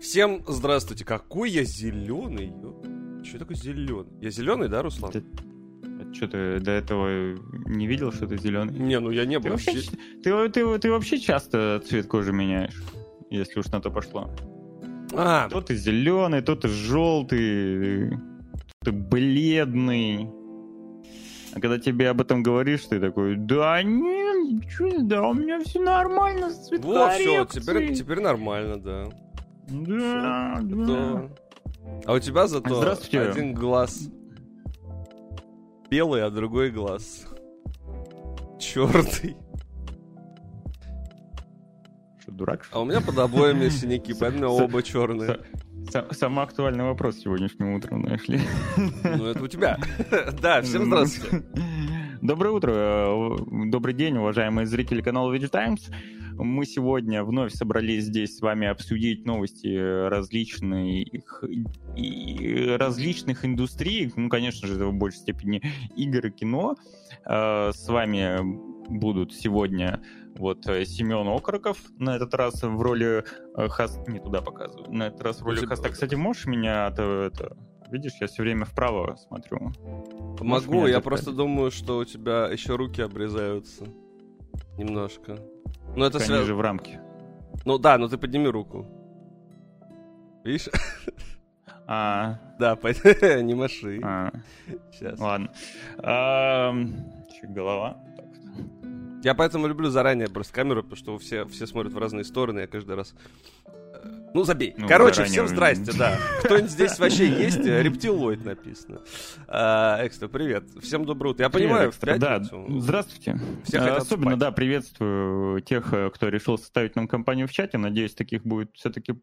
Всем здравствуйте. Какой я зеленый. Что такое зеленый? Я зеленый, да, Руслан? Ты, что ты до этого не видел, что ты зеленый? Не, ну я не был. Ты вообще, ты, ты, ты вообще часто цвет кожи меняешь, если уж на то пошло. А. То ты зеленый, то ты желтый, то ты бледный. А когда тебе об этом говоришь, ты такой, да нет, что, да, у меня все нормально с Вот, все, теперь, теперь нормально, да. Да, да. А у тебя зато один глаз белый, а другой глаз черный. Что, дурак? А у меня под обоями синяки, поэтому оба черные. Самый актуальный вопрос сегодняшним утром нашли. Ну, это у тебя. Да, всем здравствуйте. Доброе утро, э, добрый день, уважаемые зрители канала Veg Times. Мы сегодня вновь собрались здесь с вами обсудить новости различных, различных индустрий, ну, конечно же, в большей степени игр и кино. Э, с вами будут сегодня вот Семен Окороков на этот раз в роли э, хост... Не туда показываю. На этот раз в роли хоста. Кстати, можешь меня это, это... Видишь, я все время вправо смотрю. Могу, я просто думаю, что у тебя еще руки обрезаются. Немножко. Ну, это связано... же в рамке. Ну да, но ты подними руку. Видишь? А. Да, не маши. А. Сейчас. Ладно. А, голова. Я поэтому люблю заранее просто камеру, потому что все, все смотрят в разные стороны, я каждый раз ну, забей. Ну, Короче, всем здрасте, да. Кто-нибудь здесь вообще есть? Рептилоид написано. А, экстра, привет. Всем доброе утро. Я привет, понимаю, экстра, в пятницу. Да, здравствуйте. Все а, Особенно, спать. да, приветствую тех, э, кто решил составить нам компанию в чате. Надеюсь, таких будет все-таки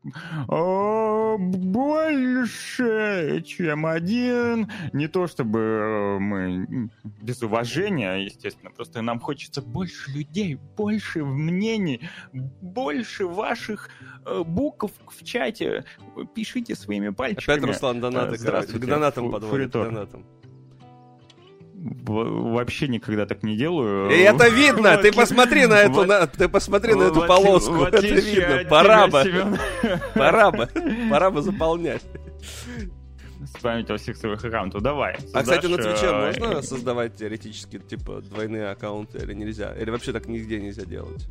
больше, чем один. Не то, чтобы э, мы без уважения, естественно, просто нам хочется больше людей, больше мнений, больше ваших э, букв в чате, пишите своими пальчиками. Опять Руслан донаты э, Здравствуйте. к донатам подводит. К донатам. Вообще никогда так не делаю. И это видно! Ты посмотри на эту, на, ты посмотри на эту полоску. Это видно. Пора бы. Пора бы. Пора бы заполнять. Спамить во всех своих аккаунтах. Давай. А, кстати, на Твиче э, можно создавать теоретически, типа, двойные аккаунты или нельзя? Или вообще так нигде нельзя делать?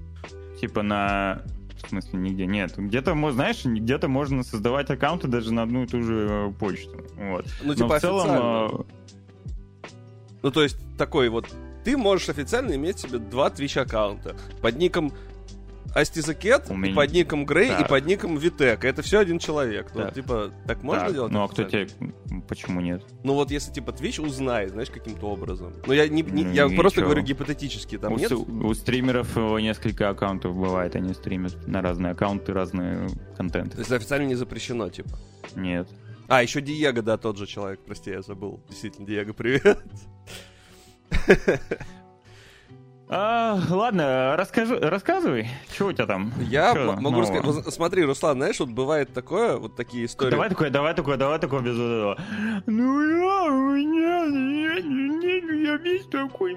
Типа на в смысле, нигде нет. Где-то, знаешь, где-то можно создавать аккаунты даже на одну и ту же э, почту. Вот. Ну, типа Но в целом... Э, ну, то есть, такой вот... Ты можешь официально иметь себе два Twitch аккаунта под ником Астизакет, меня... под ником Грей да. и под ником Витек. Это все один человек. Да. Ну, типа, так можно да. делать? Ну, а кто тебе... Почему нет? Ну, вот если, типа, Twitch узнает, знаешь, каким-то образом. Ну, я, не, не, ну, я просто говорю гипотетически. Там у, нет? у стримеров несколько аккаунтов бывает, они стримят на разные аккаунты, разные контенты. То есть официально не запрещено, типа? Нет. А, еще Диего, да, тот же человек. Прости, я забыл. Действительно, Диего, привет. А, ладно, расскажи, рассказывай, что у тебя там? Я что могу рассказать. Вот, смотри, Руслан, знаешь, вот бывает такое, вот такие истории. Давай такое, давай такое, давай такое без этого. Ну я, у меня, я весь такой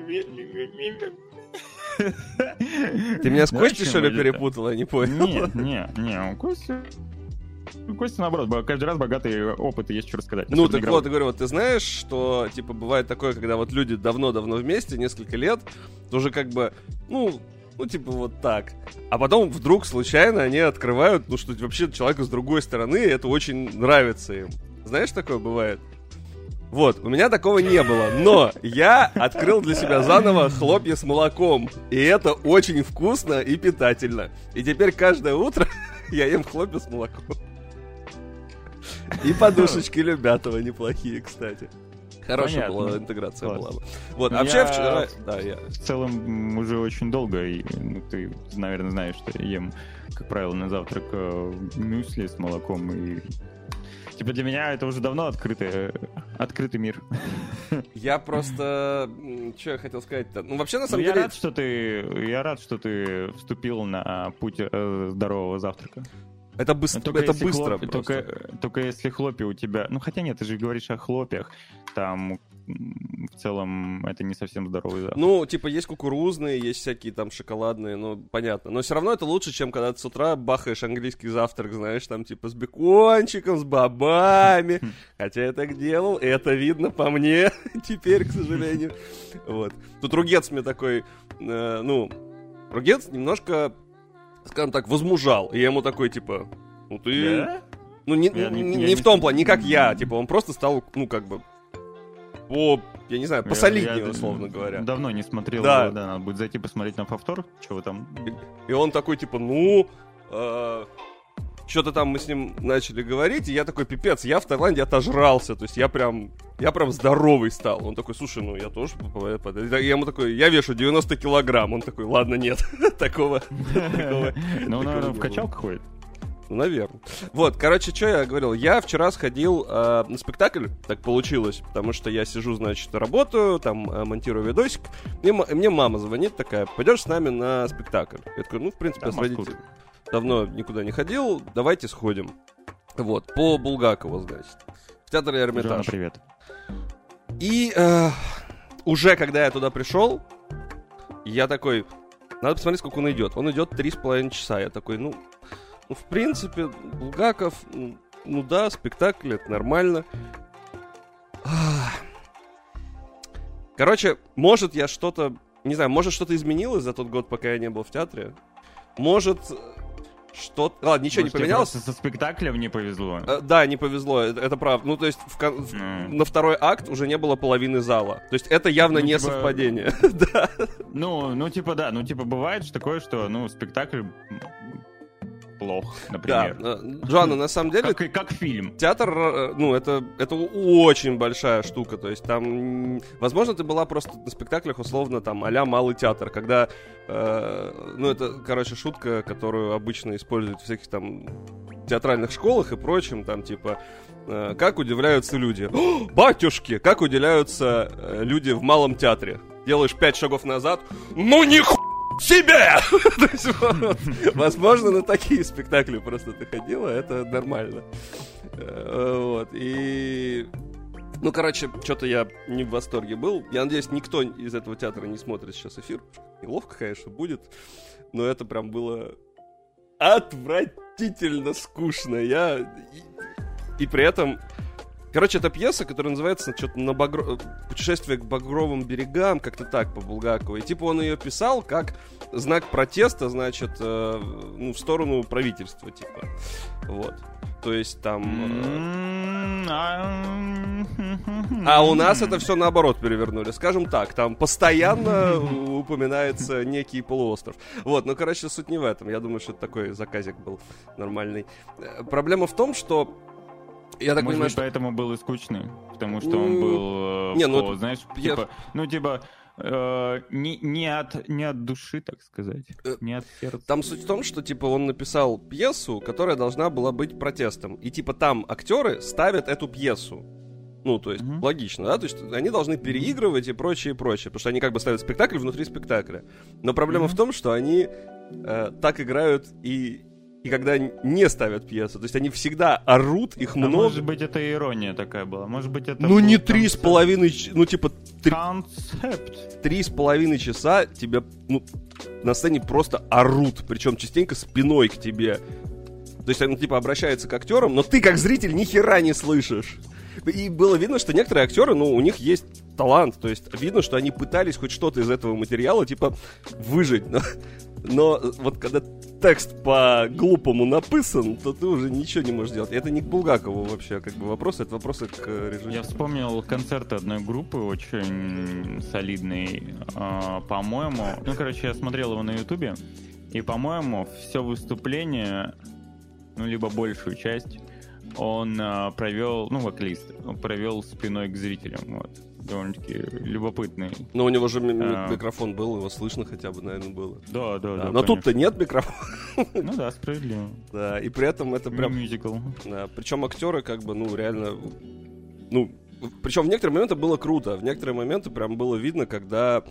Ты меня с Костей, что ли, перепутал, я не понял? Нет, нет, нет, Костя Костя, наоборот, каждый раз богатый опыт и есть что рассказать. Ну, так вот, я говорю, вот ты знаешь, что, типа, бывает такое, когда вот люди давно-давно вместе, несколько лет, тоже как бы, ну, ну, типа, вот так. А потом вдруг случайно они открывают, ну, что вообще человек с другой стороны, и это очень нравится им. Знаешь, такое бывает? Вот, у меня такого не было, но я открыл для себя заново хлопья с молоком, и это очень вкусно и питательно. И теперь каждое утро я ем хлопья с молоком. И подушечки Любятова неплохие, кстати. Хорошая была интеграция была бы. Вот, а вообще вчера... Да, я... В целом уже очень долго, и ну, ты, наверное, знаешь, что я ем, как правило, на завтрак э, мюсли с молоком и Типа для меня это уже давно открытый, открытый мир. Я просто... Что я хотел сказать-то? Ну, вообще, на самом ну, деле... Я рад, что ты, я рад, что ты вступил на путь э, здорового завтрака. Это, быстро, только это быстро хлоп... только, только если хлопья у тебя... Ну, хотя нет, ты же говоришь о хлопьях. Там в целом это не совсем здоровый завтрак. Ну, типа, есть кукурузные, есть всякие там шоколадные, ну, понятно. Но все равно это лучше, чем когда ты с утра бахаешь английский завтрак, знаешь, там, типа, с бекончиком, с бобами. Хотя я так делал, и это видно по мне теперь, к сожалению. Вот. Тут Ругец мне такой, э, ну, Ругец немножко, скажем так, возмужал. И я ему такой, типа, ну ты... Ну, не, Я не, не- не в том плане, не как я. Типа, он просто стал, ну, как бы, по, я не знаю, посолиднее, я условно говоря. Давно не смотрел Да. его, да, надо будет зайти посмотреть на повтор, чего там. И он такой, типа, ну, что-то там мы с ним начали говорить, и я такой, пипец, я в Таиланде отожрался, то есть я прям, я прям здоровый стал. Он такой, слушай, ну я тоже, я ему такой, я вешу 90 килограмм. Он такой, ладно, нет, такого, Ну, наверное, в качалку ходит. Ну, наверное. Вот, короче, что я говорил? Я вчера сходил э, на спектакль, так получилось, потому что я сижу, значит, работаю, там э, монтирую видосик. Мне, ма- мне мама звонит такая, пойдешь с нами на спектакль? Я такой, ну, в принципе, Да, с родителями давно никуда не ходил, давайте сходим. Вот, по Булгакову, значит. В театр Жена, Эрмитаж. привет. И э, уже когда я туда пришел, я такой, надо посмотреть, сколько он идет. Он идет три с половиной часа. Я такой, ну, ну, в принципе, Булгаков, ну, ну да, спектакль, это нормально. Короче, может я что-то, не знаю, может что-то изменилось за тот год, пока я не был в театре. Может, что... Ладно, ничего Может, не поменялось. со спектаклем не повезло. Э, Да, не повезло, это, это правда. Ну, то есть в кон- Ну. на второй акт уже не было половины зала. То есть это явно Ну, не типа- совпадение. да. Ну, ну, типа, да, ну, типа, бывает же такое, что, ну, спектакль плох, Да. например. Э, Джоанна, на самом деле, Как, как фильм. театр, э, ну, это, это очень большая штука. То есть там, возможно, ты была просто на спектаклях, условно, там, а малый театр, когда, э, ну, это, короче, шутка, которую обычно используют в всяких там театральных школах и прочем, там, типа, э, как удивляются люди. «О, батюшки! Как удивляются э, люди в малом театре. Делаешь пять шагов назад, ну ни себе! Возможно, на такие спектакли просто ты ходила, это нормально. Э, Вот, и... Ну, короче, что-то я не в восторге был. Я надеюсь, никто из этого театра не смотрит сейчас эфир. Неловко, конечно, будет. Но это прям было отвратительно скучно. Я... И, и при этом... Короче, это пьеса, которая называется что-то на багро... «Путешествие к багровым берегам», как-то так по Булгакову. И типа он ее писал как знак протеста, значит, э, ну, в сторону правительства, типа. Вот. То есть там... э, а, А у нас это все наоборот перевернули. Скажем так, там постоянно упоминается некий полуостров. Вот, ну, короче, суть не в этом. Я думаю, что это такой заказик был нормальный. Э, Проблема в том, что я так Может понимаю, быть, что... поэтому был и скучный, потому что он был, э, не, ну по, знаешь, я- типа, ну, типа, э, не, не, от, не от души, так сказать, Э, не от сердца. Там суть в том, что, типа, он написал пьесу, которая должна была быть протестом. И, типа, там актеры ставят эту пьесу. Ну, то есть, Мгм. логично, да? То есть, они должны переигрывать и прочее, и прочее. Потому что они как бы ставят спектакль внутри спектакля. Но проблема Мгм. в том, что они э, так играют и, и когда не ставят пьесу. То есть, они всегда орут, их А много. может быть, это ирония такая была, может быть, это... ну, не концепт. три с половиной... Ну, типа, три, Концепт. три с половиной часа тебя, ну, на сцене просто орут, причем частенько спиной к тебе. То есть он, типа, обращается к актерам, но ты, как зритель, ни хера не слышишь. И было видно, что некоторые актеры, ну, у них есть талант. То есть видно, что они пытались хоть что-то из этого материала, типа, выжить. Но, но вот когда текст по-глупому написан, то ты уже ничего не можешь делать. Это не к Булгакову вообще, как бы, вопросы, это вопросы к режиссеру. Я вспомнил концерт одной группы, очень солидный, а, по-моему. Ну, короче, я смотрел его на Ютубе, и, по-моему, все выступление, ну, либо большую часть, он а, провел, ну, вокалист, он провел спиной к зрителям, вот. Довольно-таки любопытный. Но у него же А. микрофон был, его слышно хотя бы, наверное, было. Да, да, Да, да. но тут-то нет микрофона. Ну да, справедливо. Да, и при этом это прям... Мюзикл. Да, причем актеры как бы, ну, реально... Ну, причем в некоторые моменты было круто, в некоторые моменты прям было видно, когда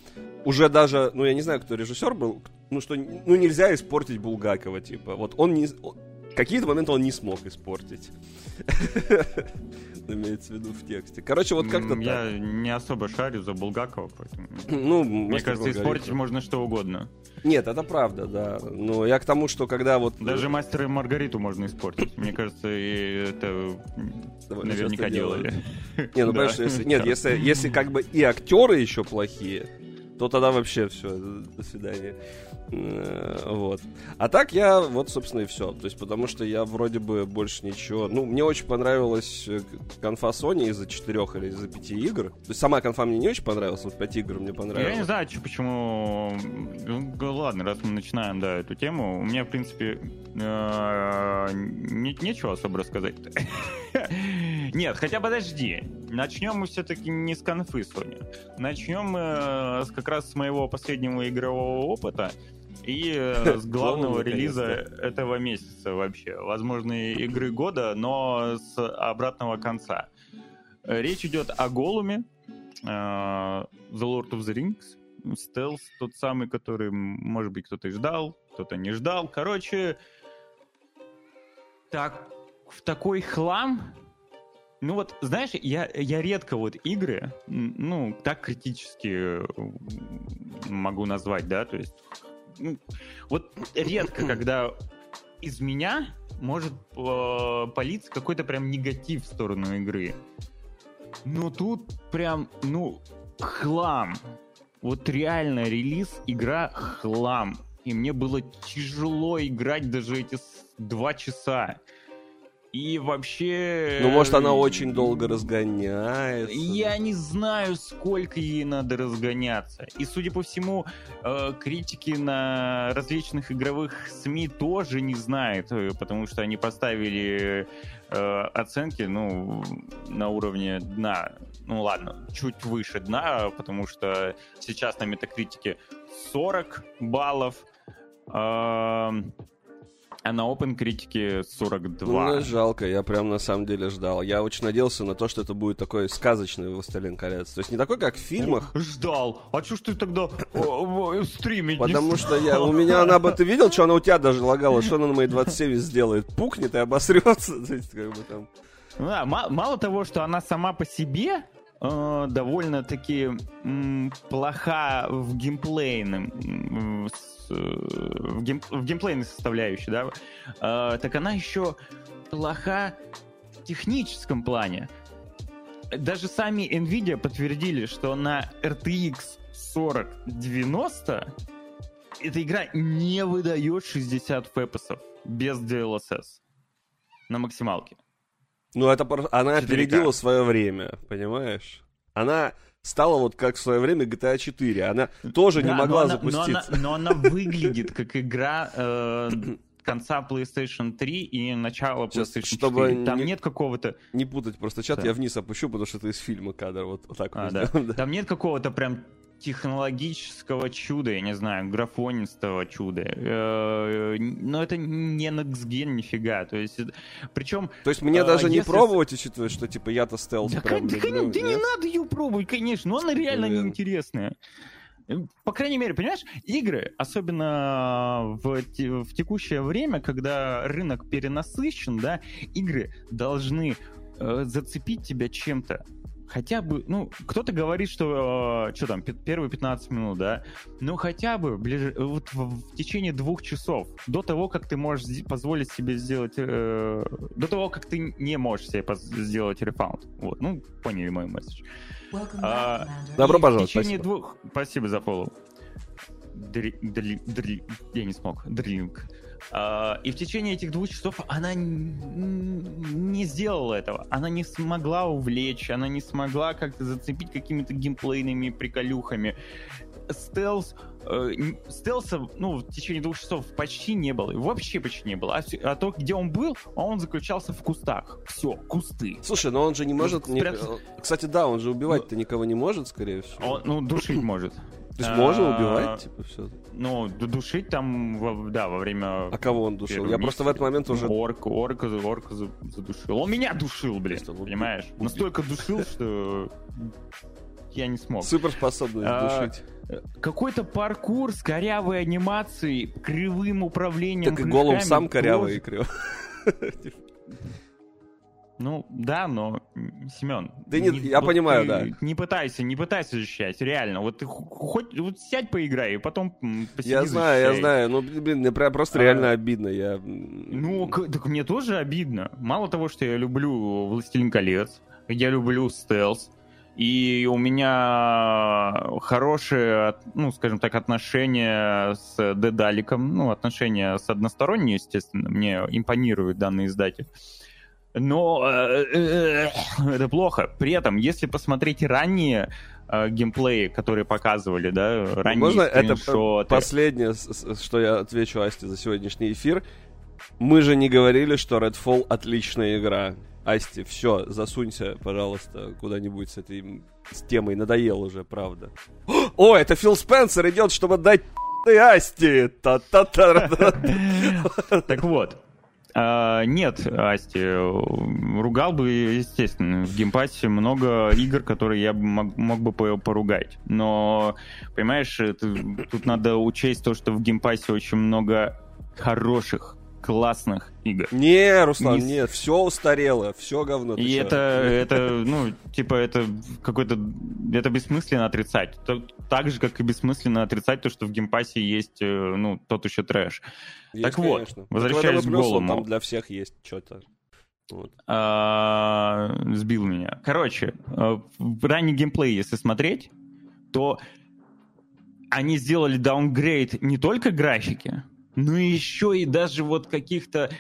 уже даже, ну, я не знаю, кто режиссер был, ну, что, ну, нельзя испортить Булгакова, типа, вот он не... какие-то моменты он не смог испортить. Имеется в виду в тексте. Короче, вот как-то Я не особо шарю за Булгакова, поэтому... Ну, Мне кажется, испортить можно что угодно. Нет, это правда, да. Но я к тому, что когда вот... Даже мастера и Маргариту можно испортить. Мне кажется, и это наверняка делали. Не, ну, понимаешь, если, нет, если, если как бы и актеры еще плохие, то тогда вообще все, до свидания. Э, вот. А так я, вот, собственно, и все. То есть, потому что я вроде бы больше ничего... Ну, мне очень понравилась э, конфа Sony из-за четырех или из-за пяти игр. То есть, сама конфа мне не очень понравилась, вот пять игр мне понравилось. Я не знаю, почему... Ну, ладно, раз мы начинаем, да, эту тему, у меня, в принципе, э, нечего особо рассказать. Нет, хотя подожди. Начнем мы все-таки не с конфы Sony. Начнем мы как раз с моего последнего игрового опыта и э, с главного релиза этого месяца вообще. Возможно, игры года, но с обратного конца. Речь идет о Голуме, э, The Lord of the Rings, стелс, тот самый, который, может быть, кто-то и ждал, кто-то не ждал. Короче, так, в такой хлам ну вот, знаешь, я, я редко вот игры, ну, так критически могу назвать, да, то есть вот редко, когда из меня может э, палиться какой-то прям негатив в сторону игры. Но тут прям, ну, хлам. Вот реально релиз, игра хлам. И мне было тяжело играть даже эти два часа. И вообще... Ну, может, она очень долго разгоняется. Я не знаю, сколько ей надо разгоняться. И, судя по всему, э, критики на различных игровых СМИ тоже не знают, э, потому что они поставили э, оценки, ну, на уровне дна. Ну, ладно, чуть выше дна, потому что сейчас на метакритике 40 баллов. А на Open критике 42. Ну, жалко, я прям на самом деле ждал. Я очень надеялся на то, что это будет такой сказочный «Властелин колец». То есть не такой, как в фильмах. Ждал. А что ж ты тогда стримить Потому что я, у меня она бы... Ты видел, что она у тебя даже лагала? Что она на мои 27 сделает? Пукнет и обосрется. То есть, как бы там... Да, мало того, что она сама по себе э, довольно-таки плоха в геймплейном, э, в, гейм, в геймплейной составляющей, да, э, так она еще плоха в техническом плане. Даже сами Nvidia подтвердили, что на RTX 4090 эта игра не выдает 60 FPS без DLSS на максималке. Ну, это она опередила свое время, понимаешь? Она стала вот как в свое время GTA 4. Она тоже да, не могла но запуститься. Но она, но она выглядит как игра э, конца PlayStation 3 и начала PlayStation Сейчас, 4. Там не, нет какого-то... Не путать просто чат, да. я вниз опущу, потому что это из фильма кадр. Вот, вот так а, вот. Да. Там нет какого-то прям технологического чуда, я не знаю, графонистого чуда. Э, но это не Next нифига. То есть, причем... То есть мне даже не пробовать, учитывая, что типа я-то стелс да, прям люблю, Да не надо ее пробовать, конечно, но она реально неинтересная. Э, по крайней мере, понимаешь, игры, особенно в, в текущее время, когда рынок перенасыщен, да, игры должны э, зацепить тебя чем-то хотя бы, ну, кто-то говорит, что, э, что там, первые 15 минут, да, ну, хотя бы ближе, вот в, в течение двух часов, до того, как ты можешь позволить себе сделать, э, до того, как ты не можешь себе сделать рефаунд. Вот, ну, поняли мой месседж. А, Добро пожаловать, в течение спасибо. двух... Спасибо за фоллоу. Дри, дри, дри, я не смог. Дринг. А, и в течение этих двух часов она не сделала этого. Она не смогла увлечь, она не смогла как-то зацепить какими-то геймплейными приколюхами. Стелс э, стелса, ну, в течение двух часов почти не было. Вообще почти не было. А, а то, где он был, он заключался в кустах. Все, кусты. Слушай, но он же не может... Не... Кстати, да, он же убивать-то ну, никого не может, скорее всего. Он, ну, душить может. То есть можно а, убивать, типа, все? Ну, душить там, да, во время... А кого он душил? Я просто в этот момент уже... Орк, орка, орка задушил. Он меня душил, блин, понимаешь? Настолько душил, что я не смог. Суперспособность а, душить. Какой-то паркур с корявой анимацией, кривым управлением Так и голым сам корявый и кривой. Ну, да, но, Семен... Да нет, я вот понимаю, да. Не пытайся, не пытайся защищать, реально. Вот ты хо- хоть вот сядь поиграй, и потом посиди Я знаю, я защищай. знаю. Ну, блин, мне прям просто А. реально обидно. Я... Ну, так мне тоже обидно. Мало того, что я люблю «Властелин колец», я люблю стелс, и у меня хорошие, ну, скажем так, отношения с Дедаликом, ну, отношения с односторонние, естественно, мне импонирует данный издатель. Но э, э, это плохо. При этом, если посмотреть ранние э, геймплеи, которые показывали, да, ранние Можно это последнее, что я отвечу Асте за сегодняшний эфир. Мы же не говорили, что Redfall отличная игра. Асти, все, засунься, пожалуйста, куда-нибудь с этой с темой. Надоел уже, правда. О, это Фил Спенсер идет, чтобы дать Асти. Так вот. А, нет, Асти, ругал бы, естественно. В Game Pass е много игр, которые я мог, мог бы по- поругать. Но, понимаешь, это- тут надо учесть то, что в Game Pass е очень много хороших, классных игр. Не, Руслан, Не нет, все устарело, все говно. И это, это, ну, типа, это какой-то... Это бессмысленно отрицать. Так же, как и бессмысленно отрицать то, что в Game Pass е есть, э, ну, тот еще трэш. Есть, так вот, конечно. возвращаясь к голому. Там для всех есть что-то. Вот. А, сбил меня. Короче, э, ранний геймплей, если смотреть, то они сделали даунгрейд не только графики, но и еще и даже вот каких-то...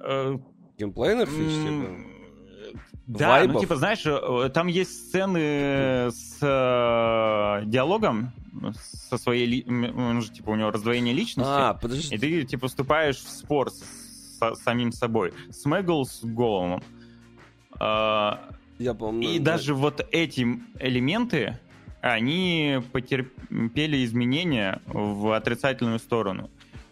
э, Геймплейных фич, типа? Да, ну Вайбов? типа, знаешь, э, там есть сцены с э, диалогом со своей... ли- Он же, типа, у него раздвоение личности. А, подожди. И ты, типа, вступаешь в спор с, со- самим собой. Смэгл с Голумом. А, Я помню. и да. даже вот эти элементы, они потерпели изменения в отрицательную сторону.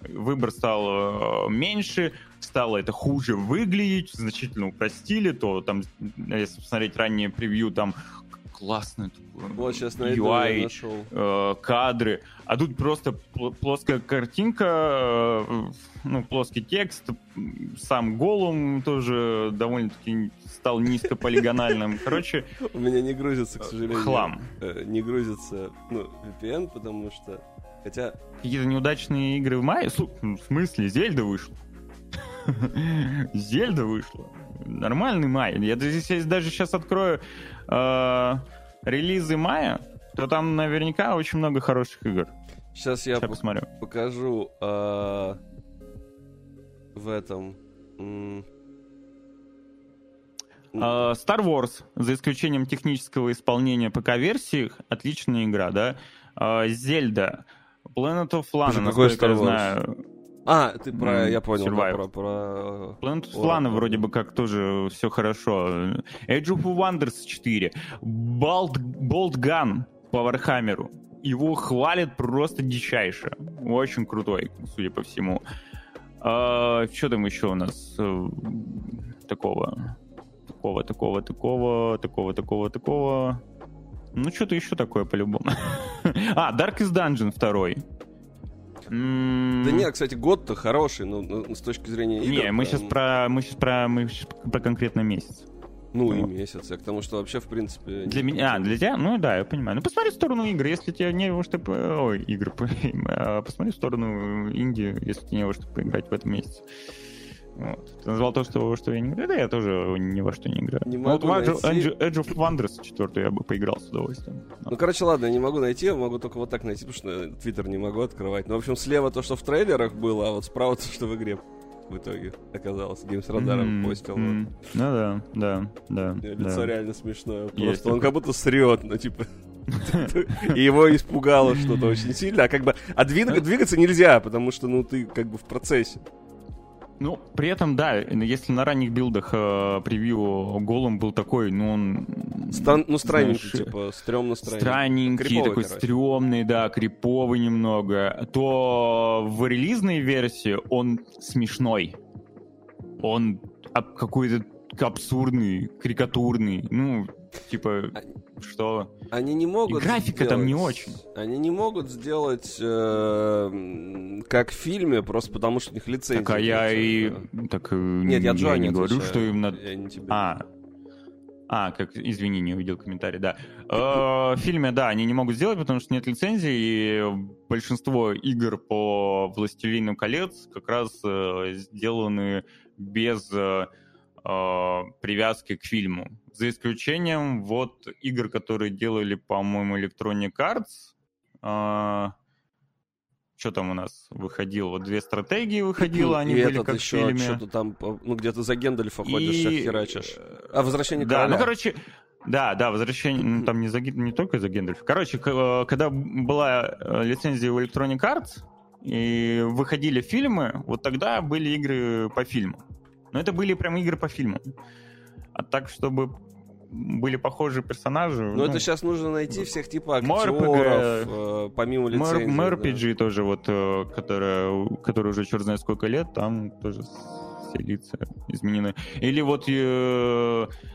Выбор стал э, меньше, стало это хуже выглядеть, значительно упростили, то там, если посмотреть раннее превью, там классный Вот сейчас UI, нашел. э, кадры, а тут просто пл- плоская картинка, э, ну, плоский текст, сам голум тоже довольно-таки стал низкополигональным. Короче, У меня не грузится, к сожалению. хлам. э, Не грузится, ну, VPN, потому что... Хотя, Какие-то неудачные игры в мае? Слу- В смысле? Зельда вышла? Зельда вышла. Нормальный май. Я здесь даже сейчас открою э, релизы мая, то там наверняка очень много хороших игр. сейчас я посмотрю. покажу а, в этом... А, Star Wars, за исключением технического исполнения ПК-версии, отличная игра, да? Зельда, Planet of Lana, насколько я знаю. А, ты про... М, Я понял, да, про... про... Planet of Lana вроде бы как тоже все хорошо. Age of Wonders 4. Bolt, Bolt Gun по Вархаммеру. Его хвалят просто дичайше. Очень крутой, судя по всему. что там еще у нас э, такого? Такого, такого, такого, такого, такого, такого. Ну, что-то еще такое по-любому. а, Darkest Dungeon 2. Да нет, кстати, год-то хороший, ну, ну, с точки зрения игр. Не, мы сейчас про мы сейчас про мы щас про конкретно месяц. Ну, и ну. месяц. Я к тому, что вообще, в принципе... Для меня, а, для тебя, ну да, я понимаю. Ну посмотри в сторону игр, если тебе не во что, ой, игры, а, посмотри в сторону Индии, если тебе не во что поиграть в этом месяце. Вот. Ты назвал то, что, что я не играю, да я тоже ни во что не играю. Не Ну, вот могу в Edge, найти. Edge- Edge of Wonders 4 я бы поиграл с удовольствием. Ну, короче, ладно, я не могу найти, я могу только вот так найти, потому что Твиттер не могу открывать. Ну, в общем, слева то, что в трейлерах было, а вот справа то, что в игре в итоге оказалось. Геймс радаром М, постил. м. вот. Ну да, да, да. Лицо да. реально смешное. Есть Просто он такое. как будто срет, ну, типа... И его испугало что-то очень сильно. А как бы... А двиг- двигаться нельзя, потому что, ну, ты как бы в процессе. Ну, при этом, да, если на ранних билдах э, превью Голум был такой, ну, он... Стан- Ну, странненький, знаешь, типа, стрёмно странненький. странненький, Криповый, такой короче. стрёмный, да, криповый немного, то в релизной версии он смешной. Он какой-то абсурдный, карикатурный. Ну, типа, что... Они не могут И графика сделать, там не очень. Они не могут сделать э, как в фильме, просто потому что у них лицензия. Так, а я и... нет. Так, э, Нет, я Джоанни не говорю, что им надо... А, а, как, извини, не увидел комментарий, да. Э, В фильме, да, они не могут сделать, потому что нет лицензии, и большинство игр по «Властелину колец» как раз э, сделаны без э, э, привязки к фильму. За исключением вот игр, которые делали, по-моему, Electronic Arts. Что там у нас выходило? Вот две стратегии выходило, они и были этот как еще фильме. что-то там, по- ну где ты за Гендальфа ходишь, И- всех херачишь. А возвращение Да, короля. ну, короче, да, да, возвращение, ну, там не, за, не только за Гендальфа. Короче, э, когда была э, лицензия у Electronic Arts, и выходили фильмы, вот тогда были игры по фильму. Но это были прям игры по фильму. А так, чтобы были похожие персонажи... Но ну, это сейчас нужно найти всех типа актеров, э, помимо лицензии. Мэр да. Тоже, вот, э, которая, который уже черт знает сколько лет, там тоже все лица изменены. Или вот э,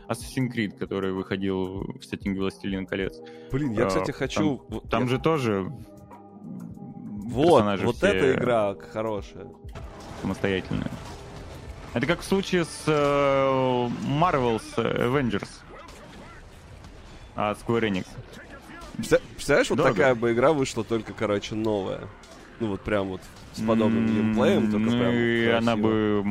Assassin's Creed, который выходил в сеттинге «Властелин колец». Блин, я, А, кстати, хочу... Там я- же тоже Вот, вот все эта игра хорошая. самостоятельные. Это как в случае с э, Marvel's Avengers от Square Enix. Представ- Представляешь, вот Дорого. такая бы игра вышла только, короче, новая. Ну вот прям вот с подобным геймплеем, только ну, прям и красиво. она бы,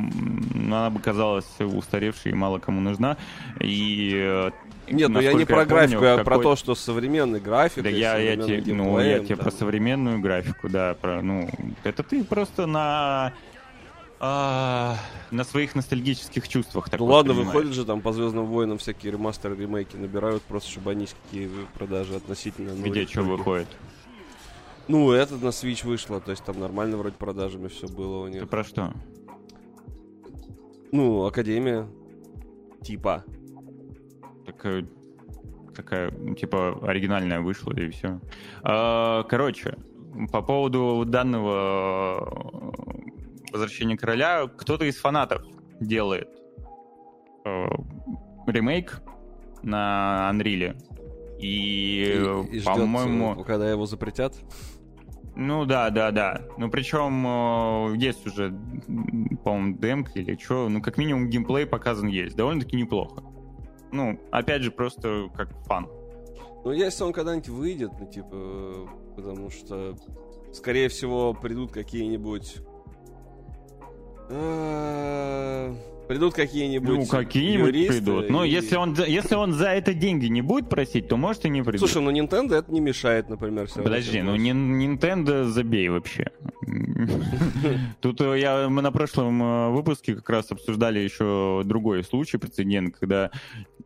она бы казалась устаревшей и мало кому нужна. И э, Нет, ну я не про я помню, графику, я про какой- то, что современной графикой, Да я, я тебе, ну, я тебе про современную графику, да, про, ну, это ты просто на а, на своих ностальгических чувствах Ну ладно, воспринимаешь. выходят же там по Звездным войнам всякие ремастеры, ремейки набирают, просто чтобы они какие продажи относительно. ну, Где что выходит? Ну, это на Switch вышло, то есть там нормально вроде продажами все было у Ты них. про что? Ну, Академия. Типа. Так, э, какая, ну, типа, оригинальная вышла, и все. короче, по поводу данного э, возвращения короля, кто-то из фанатов делает э, ремейк на Unreal. И, И, и ждёт, по-моему, э, когда его запретят. ну да, да, да. Ну причем э, есть уже, по-моему, демка или что. Ну как минимум геймплей показан есть. Довольно-таки неплохо. Ну, опять же, просто как фан. Ну, если он когда-нибудь выйдет, ну, типа, э, потому что, скорее всего, придут какие-нибудь... э, Придут какие-нибудь Ну, какие-нибудь придут. Но и- если он, если он за это деньги не будет просить, то может и не придут. Слушай, ну Nintendo это не мешает, например, все Подожди, ну Nintendo забей вообще. Тут э, я, мы на прошлом э, выпуске как раз обсуждали еще другой случай, прецедент, когда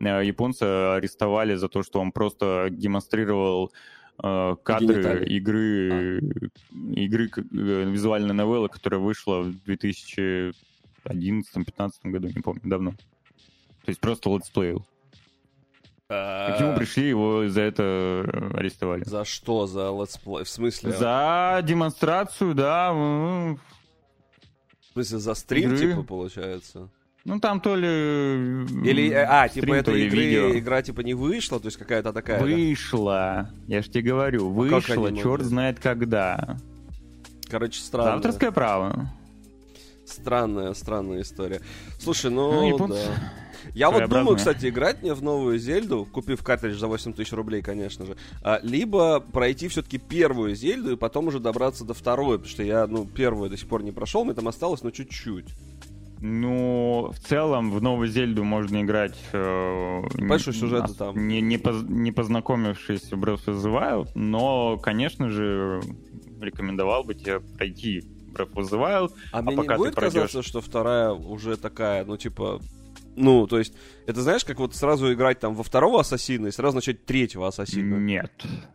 японца арестовали за то, что он просто демонстрировал кадры Гениталии. игры, игры к- э, визуальной новеллы, которая вышла в 2011-2015 году, не помню, давно. То есть просто летсплеил. И к нему пришли, его за это э, арестовали. За что? За летсплей? В смысле? За демонстрацию, да. В смысле, за стрим, Игры. типа, получается? Ну, там то ли... м, Или, э, а, стрим, типа, то эта ли игры, видео. игра, типа, не вышла, то есть какая-то такая... да? Вышла. Я ж тебе говорю, А вышла, они черт знает когда. Короче, странная. Авторское право. Странная, странная история. Слушай, ну, Ну, да. Я вот думаю, кстати, играть мне в новую Зельду, купив картридж за 8 тысяч рублей, конечно же, а, либо пройти все-таки первую Зельду и потом уже добраться до второй, потому что я, ну, первую до сих пор не прошел, мне там осталось, ну, чуть-чуть. Ну, в целом, в новую Зельду можно играть... э, Большой сюжет ос- там. Не, не, поз- не познакомившись с Breath of the Wild, но, конечно же, рекомендовал бы тебе пройти Breath of the Wild, А, мне пока не ты будет пройдешь- казаться, что вторая уже такая, ну, типа... Ну, то есть, это знаешь, как вот сразу играть там во второго ассасина и сразу начать третьего ассасина. Нет.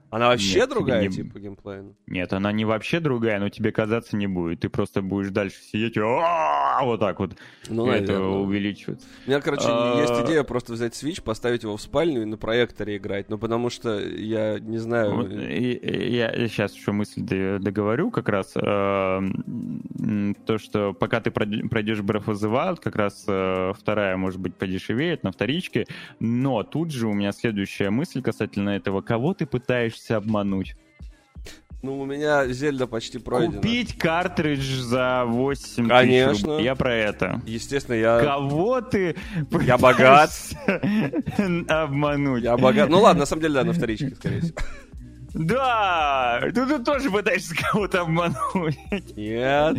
Она вообще нет, другая, не- типа, геймплейно? Нет, она не вообще другая, но тебе казаться не будет. Ты просто будешь дальше сидеть вот так вот. Ну, И это увеличивается. У меня, короче, А, есть идея просто взять Switch, поставить его в спальню и на проекторе играть. Ну, потому что я не знаю... Вот, и- и я сейчас еще мысль договорю как раз. э, То, что пока ты пройд- пройдешь Breath of the Wild, как раз э, вторая может может быть, подешевеет на вторичке. Но тут же у меня следующая мысль касательно этого. Кого ты пытаешься обмануть? Ну, у меня Зельда почти пройдена. Купить картридж за 8 Конечно. тысяч рублей. Я про это. Естественно, я... Кого ты Я богат. обмануть? Я богат. Ну ладно, на самом деле, да, на вторичке, скорее всего. Да, ты, ты тоже пытаешься кого-то обмануть. Нет.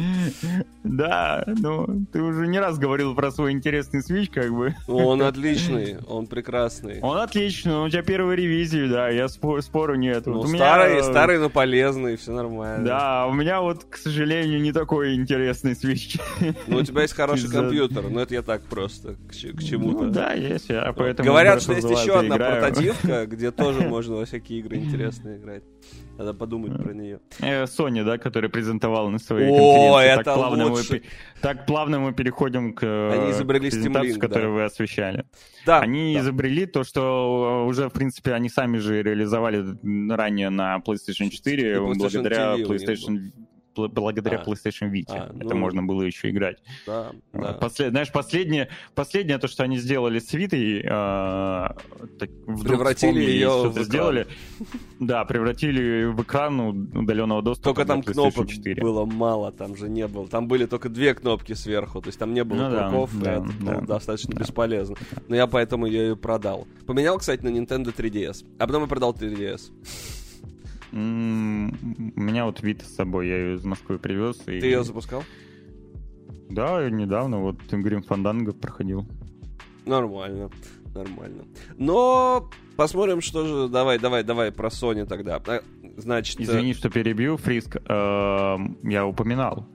Да, ну, ты уже не раз говорил про свой интересный свич, как бы. Он отличный, он прекрасный. Он отличный, у тебя первая ревизия, да, я спор, спору нет. Ну, Вот у меня, старый, старый, но полезный, все нормально. Да, у меня вот, к сожалению, не такой интересный свич. Ну, у тебя есть хороший компьютер, но это я так просто к, к чему-то. Ну, да, есть, я поэтому... Говорят, что есть еще одна играю. портативка, где тоже можно во всякие игры интересные играть. Надо подумать про нее. Э, Sony, да, который презентовал на своей О, конференции. это так плавно, мы, лучше. так плавно мы переходим к э, Они изобрели презентации, Link, которую да. вы освещали. Да, Они да. изобрели то, что э, уже, в принципе, они сами же реализовали ранее на PlayStation 4, И PlayStation благодаря TV PlayStation благодаря А. PlayStation Vita. А, Это ну. можно было еще играть. да, да. Послед- Знаешь, последнее, последнее то, что они сделали с Витой, э, так вдруг Превратили что-то в экран. сделали. Да, превратили в экран удаленного доступа Только там кнопок 4. было мало, там же не было. Там были только две кнопки сверху, то есть там не было Ну да, круков, и да, это да. было достаточно Да. бесполезно. Но я поэтому ее и продал. Поменял, кстати, на Nintendo 3DS, а потом я продал 3DS. У меня вот Вита с собой, я ее из Москвы привез. И... Ты ее запускал? Да, недавно вот Грим Фанданго проходил. Нормально, нормально. Но посмотрим, что же... Давай, давай, давай про Sony тогда. А, Значит, э, Извини, что перебью, Фриск, эм, я упоминал.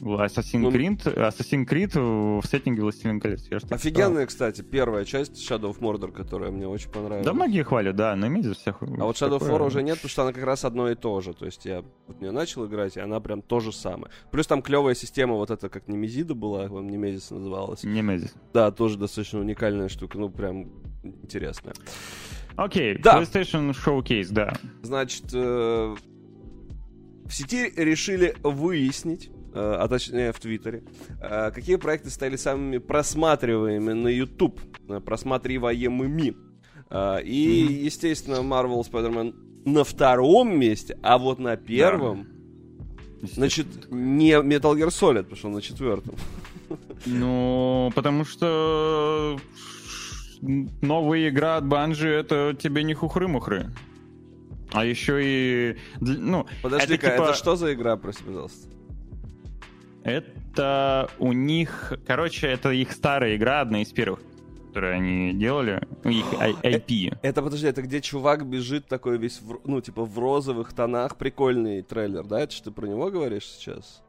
Assassin's Ну, Creed, Assassin's Creed в сеттинге Властелин колец. Я офигенная, кстати, первая часть Shadow of Mordor, которая мне очень сказал. понравилась. Да, многие хвалят, да, но имеет всех. А вот Shadow of War уже нет, потому что она как раз одно и то же. То есть я вот в нее начал играть, и она прям то же самое. Плюс там клевая система, вот эта как Немезида была, вам Немезис называлась. Немезис. Да, тоже достаточно уникальная штука, ну прям интересная. Окей, Да. PlayStation Showcase, да. Значит, э, в сети решили выяснить, а точнее в Твиттере, э, какие проекты стали самыми просматриваемыми на YouTube, э, просматриваемыми. Э, И, естественно, Marvel Spider-Man на втором месте, а вот на первом, значит, не Metal Gear Solid, потому что он на четвертом. Ну, потому что новая игра от Банжи это тебе не хухры-мухры. А еще и... Ну, Подожди-ка, это, это, типа- что за игра, прости, пожалуйста? Это у них... Короче, это их старая игра, одна из первых, которую они делали. Их IP. Это, подожди, это где чувак бежит такой весь, в, ну, типа, в розовых тонах, прикольный трейлер, да? Это что ты про него говоришь сейчас?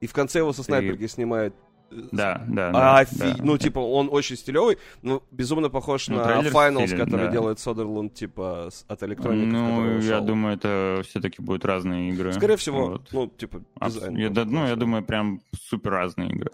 И в конце его со снайперки снимают. Э, Да, да. А, да, офи- да. Ну, типа, он очень стилевый, но безумно похож Ну, на Finals, стилен, который да. делает Содерлунд, типа, от электроники, Ну, я думаю, это все-таки будут разные игры. Скорее всего, Вот. ну, типа, Абс- дизайн. я, да, ну, я думаю, прям супер разные игры.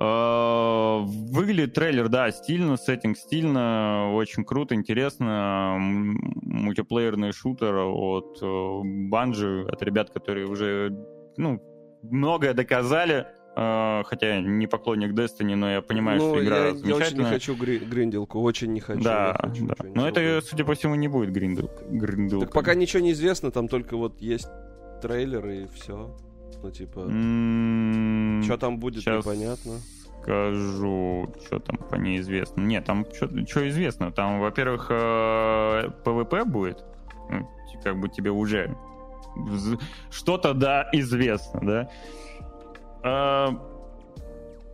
Э, Выглядит трейлер, да, стильно, сеттинг стильно, очень круто, интересно. Мультиплеерный шутер от Банжи, от ребят, которые уже, ну, многое доказали. Э, Хотя не поклонник Destiny, но я понимаю, ну, что игра я, я очень не замечательная. хочу гри- гринделку, очень не хочу. да, хочу да. Но это, судя по всему, не будет гриндл. Так пока ничего не известно, там только вот есть трейлер и все. Ну, типа, что там будет, щас непонятно. Скажу, что там по неизвестному. Нет, там что известно. Там, во-первых, э, PvP будет. Ну, т- как бы тебе уже что-то, да, известно, да. А,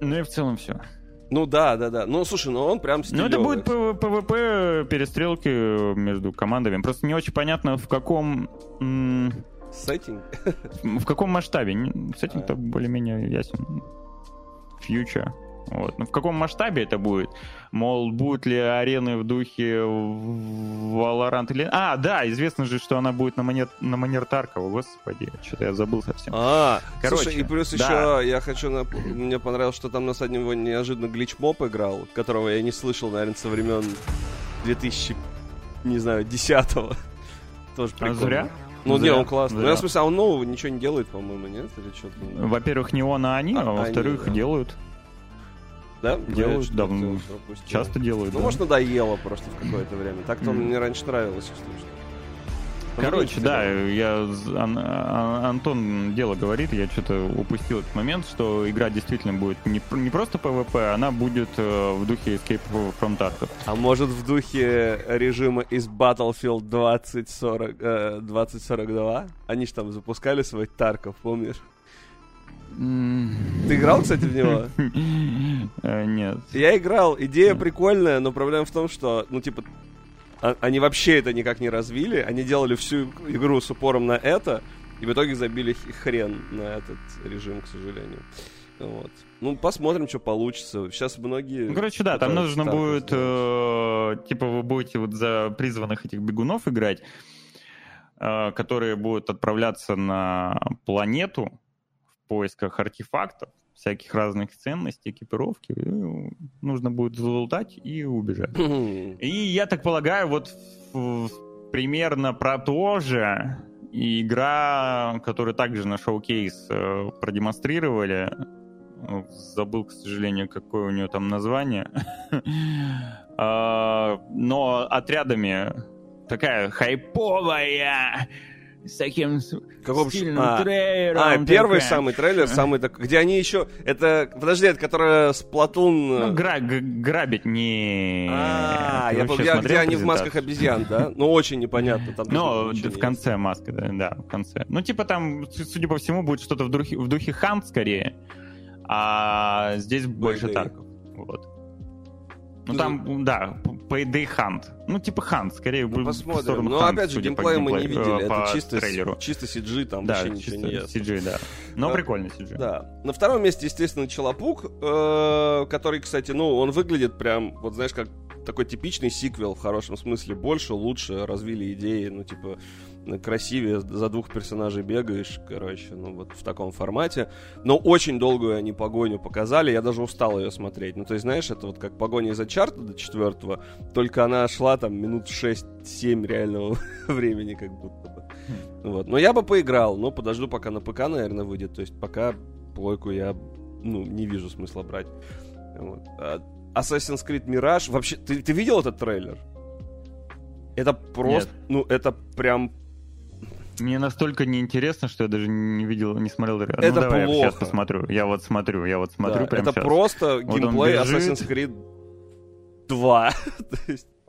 Ну и в целом все. Ну да, да, да. Ну слушай, ну он прям Ну стилёвый. это будет П- PvP, перестрелки между командами. Просто не очень понятно, в каком... Сеттинг. В каком масштабе? Не- С этим-то А. более-менее ясен. Future. Вот. Но в каком масштабе это будет? Мол, будут ли арены в духе Valorant или... А, да, известно же, что она будет на манер, на манер Таркова. Господи, что-то я забыл совсем. А, Короче, слушай, и плюс да. еще я хочу... нап- Мне понравилось, что там на заднем его неожиданно глич-моп играл, которого я не слышал, наверное, со времен 2000, не знаю, 10-го. Тоже А прикольно. зря? Ну, не, Зря, он классный. Ну, я в смысле, а он нового ничего не делает, по-моему, нет? Или что-то? Во-первых, не он, а они, а, А, во-вторых, да. делают. Да? Делают давно. Часто делают. Ну, да. может, надоело просто в какое-то время. Так-то мне раньше нравилось, если что. Короче, да, я Ан- А- Антон дело говорит, я что-то упустил этот момент, что игра действительно будет не, не просто PvP, она будет э, в духе Escape from Tarkov. А может в духе режима из Battlefield 2040, э, 2042? Они же там запускали свой Тарков, помнишь? Ты играл, кстати, в него? Э, Нет. Я играл, идея Мгм. прикольная, но проблема в том, что, ну, типа, а- они вообще это никак не развили, они делали всю игру с упором на это, и в итоге забили хрен на этот режим, к сожалению. Вот. Ну, посмотрим, что получится. Сейчас многие... Ну, короче, да, там нужно будет, э, типа, вы будете вот за призванных этих бегунов играть, э, которые будут отправляться на планету поисках артефактов, всяких разных ценностей, экипировки. И нужно будет залутать и убежать. И я так полагаю, вот примерно про то же игра, которую также на шоу-кейс э, продемонстрировали. Забыл, к сожалению, какое у нее там название. А, Но отрядами такая хайповая, с таким Каком стильным а, трейлером. А, первый такая. самый трейлер, самый такой, где они еще... Это, подожди, это которая с Платун... Ну, гра- г- грабить не... А, я помню, где они в масках обезьян, да? Ну, очень непонятно. Там Ну, даже ничего в конце маска, да, да, в конце. Ну, типа там, судя по всему, будет что-то в духе, в духе Хант скорее, а здесь больше. Тарков. Вот. Ну, Ну, там, да, Payday Hunt. Ну, типа Hunt, скорее Ну, будет в посмотрим. сторону Ну, Hunt, опять же, геймплей мы не видели. по Это чисто, трейлеру. чисто CG, там Да, вообще ничего не чисто ясно. CG, да. Но Да. прикольный CG. Да. На втором месте, естественно, Челопук, э, который, кстати, ну, он выглядит прям, вот знаешь, как такой типичный сиквел в хорошем смысле. Больше, лучше, развили идеи, ну, типа, красивее, за двух персонажей бегаешь, короче, ну, вот в таком формате. Но очень долгую они погоню показали, я даже устал ее смотреть. Ну, то есть, знаешь, это вот как погоня из чарта до четвертого, только она шла там минут 6-7 реального времени, как будто бы. Вот. Но я бы поиграл, но подожду, пока на ПК, наверное, выйдет. То есть пока плойку я ну, не вижу смысла брать. Вот. А Assassin's Creed Mirage, вообще, ты, ты видел этот трейлер? Это просто, ну, это прям Мне настолько неинтересно, что я даже не видел, не смотрел. Это ну, давай я плохо. сейчас посмотрю. Я вот смотрю, я вот смотрю да, прямо это сейчас. просто Вот геймплей. Assassin's Creed 2.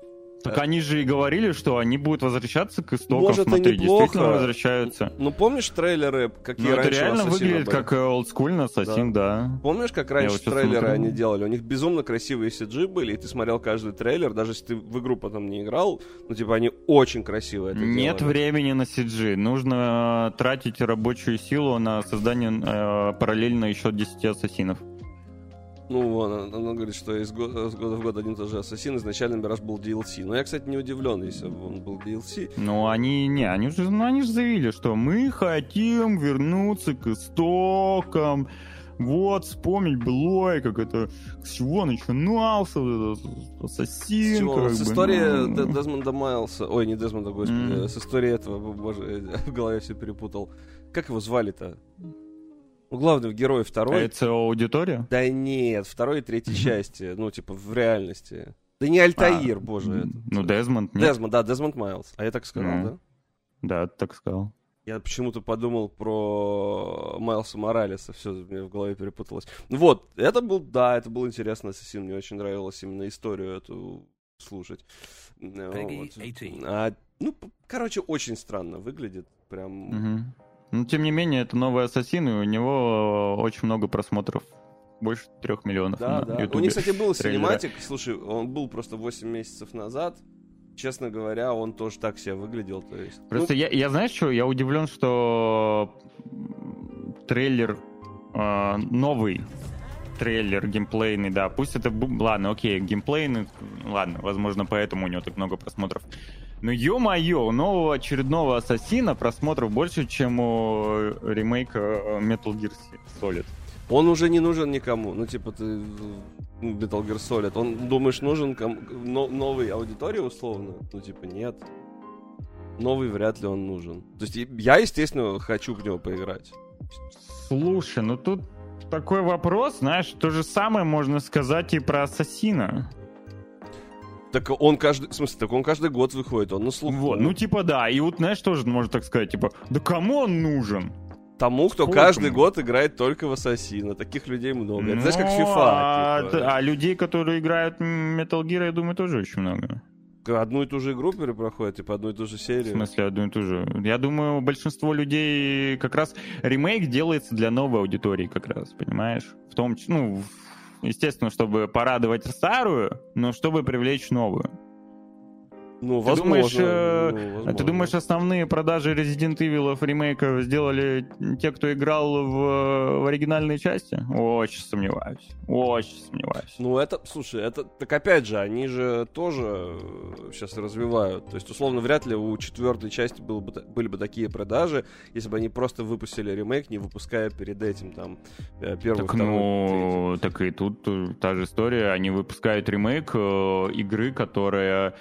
Так они же и говорили, что они будут возвращаться к истокам. Может, и Смотри, неплохо. действительно возвращаются. ну, помнишь трейлеры, какие Ну, это раньше реально выглядит были? как олдскульный ассасин, да. Помнишь, как раньше вот трейлеры смотрю. они делали? У них безумно красивые CG были, и ты смотрел каждый трейлер, даже если ты в игру потом не играл, ну, типа, они очень красиво это Нет делали. времени на CG. Нужно тратить рабочую силу на создание э, параллельно еще 10 ассасинов. Ну, вон, она, она говорит, что из года, с года в год один и тот же Ассасин, изначально Мираж был DLC. Но я, кстати, не удивлен, если бы он был DLC. Ну, они не, они же, ну, они же заявили, что мы хотим вернуться к истокам. Вот, вспомнить былое, как это, с чего начинался вот этот ассасин. С, чего? как С бы, истории ну. Де- Дезмонда Майлса, ой, не Дезмонда, господи, Мгм. с историей этого, боже, в голове все перепутал. Как его звали-то? Ну, главного героя второй. Это аудитория? Да нет, второй и третьей части, ну, типа, в реальности. Да не Альтаир, А, боже. этот. Ну, Дезмонд, нет? Дезмонд, да, Дезмонд Майлз. А я так сказал, Ну. да? Да, ты так сказал. Я почему-то подумал про Майлса Моралеса, все мне в голове перепуталось. Ну Вот, это был, да, это был интересный ассасин, мне очень нравилось именно историю эту слушать. Ну, вот. 18. А, ну, короче, очень странно выглядит, прям... Мгм. Но, тем не менее, это новый ассасин, и у него очень много просмотров. Больше трех миллионов Да, на да. У Ютубе. них, кстати, был синематик, слушай, он был просто 8 месяцев назад. Честно говоря, он тоже так себя выглядел, то есть... Просто ну, я, я знаешь что, я удивлен, что трейлер э, новый трейлер геймплейный, да, пусть это, ладно, окей, геймплейный, ладно, возможно, поэтому у него так много просмотров. Но ё-моё, у нового очередного Ассасина просмотров больше, чем у э, ремейка э, Metal Gear Solid. Он уже не нужен никому. Ну, типа, ты ну, Metal Gear Solid. Он, думаешь, нужен ком- но- новой аудитории, условно? Ну, типа, нет. Новый вряд ли он нужен. То есть, я, естественно, хочу в него поиграть. Слушай, ну тут такой вопрос, знаешь, то же самое можно сказать и про Ассасина. Так он каждый, в смысле, так он каждый год выходит, он на слуху. Вот, ну типа да, и вот знаешь, тоже можно так сказать, типа, да кому он нужен? Тому, кто Сколько каждый мы? год играет только в Ассасина. Таких людей много. Это знаешь, как Ну, FIFA. А, типа. а людей, которые играют в Metal Gear, я думаю, тоже очень много. Одну и ту же игру перепроходит, типа одну и ту же В серию. смысле, одну и ту же. Я думаю, большинство людей как раз ремейк делается для новой аудитории, как раз, понимаешь? В том числе, ну, в- естественно, чтобы порадовать старую, но чтобы привлечь новую. Ну, Ты возможно. думаешь, э, ну, возможно. ты думаешь, основные продажи Resident Evil ремейков сделали те, кто играл в, в оригинальные части? Очень сомневаюсь. Очень сомневаюсь. Ну, это, слушай, это, так опять же, они же тоже сейчас развивают. То есть, условно, вряд ли у четвертой части было бы, были бы такие продажи, если бы они просто выпустили ремейк, не выпуская перед этим там э, первый, Так, второй, ну, так и тут э, та же история. Они выпускают ремейк э, игры, которая э,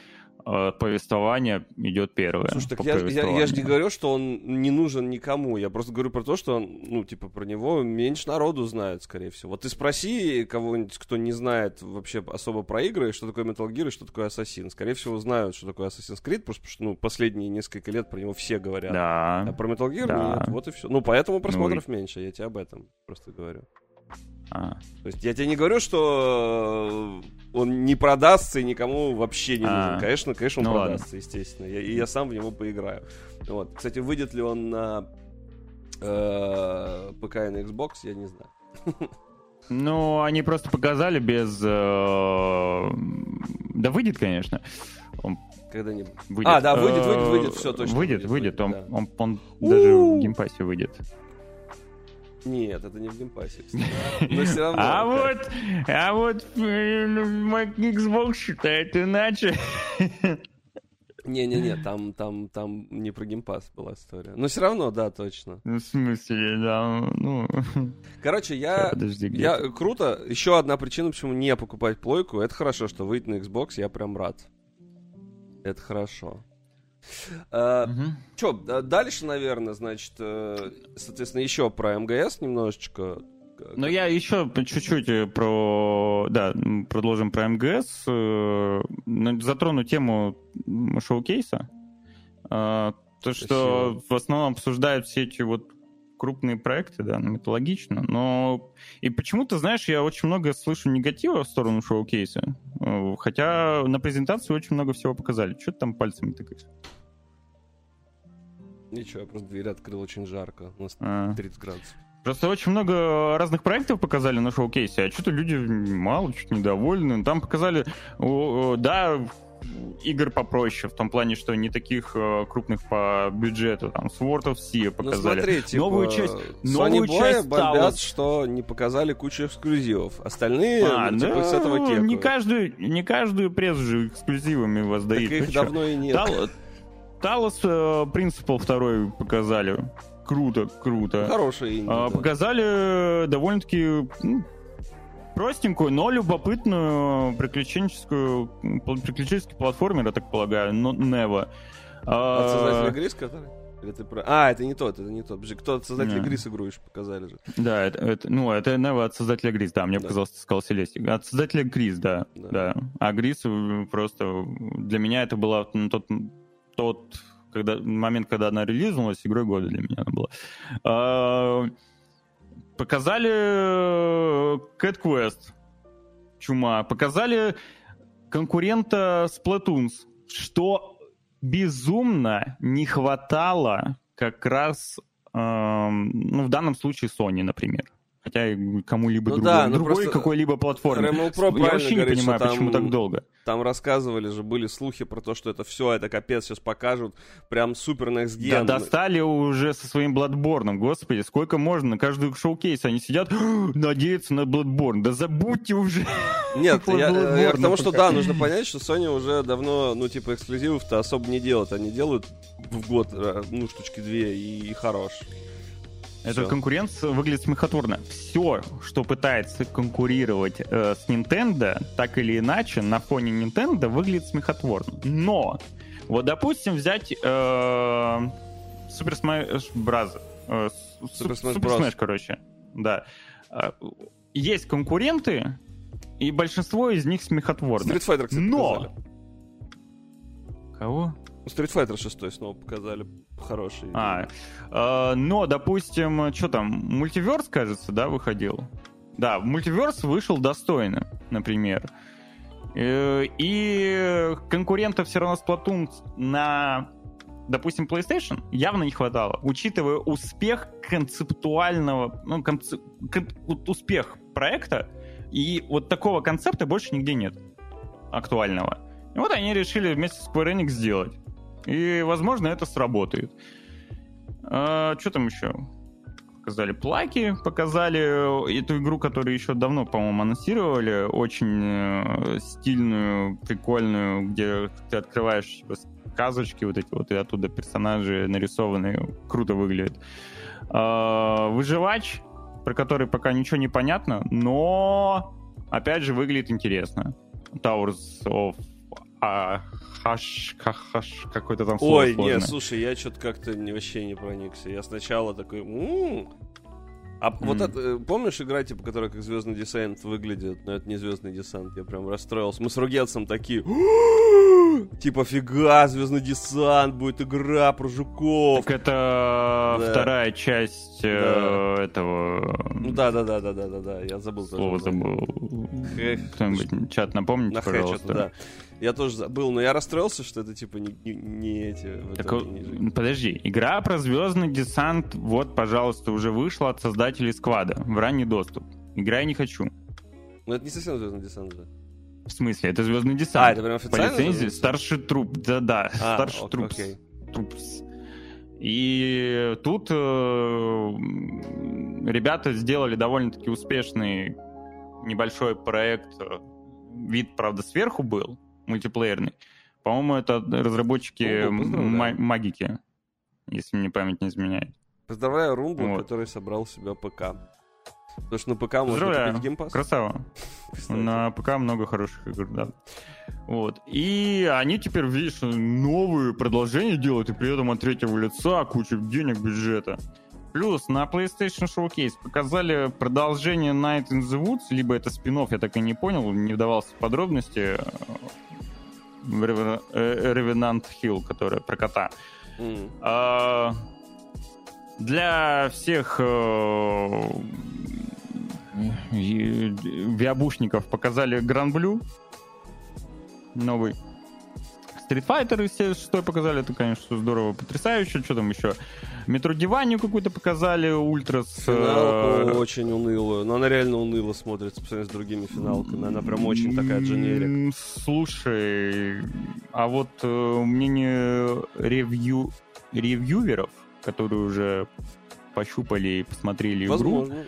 повествование идет первое. Слушай, так я, я, я же не говорю, что он не нужен никому. Я просто говорю про то, что он, ну, типа, про него меньше народу знает, скорее всего. Вот ты спроси кого-нибудь, кто не знает вообще особо про игры, что такое Metal Gear и что такое Assassin. Скорее всего, знают, что такое Assassin's Creed, потому что, ну, последние несколько лет про него все говорят. А Да. про Metal Gear Да. нет, вот и все. Ну, поэтому просмотров меньше, я тебе об этом просто говорю. А. То есть я тебе не говорю, что э, он не продастся и никому вообще не нужен. А. Конечно, конечно, он Ну ладно. продастся, естественно. Я- и я сам в него поиграю. Вот. Кстати, выйдет ли он на э, ПК и на Xbox, я не знаю. Ну, они просто показали без... э, Да выйдет, конечно. Он Когда-нибудь. выйдет. А, да, выйдет, выйдет, выйдет, всё, точно Выйдет, выйдет, выйдет. Он, выйдет, он, он даже в геймпассе выйдет. Нет, это не в геймпассе, кстати. Но все равно. А вот, а вот Xbox считает иначе. Не-не-не, там, там, там не про геймпасс была история. Но все равно, да, точно. Ну, В смысле, да, ну... Короче, я... Подожди, где Я, ты? круто. Еще одна причина, почему не покупать плойку, это хорошо, что выйдет на Xbox, я прям рад. Это хорошо. Э, Мгм. Че, дальше, наверное, значит, э, соответственно, еще про МГС немножечко. Ну, я еще чуть-чуть э, про... Да, продолжим про МГС. э, ну, Затрону тему шоу-кейса. А, То, что в основном обсуждают все эти вот крупные проекты, да, ну, это логично, но и почему-то, знаешь, я очень много слышу негатива в сторону шоу-кейса, Э, хотя на презентации очень много всего показали. Что ты там пальцами тыкаешь? Ничего, я просто дверь открыл очень жарко. У нас А. 30 градусов. Просто очень много разных проектов показали на шоу-кейсе, а что-то люди мало, что-то недовольны. Там показали, да, игр попроще, в том плане, что не таких э, крупных по бюджету, там, Sword of Sea Ну показали. смотри, типа, Новую часть- Sony новую Boy часть бомбят, Talos. что не показали кучу эксклюзивов. Остальные, А, ну, типа, да, с этого кекают. не каждую, не каждую прессу же эксклюзивами Так воздают. их чё? давно и нет. Тал- Талос э, Принципал второй показали. Круто, круто. Хорошие инди, А, да. Показали довольно-таки ну, простенькую, но любопытную приключенческую приключенческий платформер, я так полагаю, но Нева. От создателя А, Грис, который? Или ты про... А, это не тот, это не тот. Подожди, Кто от создателя Не. Грис игру еще показали же. Да, это, это- ну, это Нева от создателя Грис, да, мне Да. показалось, ты сказал Селестик. От создателя Грис, да, Да. да. А Грис э, просто для меня это была ну, тот, тот когда, момент, когда она релизнулась, игрой года для меня она была. Показали э, Cat Quest, чума. Показали конкурента Splatoons, что безумно не хватало как раз, эм, ну, в данном случае Sony, например. Хотя кому-либо Ну другой, да, ну другой просто какой-либо платформе. RML Pro Я вообще не говорит, понимаю, что там- почему так долго. Там рассказывали же, были слухи про то, что это все, это капец, сейчас покажут. Прям супер next Да gen. достали уже со своим Bloodborne, господи, сколько можно, на каждый шоу-кейс они сидят, надеются на Bloodborne, да забудьте уже. Нет, я, я Bloodborne к тому, что да, нужно понять, что Sony уже давно, ну, типа, эксклюзивов-то особо не делают. Они делают в год, э, ну, штучки две, и, и хорош. Эта конкуренция выглядит смехотворно. Все, что пытается конкурировать э, с Nintendo, так или иначе, на фоне Nintendo выглядит смехотворно. Но, вот, допустим, взять э, Super Smash Bros. э, Super Smash Super Bros. Smash, короче. Да. а, есть конкуренты, и большинство из них смехотворны. Street Fighter, кстати, Но! показали. Кого? Street Fighter 6 снова показали. Хороший. А, э, но, допустим, что там, мультиверс, кажется, да, выходил? Да, мультиверс вышел достойно, например. Э, И конкурентов все равно Splatoon на, допустим, PlayStation явно не хватало, учитывая успех концептуального, ну, конце- кон- успех проекта, и вот такого концепта больше нигде нет актуального. И вот они решили вместе с Square Enix сделать. И, возможно, это сработает. что там еще? Показали плаки, показали эту игру, которую еще давно, по-моему, анонсировали. Очень э, стильную, прикольную, где ты открываешь типа, сказочки вот эти вот, и оттуда персонажи нарисованные. Круто выглядит. А, Выживач, про который пока ничего не понятно, но, опять же, выглядит интересно. Towers of а, хаш, хаш, какой-то там слово Ой, сложное. не, слушай, я что-то как-то вообще не проникся. Я сначала такой... «М-м». А вот М. это, э, помнишь игра, типа, которая как Звездный десант выглядит? Но это не Звездный десант, я прям расстроился. Мы с Ругетсом такие... Типа, фига, Звездный десант, будет игра про жуков. Так это Да. вторая часть э, этого Ну да, да, да, да, да, да, да, я забыл. название. забыл. Кто-нибудь чат напомните, На пожалуйста. да. Я тоже забыл, но я расстроился, что это типа не, не- не эти. Так, не э, подожди, игра про звездный десант, вот, пожалуйста, уже вышла от создателей сквада в ранний доступ. Игра я не хочу. Ну это не совсем Звездный десант же. В смысле, это звездный А, десант. это прям По официально? лицензии Звездный десант? старший труп, да-да, А, старший ок- трупс. окей. Troops. И тут э, ребята сделали довольно-таки успешный небольшой проект. Вид, правда, сверху был, мультиплеерный. По-моему, это разработчики магики, если мне память не изменяет. Поздравляю Румбу, Вот. который собрал у себя ПК. Потому что на ПК можно купить геймпас. Красава. кстати. На ПК много хороших игр, да. Вот. И они теперь, видишь, новые продолжения делают, и при этом от третьего лица куча денег, бюджета. Плюс на PlayStation Showcase показали продолжение Night in the Woods, либо это спин я так и не понял, не вдавался в подробности. э, Reven- Revenant Hill, которая про кота. М. А, Для всех э, виабушников показали Гран Блю новый. Street Fighter все что показали, это, конечно, здорово, потрясающе. Что там еще? Метродиванию какую-то показали, Ультрас. Финалку э, очень унылую. Но она реально уныло смотрится по сравнению с другими финалками. Она прям очень такая дженерик. Слушай, а вот э, мнение ревью, ревьюверов, которые уже пощупали и посмотрели игру, Возможно.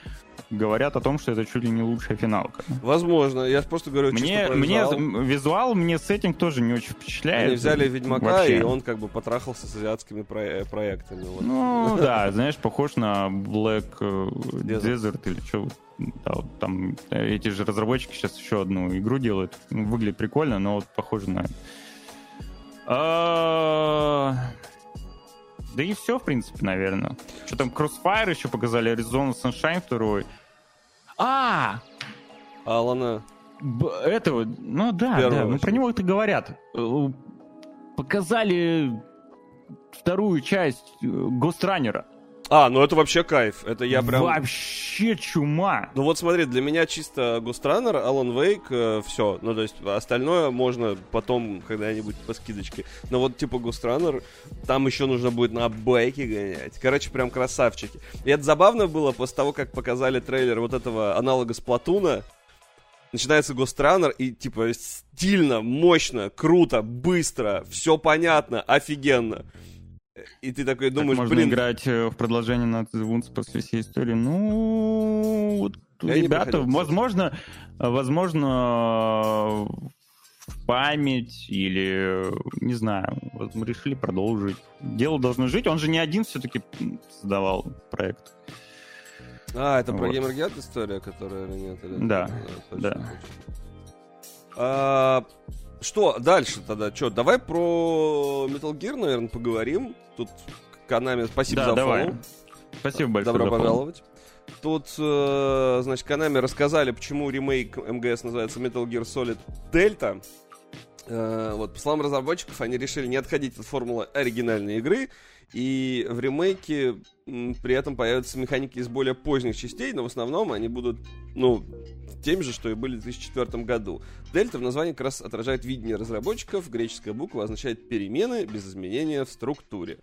Говорят о том, что это чуть ли не лучшая финалка. Возможно. Я просто говорю Мне, мне визуал. мне сеттинг тоже не очень впечатляет. Они взяли Ведьмака, Вообще. и он как бы потрахался с азиатскими про- э, проектами. Вот. Ну, да, знаешь, похож на Black э, Desert. Desert или что. там э, эти же разработчики сейчас еще одну игру делают. Ну, Выглядит прикольно, но вот похоже на... А, Да и все, в принципе, наверное. Что там, Crossfire еще показали, Arizona Sunshine 2. А, Алана. Б- этого, ну да, да, ну про него это говорят. Э, Показали вторую часть э, Гостранера. А, ну это вообще кайф. Это я прям... Вообще чума. Ну вот смотри, для меня чисто Густранер, Алан Вейк, все. Ну то есть остальное можно потом когда-нибудь по скидочке. Но вот типа Густранер, там еще нужно будет на байке гонять. Короче, прям красавчики. И это забавно было после того, как показали трейлер вот этого аналога Сплатуна. Начинается Гостранер и типа стильно, мощно, круто, быстро, все понятно, офигенно. И ты такой Так думаешь, можно блин, играть э, в продолжение на Wounds после всей истории. Ну, вот Я ребята, возможно, возможно, в память или, не знаю, вот мы решили продолжить. Дело должно жить. Он же не один все-таки создавал проект. А, это про Вот. Gamergate история, которая или нет? Или... Да, точно, да. точно. А, что дальше тогда? Что, давай про Metal Gear, наверное, поговорим. Тут Канами, спасибо да, за давай. фоллоу. Спасибо большое. Добро пожаловать. тут, э, значит, Konami рассказали, почему ремейк МГС называется Metal Gear Solid Delta. Э, вот, по словам разработчиков, они решили не отходить от формулы оригинальной игры, и в ремейке м, при этом появятся механики из более поздних частей, но в основном они будут, ну, теми же, что и были в 2004 году. Дельта в названии как раз отражает видение разработчиков, греческая буква означает перемены без изменения в структуре.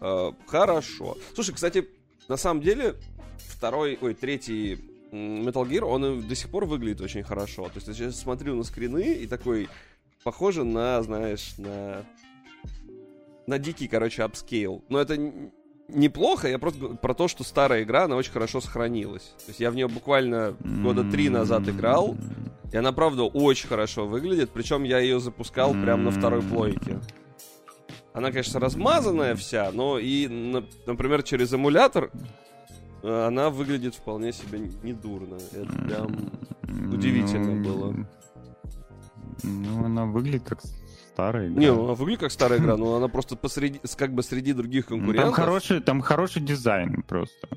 Э, хорошо. Слушай, кстати, на самом деле, второй, ой, третий Metal Gear, он до сих пор выглядит очень хорошо. То есть я сейчас смотрю на скрины и такой, похоже на, знаешь, на... На дикий, короче, апскейл. Но это неплохо, я просто про то, что старая игра, она очень хорошо сохранилась. То есть я в нее буквально года три назад играл, и она, правда, очень хорошо выглядит. Причем я ее запускал прямо на второй плойке. Она, конечно, размазанная вся, но и, на- например, через эмулятор э, она выглядит вполне себе недурно. Это прям... удивительно было. Ну, она выглядит как старая игра. Не, она выглядит как старая игра, но она просто посреди, как бы среди других Ну, конкурентов. Там хороший, там хороший дизайн просто.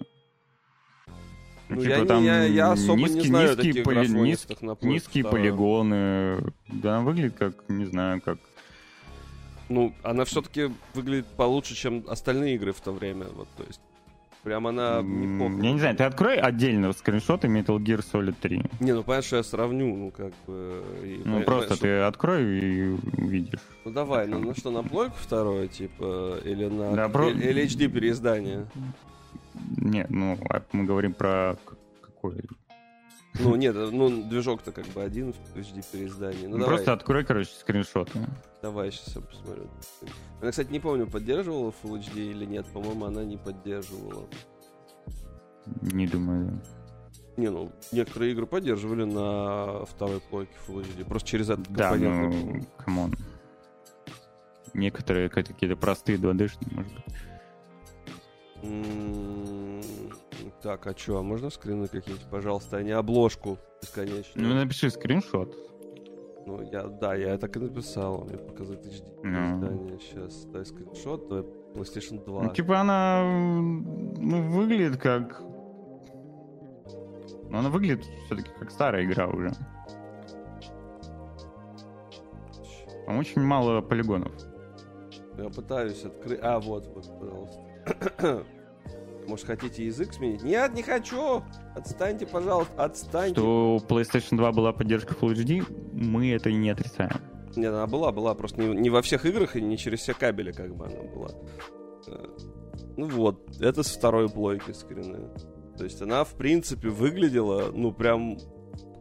Ну, Типа я, не- там я, я особо не низкий- знаю низкие таких поли- плойке Низкие второй. полигоны. Да, она выглядит как, не знаю, как... Ну, она все-таки выглядит получше, чем остальные игры в то время. Вот, то есть, прям она неплохо. Я не знаю, ты открой отдельно скриншоты Metal Gear Solid 3. Не, ну понятно, что я сравню, ну как бы. и Ну, просто что- ты открой и увидишь. Ну давай, ну, ну что, на плойку второе, типа, или на Да, про- или HD переиздание? Нет, ну, а мы говорим про какой? Ну нет, ну движок-то как бы один в HD переиздании. Ну Ну, давай, Просто открой, короче, скриншоты. давай, сейчас я посмотрю. Она, кстати, не помню, поддерживала Full HD или нет. По-моему, она не поддерживала. Не думаю. Не, ну, некоторые игры поддерживали на второй плойке Full HD. Просто через этот Да, компонент. ну, come on. Некоторые как- какие-то простые 2D-шные, может быть. Так, а что, а можно скрины какие-нибудь, пожалуйста, а не обложку Ну, бесконечную? напиши скриншот. Ну, я, да, я так и написал. Мне показать HD Ну. издание. Сейчас, дай скриншот, давай PlayStation 2. Ну, типа она ну, выглядит как... Ну, она выглядит все-таки как старая игра уже. Там очень мало полигонов. Я пытаюсь открыть... А, вот, вот, пожалуйста. Может, хотите язык сменить? Нет, не хочу! Отстаньте, пожалуйста, отстаньте. Что у PlayStation 2 была поддержка Full HD, мы это не отрицаем. Нет, она была, была, просто не, не во всех играх и не через все кабели, как бы она была. Э, Ну вот, это с второй плойки скрины. То есть она, в принципе, выглядела, ну, прям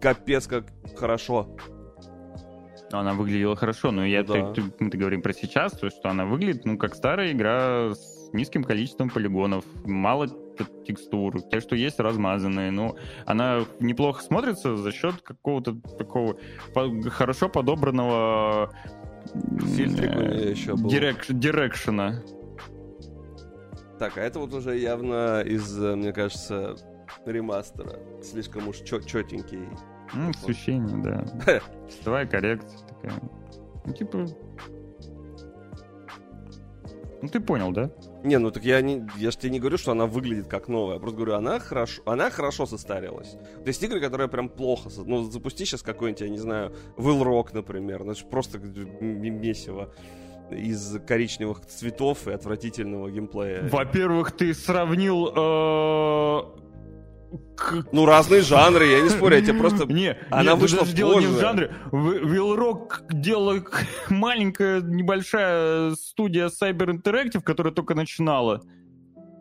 капец как хорошо. Она выглядела хорошо, но я, Ну да. ты- ты- мы говорим про сейчас, то, что она выглядит, ну, как старая игра с низким количеством полигонов, мало текстур, те, что есть, размазанные, но она неплохо смотрится за счет какого-то такого хорошо подобранного Фильтрик ещё был. дирек- дирекшена. Так, а это вот уже явно из, э, мне кажется, ремастера. Слишком уж чё- чётенький. Ну, освещение, да. Цветовая коррекция такая. Ну, типа... Ну, ты понял, да? Не, ну так я не, я же тебе не говорю, что она выглядит как новая. Я просто говорю, она хорошо, она хорошо состарилась. То есть игры, которые прям плохо, ну запусти сейчас какой-нибудь, я не знаю, Will Rock, например, ну это просто месиво из коричневых цветов и отвратительного геймплея. Во-первых, ты сравнил... Ну разные жанры, я не спорю, я тебе просто... Не, Она нет, вышла даже дело не в жанре. Вилрок делала маленькая, небольшая студия Cyber Interactive, которая только начинала.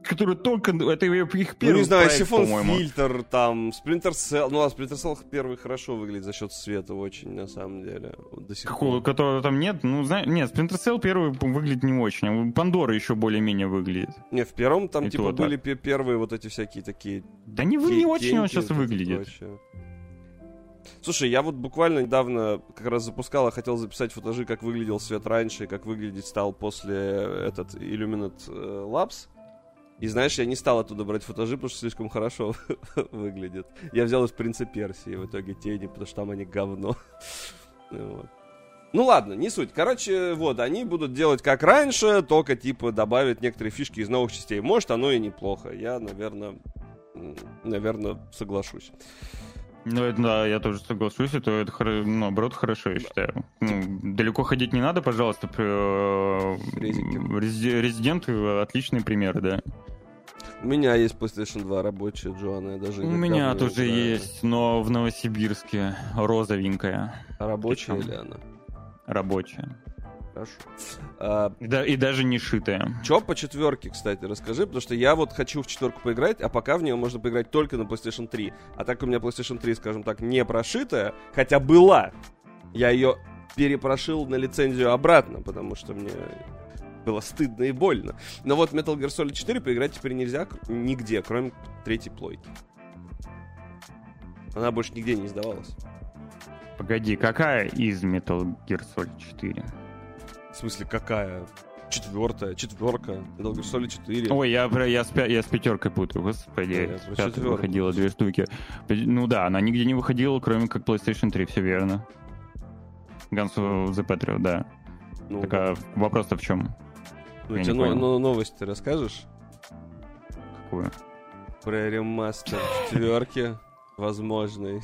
Которая только... Это ее- их первый Ну не знаю, проект, Сифон. Фильтр, там, Splinter Cell. Ну, а Splinter Cell первый хорошо выглядит за счет света очень, на самом деле. До сих Какого, пор. которого там нет? Ну, знаешь, нет, Splinter Cell первый выглядит не очень. Пандора еще более-менее выглядит. Не, в первом там, И типа, то, да. были пе- первые вот эти всякие такие Да не, не очень он сейчас выглядит. прочее. Слушай, я вот буквально недавно как раз запускал, а хотел записать футажи, как выглядел свет раньше как выглядеть стал после этот Illuminate э, Labs. И знаешь, я не стал оттуда брать футажи, потому что слишком хорошо выглядит. Я взял из Принца Персии в итоге тени, потому что там они говно. Вот. Ну ладно, не суть. Короче, вот, они будут делать как раньше, только, типа, добавят некоторые фишки из новых частей. Может, оно и неплохо. Я, наверное, наверное, соглашусь. Ну, это, да, я тоже соглашусь, это, это ну, наоборот хорошо, я считаю. Ну, далеко ходить не надо, пожалуйста. Резиденты отличные примеры, да. У меня есть PlayStation 2 рабочая, Джоанна, я даже У меня тоже да. есть, но в Новосибирске розовенькая, А рабочая Причем? или она? рабочая. Хорошо. А, И, да- и даже не шитая. Чё по четверке, кстати, расскажи, потому что я вот хочу в четверку поиграть, а пока в нее можно поиграть только на PlayStation 3. А так у меня PlayStation 3, скажем так, не прошитая, хотя была, я ее перепрошил на лицензию обратно, потому что мне было стыдно и больно. Но вот Metal Gear Solid 4 поиграть теперь нельзя нигде, кроме третьей плойки. Она больше нигде не издавалась. Погоди, какая из Metal Gear Solid 4? В смысле, какая? Четвертая, четверка, Metal Gear Solid 4. Ой, я, я, с, я с пятеркой путаю, господи. Да, я четвёрку. выходило две штуки. Ну да, она нигде не выходила, кроме как PlayStation 3, все верно. Guns of the Patriot, да. ну, Так а вопрос-то в чем? ну, я тебе не но- понял. но- новости расскажешь? Какую? Про ремастер четверки возможный.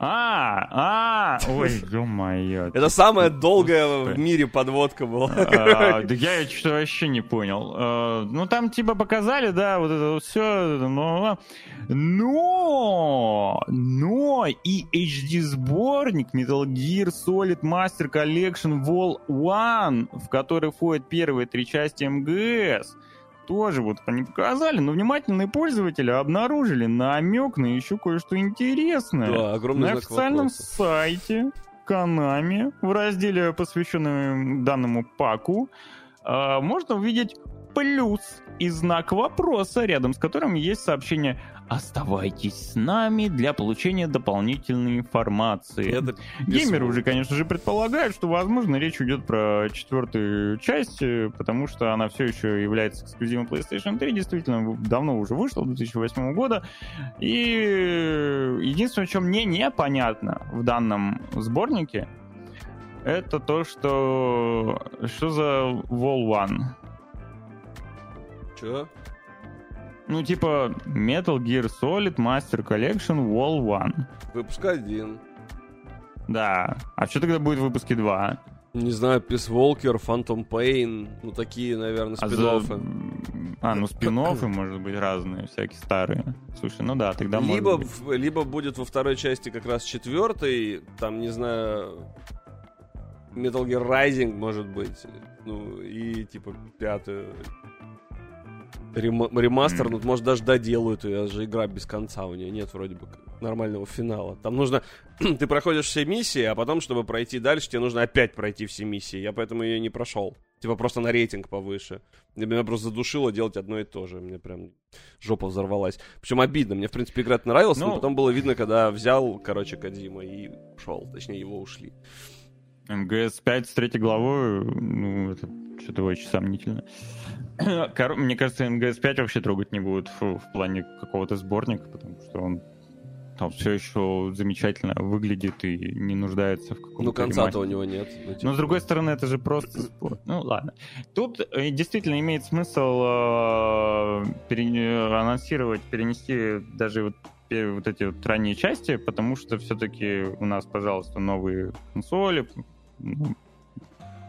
А, а, ой, ё-моё. Это самая долгая в мире подводка была. А, Да я что вообще не понял. А, Ну, там типа показали, да, вот это все, но... Но! Но! И HD-сборник Metal Gear Solid Master Collection Vol 1, в который входят первые три части МГС, тоже вот они показали, но внимательные пользователи обнаружили намек на еще кое-что интересное. Да, огромный На официальном вопроса. сайте Konami в разделе, посвященном данному паку, а, можно увидеть плюс и знак вопроса, рядом с которым есть сообщение «Оставайтесь с нами для получения дополнительной информации». Это Геймеры уже, конечно же, предполагают, что, возможно, речь идет про четвертую часть, э, потому что она все еще является эксклюзивом PlayStation 3, действительно, давно уже вышла, 2008 года. И единственное, что мне непонятно в данном сборнике, это то, что... Что за Wall One? Чё? Ну, типа, Metal Gear Solid Master Collection Wall One. Выпуск один. Да. А что тогда будет в выпуске 2? Не знаю, Peace Walker, Phantom Pain, ну такие, наверное, А, за- спин а, ну спин может быть разные, всякие старые. Слушай, ну да, тогда либо, может быть. либо будет во второй части как раз четвертый, там, не знаю, Metal Gear Rising, может быть, ну, и, типа, пятый рема- ремастер, Мгм. ну, может, даже доделают ее, же игра без конца, у нее нет вроде бы нормального финала. Там нужно, ты проходишь все миссии, а потом, чтобы пройти дальше, тебе нужно опять пройти все миссии, я поэтому ее не прошел. Типа просто на рейтинг повыше. Меня просто задушило делать одно и то же. Мне прям жопа взорвалась. Причем обидно. Мне, в принципе, игра нравилась, но Ну- потом было видно, когда взял, короче, Кадима и ушел. Точнее, его ушли. МГС 5 с третьей главой, ну, это что-то очень сомнительно. Мне кажется, МГС 5 вообще трогать не будут в, в плане какого-то сборника, потому что он там все еще замечательно выглядит и не нуждается в каком-то Ну, конца-то у него нет. Ну, типа, Но с другой стороны, это же просто спорт. Ну ладно. Тут э, действительно имеет смысл э, пере- анонсировать, перенести даже вот, вот эти вот ранние части, потому что все-таки у нас, пожалуйста, новые консоли,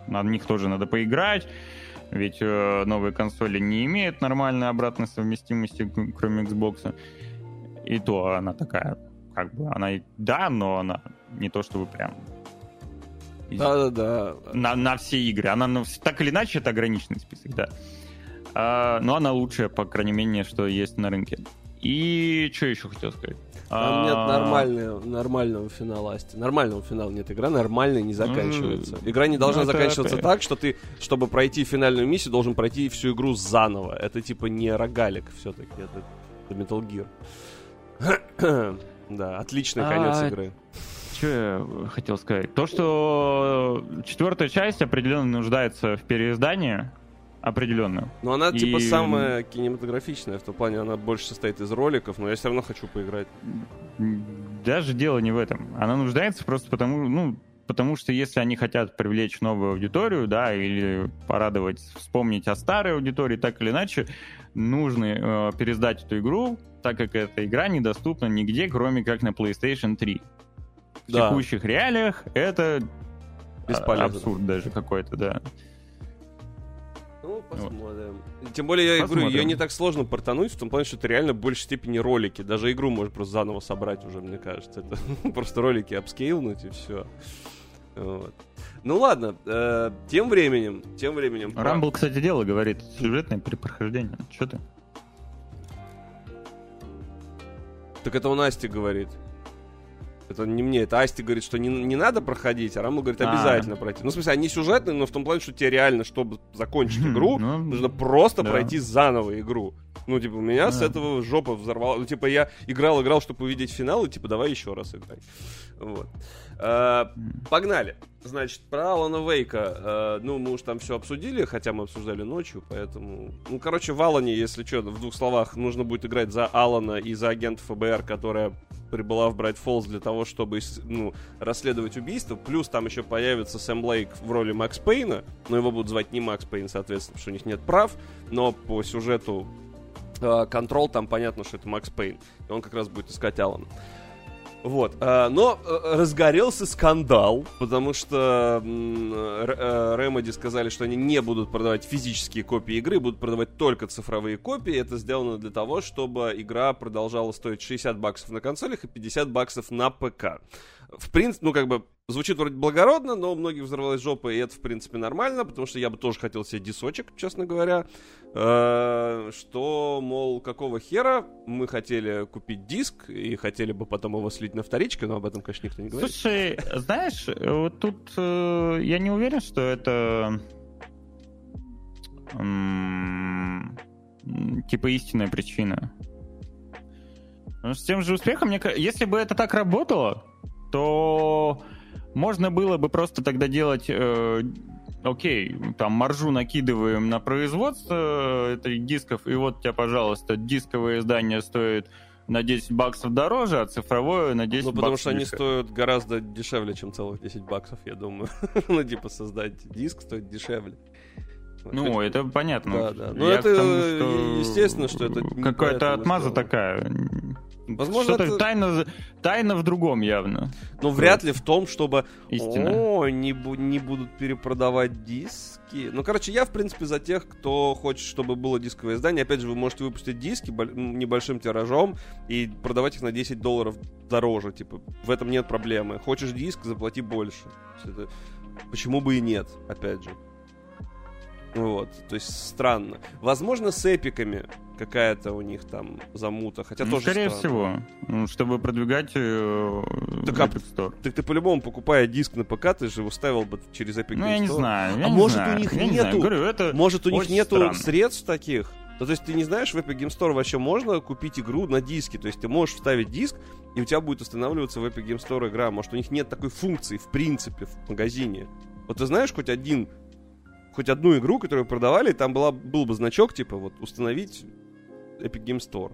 на них тоже надо поиграть. Ведь э, новые консоли не имеют нормальной обратной совместимости, кроме Xbox. И то она такая, как бы, она и да, но она не то чтобы прям Да-да-да. на, на все игры. Она ну, так или иначе это ограниченный список, да. А, но она лучшая, по крайней мере, что есть на рынке. И что еще хотел сказать? Там нет А, нормального, нормального финала, Асти. Нормального финала нет. Игра нормальная не заканчивается. Игра не должна это заканчиваться так, что ты, чтобы пройти финальную миссию, должен пройти всю игру заново. Это типа не рогалик все-таки. Это, это Metal Gear. да, отличный конец А, игры. Что я хотел сказать? То, что четвертая часть определенно нуждается в переиздании, определенно. Но она типа И- самая кинематографичная, в том плане она больше состоит из роликов, но я все равно хочу поиграть. Даже дело не в этом. Она нуждается просто потому, ну, потому что если они хотят привлечь новую аудиторию, да, или порадовать, вспомнить о старой аудитории, так или иначе, нужно э, пересдать эту игру, так как эта игра недоступна нигде, кроме как на PlayStation 3. В Да. текущих реалиях это Бесполезно. абсурд даже какой-то, да. Ну, посмотрим. Тем более, я говорю, Посмотрим. ее не так сложно портануть, в том плане, что это реально в большей степени ролики. Даже игру можно просто заново собрать уже, мне кажется. Это просто ролики обскейлнуть и все. Вот. Ну ладно, э, тем временем, тем временем... Рамбл, кстати, дело говорит, сюжетное при прохождении. Что ты? Так это он Асти говорит. Это не мне, это Асти говорит, что не, не надо проходить, а Рамбл говорит, А. обязательно пройти. Ну, в смысле, они сюжетные, но в том плане, что тебе реально, чтобы закончить Мгм, игру, ну, нужно просто да. пройти заново игру. Ну, типа, у меня с Да. этого жопа взорвала. Ну, типа, я играл, играл, чтобы увидеть финал, и типа, давай еще раз играй. Вот. А, Погнали. Значит, про Алана Вейка. э, ну, мы уж там все обсудили, хотя мы обсуждали ночью, поэтому... Ну, короче, в Алане, если что, в двух словах, нужно будет играть за Алана и за агента ФБР, которая прибыла в Брайт Фоллс для того, чтобы ну, расследовать убийство. Плюс там еще появится Сэм Лейк в роли Макс Пейна, но его будут звать не Макс Пейн, соответственно, потому что у них нет прав, но по сюжету Контрол, там понятно, что это Макс Пейн. И он как раз будет искать Алана. Вот. э, Но э, разгорелся скандал, потому что э, Remedy сказали, что они не будут продавать физические копии игры, будут продавать только цифровые копии. Это сделано для того, чтобы игра продолжала стоить 60 баксов на консолях и 50 баксов на ПК. В принципе, ну как бы звучит вроде благородно, но у многих взорвалась жопа, и это в принципе нормально, потому что я бы тоже хотел себе дисочек, честно говоря. Э, Что, мол, какого хера мы хотели купить диск и хотели бы потом его слить на вторичке, но об этом, конечно, никто не говорит. Слушай, знаешь, вот тут э, я не уверен, что это типа истинная причина. С тем же успехом, если бы это так работало, то можно было бы просто тогда делать, э, окей, там маржу накидываем на производство э, этих дисков, и вот тебя, пожалуйста, дисковое издание стоит на 10 баксов дороже, а цифровое на 10 Ну, потому баксов что они стоят гораздо дешевле, чем целых 10 баксов, я думаю. ну, типа, создать диск стоит дешевле. Ну, Хоть- это понятно. Да, да. Ну, это, тому, что естественно, что это Какая-то отмаза сделано. такая. Возможно, Что-то это- тайна, тайна в другом явно. Но вряд ли в том, чтобы Истина. О, не, бу- не будут перепродавать диски. Ну, короче, я, в принципе, за тех, кто хочет, чтобы было дисковое издание. Опять же, вы можете выпустить диски небольшим тиражом и продавать их на 10 долларов дороже. Типа, в этом нет проблемы. Хочешь диск, заплати больше. Это- Почему бы и нет, опять же. Вот, то есть странно. Возможно, с эпиками какая-то у них там замута, хотя Ну, тоже скорее странно. всего. Ну, Чтобы продвигать э, Так, а- Epic Store. Так ты по-любому, покупая диск на ПК, ты же его ставил бы через Epic Ну, Games я не Store. знаю. я А не может, знаю, у них я не знаю. нету- Говорю, это... Может, у них нету странно. средств таких? Ну, то есть ты не знаешь, в Epic Game Store вообще можно купить игру на диске. То есть ты можешь вставить диск, и у тебя будет устанавливаться в Epic Game Store игра. Может, у них нет такой функции, в принципе, в магазине. Вот ты знаешь хоть один, хоть одну игру, которую продавали, и там была, был бы значок, типа, вот, установить Epic Game Store.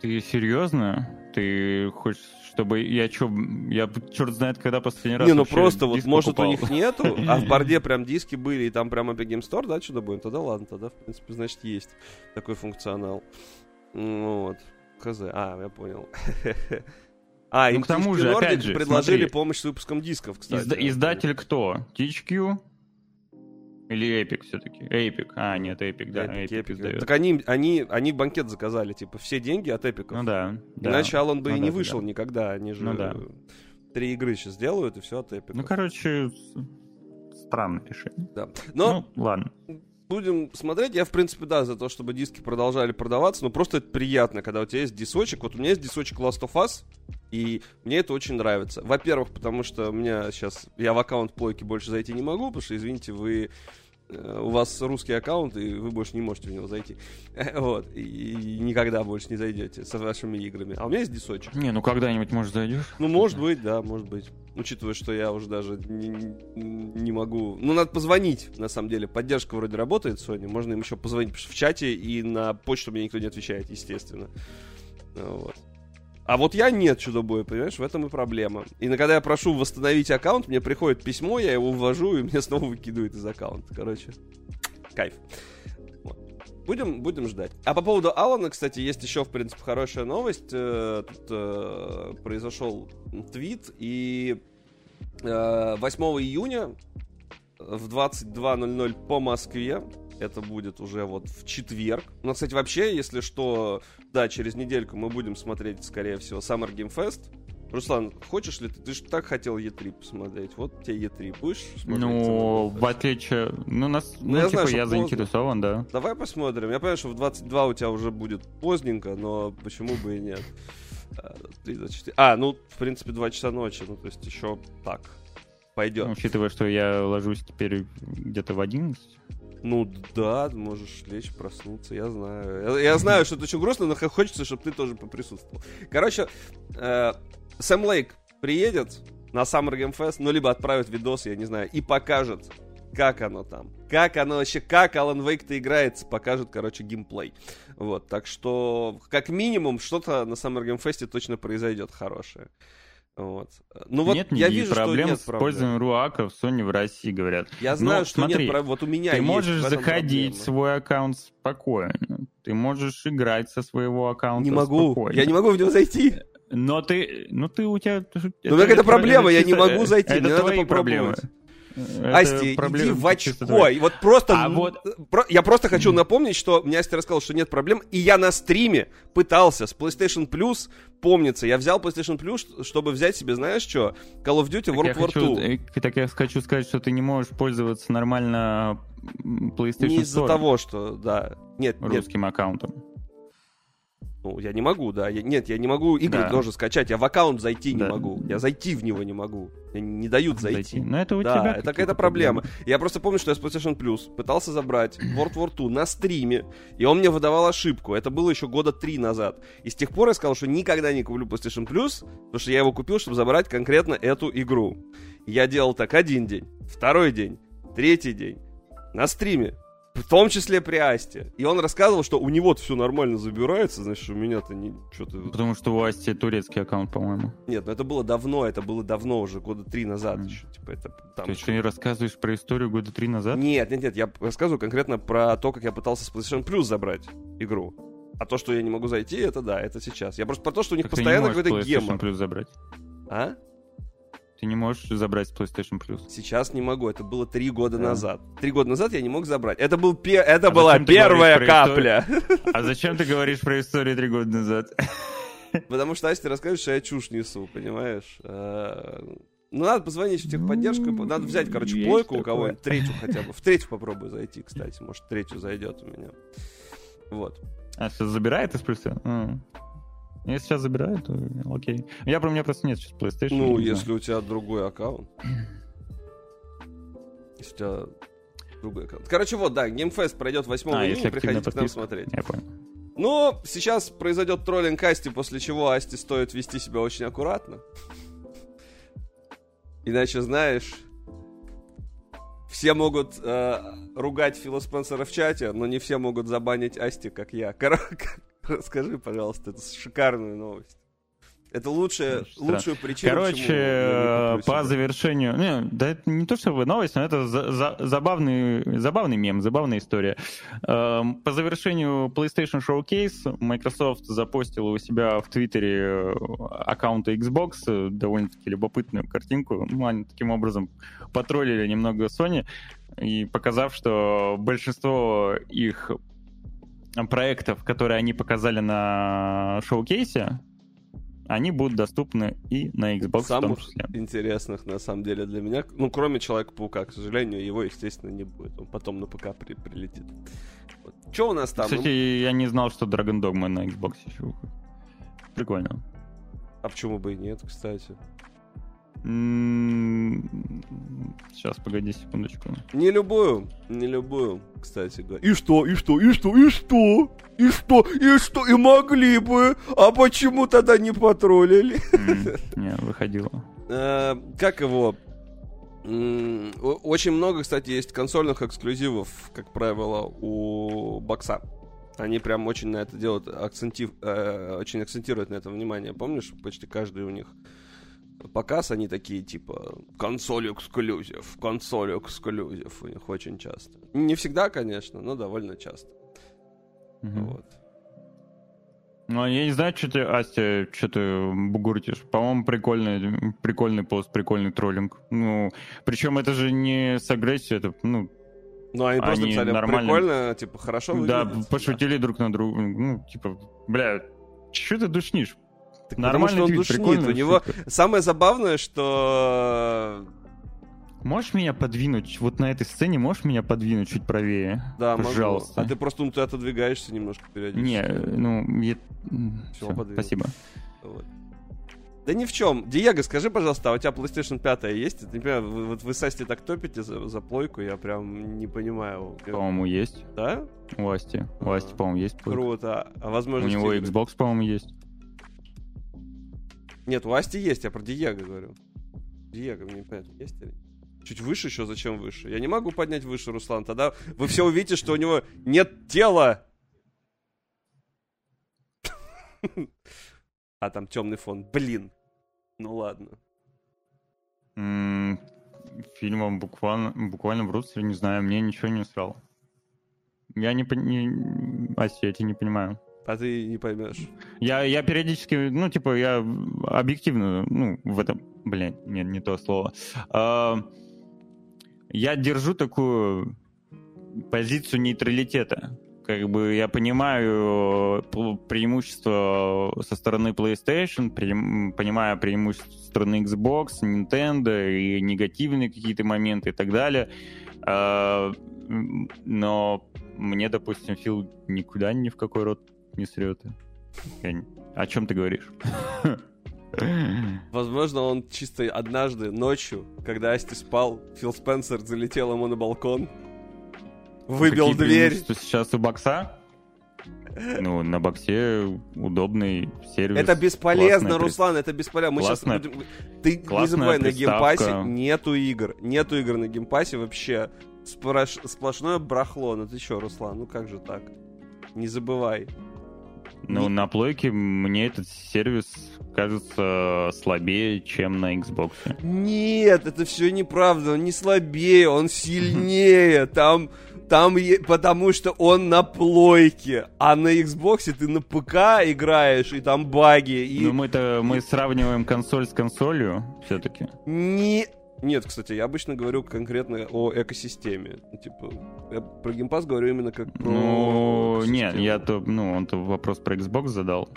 Ты серьезно? Ты хочешь, чтобы я чё, я черт знает, когда последний раз не, ну просто вот, может, покупал. у них нету, а в борде прям диски были, и там прям Epic Game Store, да, что-то будет? Тогда ладно, тогда, в принципе, значит, есть такой функционал. Вот. Хз. А, я понял. А, Ну, им к тому же, Nordic опять же, предложили смотри. помощь с выпуском дисков, кстати. Изда- издатель кто? THQ? Или Epic все-таки? Epic. А, нет, Epic, да. Epic, Epic. издает. Так они, они, они банкет заказали, типа, все деньги от Эпиков. Ну да. да. Иначе Алан бы Ну и да, не вышел да. никогда. Они же Ну да. три игры сейчас делают, и все от Эпиков. Ну, короче, странное решение. да. Но Ну, ладно. Будем смотреть. Я, в принципе, да, за то, чтобы диски продолжали продаваться, но просто это приятно, когда у тебя есть дисочек. Вот у меня есть дисочек Last of Us, и мне это очень нравится. Во-первых, потому что у меня сейчас... Я в аккаунт плойки больше зайти не могу, потому что, извините, вы... э, У вас русский аккаунт, и вы больше не можете в него зайти. Вот. И никогда больше не зайдете со вашими играми. А у меня есть дисочек. Не, ну когда-нибудь, может, зайдешь? Ну, может быть, да, может быть. Учитывая, что я уже даже не, не могу... Ну, надо позвонить, на самом деле. Поддержка вроде работает, Sony. Можно им еще позвонить потому что в чате, и на почту мне никто не отвечает, естественно. Вот. А вот я нет чудо-боя, понимаешь, в этом и проблема. И когда я прошу восстановить аккаунт, мне приходит письмо, я его ввожу, и мне снова выкидывает из аккаунта. Короче, кайф. Будем, будем ждать. А по поводу Алана, кстати, есть еще, в принципе, хорошая новость. Э, тут э, произошел твит, и э, 8 июня в 22.00 по Москве это будет уже вот в четверг. Но, кстати, вообще, если что, да, через недельку мы будем смотреть, скорее всего, Summer Game Fest. Руслан, хочешь ли ты? Ты же так хотел E3 посмотреть. Вот тебе E3. Будешь смотреть? Ну, в отличие... Ну, нас, ну, ну я, типа, знаю, я заинтересован, да. Давай посмотрим. Я понимаю, что в 22 у тебя уже будет поздненько, но почему бы и нет. 3 до 4. А, ну, в принципе, 2 часа ночи. Ну, то есть еще так. Пойдет. Ну, учитывая, что я ложусь теперь где-то в 11. Ну да, можешь лечь, проснуться, я знаю. Я, я знаю, что это очень грустно, но хочется, чтобы ты тоже поприсутствовал. Короче, э, Сэм Лейк приедет на Summer Game Fest, ну либо отправит видос, я не знаю, и покажет, как оно там. Как оно вообще, как Alan Wake-то играется, покажет, короче, геймплей. Вот, так что, как минимум, что-то на Summer Game Fest точно произойдет хорошее. Вот. Ну вот нет я вижу, проблем что нет с использованием руака в Sony в России, говорят. Я знаю, Но, что смотри, нет проблем. Вот у меня Ты можешь заходить в свой аккаунт спокойно. Ты можешь играть со своего аккаунта Не могу. Спокойно. Я не могу в него зайти. Но ты, ну ты у тебя... Ну как это проблема, я не могу зайти, это мне надо попробовать. Проблемы. Асти, иди в очко. И вот просто... А вот... Я просто хочу напомнить, что мне Асти рассказал, что нет проблем, и я на стриме пытался с PlayStation Plus, помнится, я взял PlayStation Plus, чтобы взять себе, знаешь что, Call of Duty World War 2. Э, так я хочу сказать, что ты не можешь пользоваться нормально PlayStation Не из-за того, что, да. Нет, русским аккаунтом. Ну, я не могу, да. Я, нет, я не могу игры да. тоже скачать. Я в аккаунт зайти да. не могу. Я зайти в него не могу. Мне не дают зайти. зайти. Но это у да, тебя это какая-то проблема. проблема. Я просто помню, что я с PlayStation Plus пытался забрать World War 2 на стриме, и он мне выдавал ошибку. Это было еще года три назад. И с тех пор я сказал, что никогда не куплю PlayStation Plus, потому что я его купил, чтобы забрать конкретно эту игру. Я делал так один день, второй день, третий день. На стриме в том числе при Асте. И он рассказывал, что у него все нормально забирается, значит, у меня-то не что-то... Потому что у Асти турецкий аккаунт, по-моему. Нет, ну это было давно, это было давно уже, года три назад mm. еще. Типа, это, там, То есть ты не рассказываешь про историю года три назад? Нет, нет, нет, я рассказываю конкретно про то, как я пытался с PlayStation Plus забрать игру. А то, что я не могу зайти, это да, это сейчас. Я просто про то, что у них так постоянно какой-то гемор. Plus забрать. А? Ты не можешь забрать PlayStation Plus. Сейчас не могу, это было три года да. назад. Три года назад я не мог забрать. Это, был пе... это а была первая капля. А зачем ты говоришь про историю три года назад? Потому что Асти расскажет, что я чушь несу, понимаешь? А, ну, надо позвонить в техподдержку, ну, надо взять, короче, плойку у кого-нибудь, третью хотя бы. В третью попробую зайти, кстати, может, третью зайдет у меня. Вот. А, сейчас забирает из плюса? Если сейчас забирают, то окей. Я про меня просто нет сейчас PlayStation. Ну, если у тебя другой аккаунт. Если у тебя другой аккаунт. Короче, вот, да, GameFest пройдет 8 а, июня, приходите к нам смотреть. Я понял. Но сейчас произойдет троллинг Асти, после чего Асти стоит вести себя очень аккуратно. Иначе, знаешь, все могут э, ругать Фила Спенсера в чате, но не все могут забанить Асти, как я. Кор- Расскажи, пожалуйста, это шикарная новость. Это лучшая, лучшую причину. Короче, э, по завершению... Не, да это не то, чтобы новость, но это за, за, забавный, забавный мем, забавная история. Эм, по завершению PlayStation Showcase Microsoft запостила у себя в Твиттере э, аккаунта Xbox э, довольно-таки любопытную картинку. Ну, они таким образом потроллили немного Sony, и показав, что большинство их проектов, которые они показали на шоу-кейсе, они будут доступны и на Xbox Самых в том числе. интересных, на самом деле, для меня, ну, кроме Человека-паука, к сожалению, его, естественно, не будет. Он потом на ПК при прилетит. Вот. Что у нас там? Кстати, я не знал, что Dragon Dogma на Xbox еще выходит. Прикольно. А почему бы и нет, кстати? Сейчас, погоди секундочку. Не любую, не любую, кстати говоря. И что, и что, и что, и что? И что, и что, и могли бы. А почему тогда не потроллили? Не, выходило. Э, как его? Очень много, кстати, есть консольных эксклюзивов, как правило, у бокса. Они прям очень на это делают, акцентив, э, очень акцентируют на это внимание. Помнишь, почти каждый у них показ, они такие, типа, консоль эксклюзив, консоль эксклюзив у них очень часто. Не всегда, конечно, но довольно часто. Угу. Вот. Ну, я не знаю, что ты, Астя, что ты бугуртишь. По-моему, прикольный, прикольный пост, прикольный троллинг. Ну, причем это же не с агрессией, это, ну, ну, они, они просто написали нормально... прикольно, типа, хорошо выглядит. Да, пошутили да. друг на друга. Ну, типа, бля, что ты душнишь? Так Нормально он душнит. У него самое забавное, что Можешь меня подвинуть? Вот на этой сцене можешь меня подвинуть чуть правее? Да, Пожалуйста. Могу. А ты просто ну, ты отодвигаешься немножко периодически. Не, ну, я... Все, Все спасибо. Вот. Да ни в чем. Диего, скажи, пожалуйста, а у тебя PlayStation 5 есть? Не понимаю, вы, вот вы с Асти так топите за, за плойку, я прям не понимаю. По-моему, есть. Да? У Асти. У Асти, по-моему, есть плойка. Круто. А возможно... У него Xbox, по-моему, есть. Нет, у Асти есть, я про Диего говорю. Диего, мне понятно, есть или Чуть выше еще, зачем выше? Я не могу поднять выше, Руслан. Тогда вы все увидите, что у него нет тела. А там темный фон. Блин. Ну ладно. Фильмом буквально, буквально в Русле, не знаю, мне ничего не усрал. Я не, не... Ася, я тебя не понимаю. А ты не поймешь. Я, я периодически, ну, типа, я объективно, ну, в этом, блин, нет, не то слово. А, я держу такую позицию нейтралитета. Как бы я понимаю преимущество со стороны PlayStation, преим, понимаю преимущество со стороны Xbox, Nintendo и негативные какие-то моменты и так далее. А, но мне, допустим, Фил никуда ни в какой рот не срет. Я... О чем ты говоришь? Возможно, он чисто однажды ночью, когда Асти спал, Фил Спенсер залетел ему на балкон, выбил Какие дверь. Сейчас у бокса? Ну, на боксе удобный сервис. Это бесполезно, Руслан, это бесполезно. Мы классная, сейчас будем... Ты не забывай, на геймпассе нету игр. Нету игр на геймпассе вообще. Сплош... Сплошное барахло. Ну ты что, Руслан, ну как же так? Не забывай. Ну, не... на плойке мне этот сервис кажется слабее, чем на Xbox. Нет, это все неправда. Он не слабее, он сильнее. Там, там, потому что он на плойке, а на Xbox ты на ПК играешь, и там баги. И... Ну, мы-то мы сравниваем консоль с консолью все-таки. Не, нет, кстати, я обычно говорю конкретно о экосистеме. Типа, я про геймпас говорю именно как про Ну, нет, я то, ну, он-то вопрос про Xbox задал.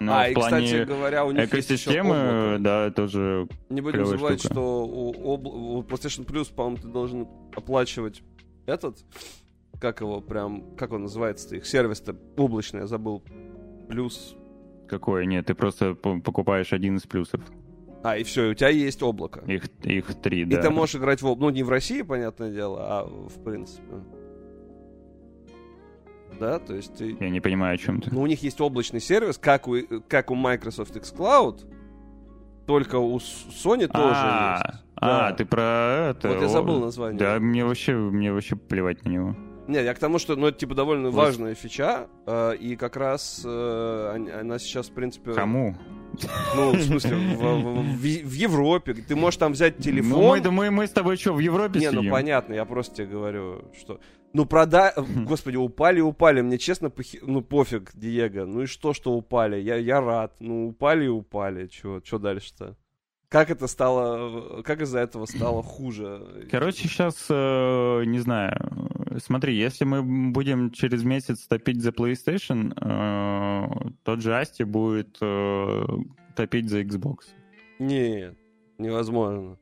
Но а, и, плане кстати говоря, у них экосистемы, да, тоже Не будем забывать, штука. что у, обл... у PlayStation Plus, по-моему, ты должен оплачивать этот, как его прям, как он называется-то, их сервис-то облачный, я забыл, плюс... Какой? Нет, ты просто покупаешь один из плюсов. А, и все, и у тебя есть облако. Их, их три, да. И ты можешь играть в облако. Ну, не в России, понятное дело, а в принципе. Да, то есть ты... Я не понимаю, о чем ты. Ну, у них есть облачный сервис, как у, как у Microsoft xCloud, только у Sony а, тоже есть. А, да. ты про это... Вот я забыл название. Да, мне вообще, мне вообще плевать на него. Не, я к тому, что, ну, это, типа, довольно важная фича, э, и как раз э, она сейчас, в принципе... Кому? Ну, в смысле, в, в, в, Европе. Ты можешь там взять ну, телефон... Ну, мы, мы, мы с тобой что, в Европе Не, ну, сидим? ну, понятно, я просто тебе говорю, что... Ну, прода... Господи, упали, упали. Мне честно, похи... ну, пофиг, Диего. Ну и что, что упали? Я, я рад. Ну, упали и упали. Чего, что дальше-то? Как это стало, как из-за этого стало хуже? Короче, сейчас, э, не знаю, смотри, если мы будем через месяц топить за PlayStation, э, тот же Асти будет э, топить за Xbox. Нет, невозможно.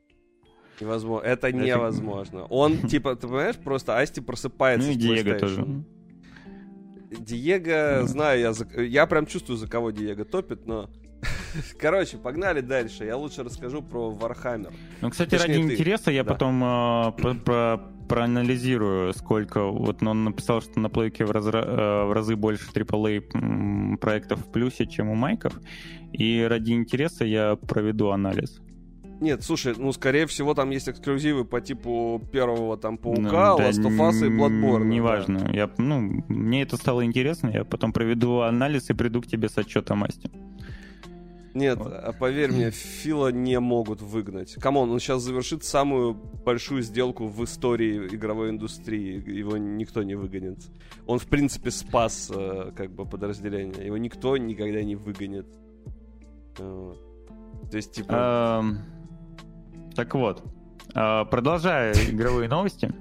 Невозможно. Это, это невозможно. Он, типа, ты понимаешь, просто Асти просыпается ну, и Диего тоже. Диего, знаю, я, я прям чувствую, за кого Диего топит, но Короче, погнали дальше. Я лучше расскажу про Warhammer. Ну, кстати, Точнее, ради ты. интереса я да. потом э, про, про, проанализирую, сколько... Вот он написал, что на плейке в, разра, э, в разы больше AAA проектов в плюсе, чем у майков. И ради интереса я проведу анализ. Нет, слушай, ну, скорее всего, там есть эксклюзивы по типу первого там Паука, Ну, да, Last of Us и Bloodborne. Неважно. Я, ну, мне это стало интересно, я потом проведу анализ и приду к тебе с отчетом Асти. Нет, Вот. а поверь мне, Фила не могут выгнать. Come on, он сейчас завершит самую большую сделку в истории игровой индустрии. Его никто не выгонит. Он, в принципе, спас э, как бы подразделение. Его никто никогда не выгонит. Вот. То есть, типа... Эм, Так вот, э, продолжая игровые новости,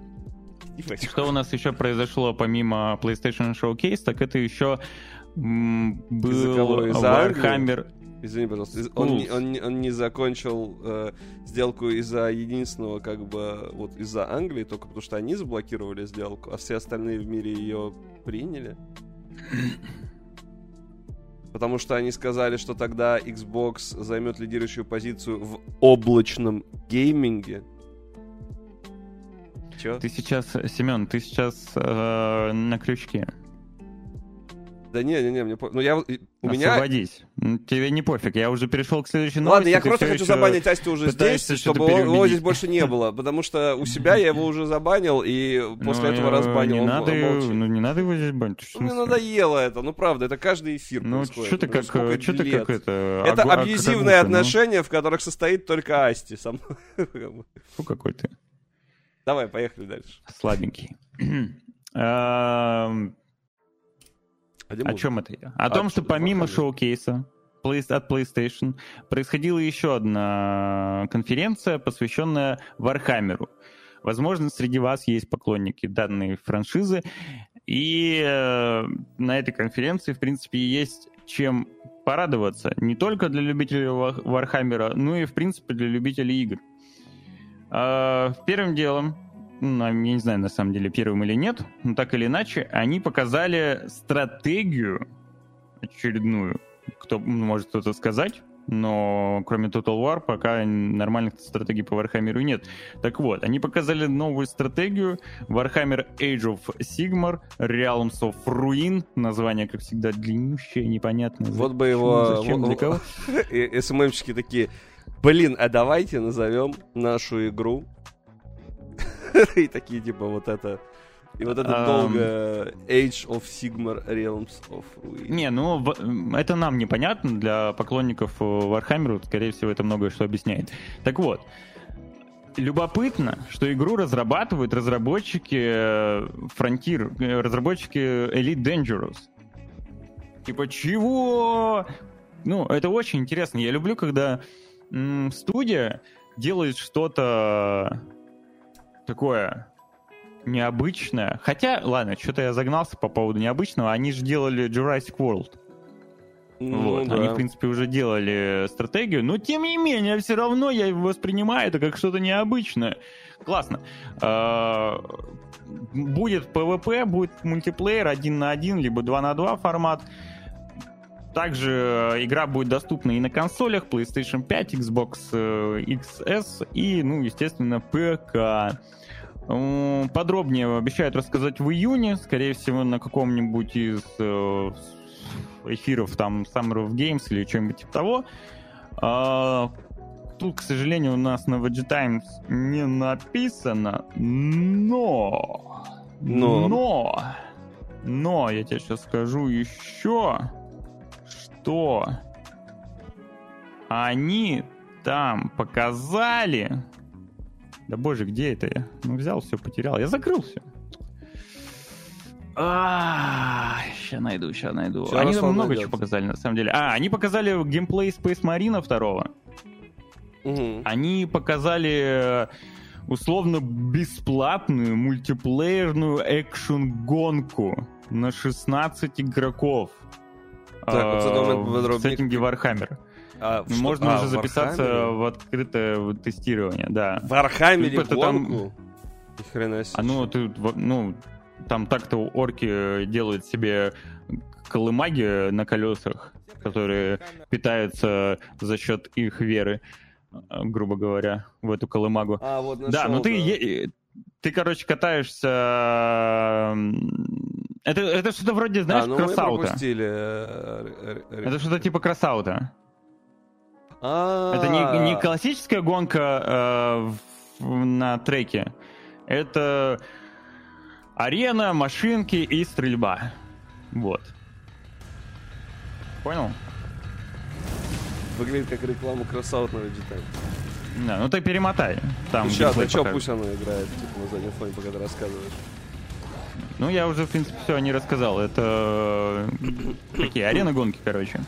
что у нас еще произошло помимо PlayStation Showcase, так это еще был? Warhammer Извини, пожалуйста. из- Он, не- Schools. он, не- он не закончил э, сделку из-за единственного, как бы, вот из-за Англии, только потому что они заблокировали сделку, а все остальные в мире ее приняли. Потому что они сказали, что тогда Xbox займет лидирующую позицию в облачном гейминге. Чё? Ты сейчас, Семен, ты сейчас э, на крючке. Да не, не, не, мне по- Ну я у меня. Освободись. М, Тебе не пофиг, я уже перешел к следующей Ну новости. Ладно, я просто хочу забанить Астю уже здесь, чтобы его здесь больше не было. Потому что у себя я его уже забанил, и после Ну, этого э, разбанил. Не он надо, ну, не надо его здесь банить. Что Ну, мне надоело это, ну правда, это каждый эфир Ну, что ты Уже как, сколько э, что ты как это... Это агу- а- абьюзивные ну. в которых состоит только Асти со мной. Фу, какой ты Давай, поехали дальше. слабенький. О музыка? чем это я? О А, том, что что, помимо шоу-кейса от PlayStation происходила еще одна конференция, посвященная Вархаммеру. Возможно, среди вас есть поклонники данной франшизы, и э, на этой конференции, в принципе, есть чем порадоваться не только для любителей Ва- Вархаммера, но и, в принципе, для любителей игр. А, Первым делом, ну, я не знаю, на самом деле, первым или нет, но так или иначе, они показали стратегию очередную. Кто может кто-то сказать, но кроме Total War пока нормальных стратегий по Warhammer нет. Так вот, они показали новую стратегию Warhammer Age of Sigmar, Realms of Ruin, название, как всегда, длиннющее, непонятное. Вот бы его... Зачем, для кого? СММщики такие, блин, а давайте назовем нашу игру. И такие, типа, вот это... И вот это долго Age of Sigmar Realms of Ruin. Не, ну это нам непонятно, для поклонников э, Warhammer, скорее всего, это многое что объясняет. Так вот, любопытно, что игру разрабатывают разработчики э, Frontier, э, разработчики Elite Dangerous. Типа, чего? Ну, это очень интересно. Я люблю, когда м, студия делает что-то такое необычное. Хотя, ладно, что-то я загнался по поводу необычного. Они же делали Jurassic World. Ну, вот. да. Они, в принципе, уже делали стратегию, но тем не менее, все равно я воспринимаю это как что-то необычное. Классно. А, Будет PvP, будет мультиплеер один на один, либо 2 на 2 формат. Также игра будет доступна и на консолях PlayStation 5, Xbox э, XS и, ну, естественно, ПК. Подробнее обещают рассказать в июне, скорее всего, на каком-нибудь из э, эфиров там Summer of Games или что-нибудь типа того. А, Тут, к сожалению, у нас на VG Times не написано, но... Но. Но... Но, я тебе сейчас скажу еще, что они там показали... Да боже, где это я? Ну, взял все, потерял. Я закрыл все. Сейчас найду, сейчас найду. Они там много чего показали, на самом деле. А, они показали геймплей Space Marine 2. Мгм. Они показали э, условно бесплатную мультиплеерную экшен-гонку на 16 игроков. Так, вот момент в сеттинге Warhammer. А, что- Можно а, уже в записаться в открытое тестирование, да. В Архамере Это там- гонку? Ни хрена себе. А ну, ты, в- ну, там так-то орки делают себе колымаги на колесах, которые питаются за счет их веры, э, грубо говоря, в эту колымагу. А, вот Да, нашел, ну ты, е- ты, короче, катаешься... Это, это что-то вроде, знаешь, а, ну мы кроссаута. пропустили. э, э, э, Это что-то типа кроссаута. Это не, не классическая гонка э, в, на треке. Это арена, машинки и стрельба. Вот. Понял? Выглядит как реклама кроссаутного деталь. Да, ну ты перемотай. Там ну, сейчас, а что пусть оно играет, типа, на заднем фоне, пока ты рассказываешь. Ну, я уже, в принципе, все не рассказал. Это такие арены гонки, короче.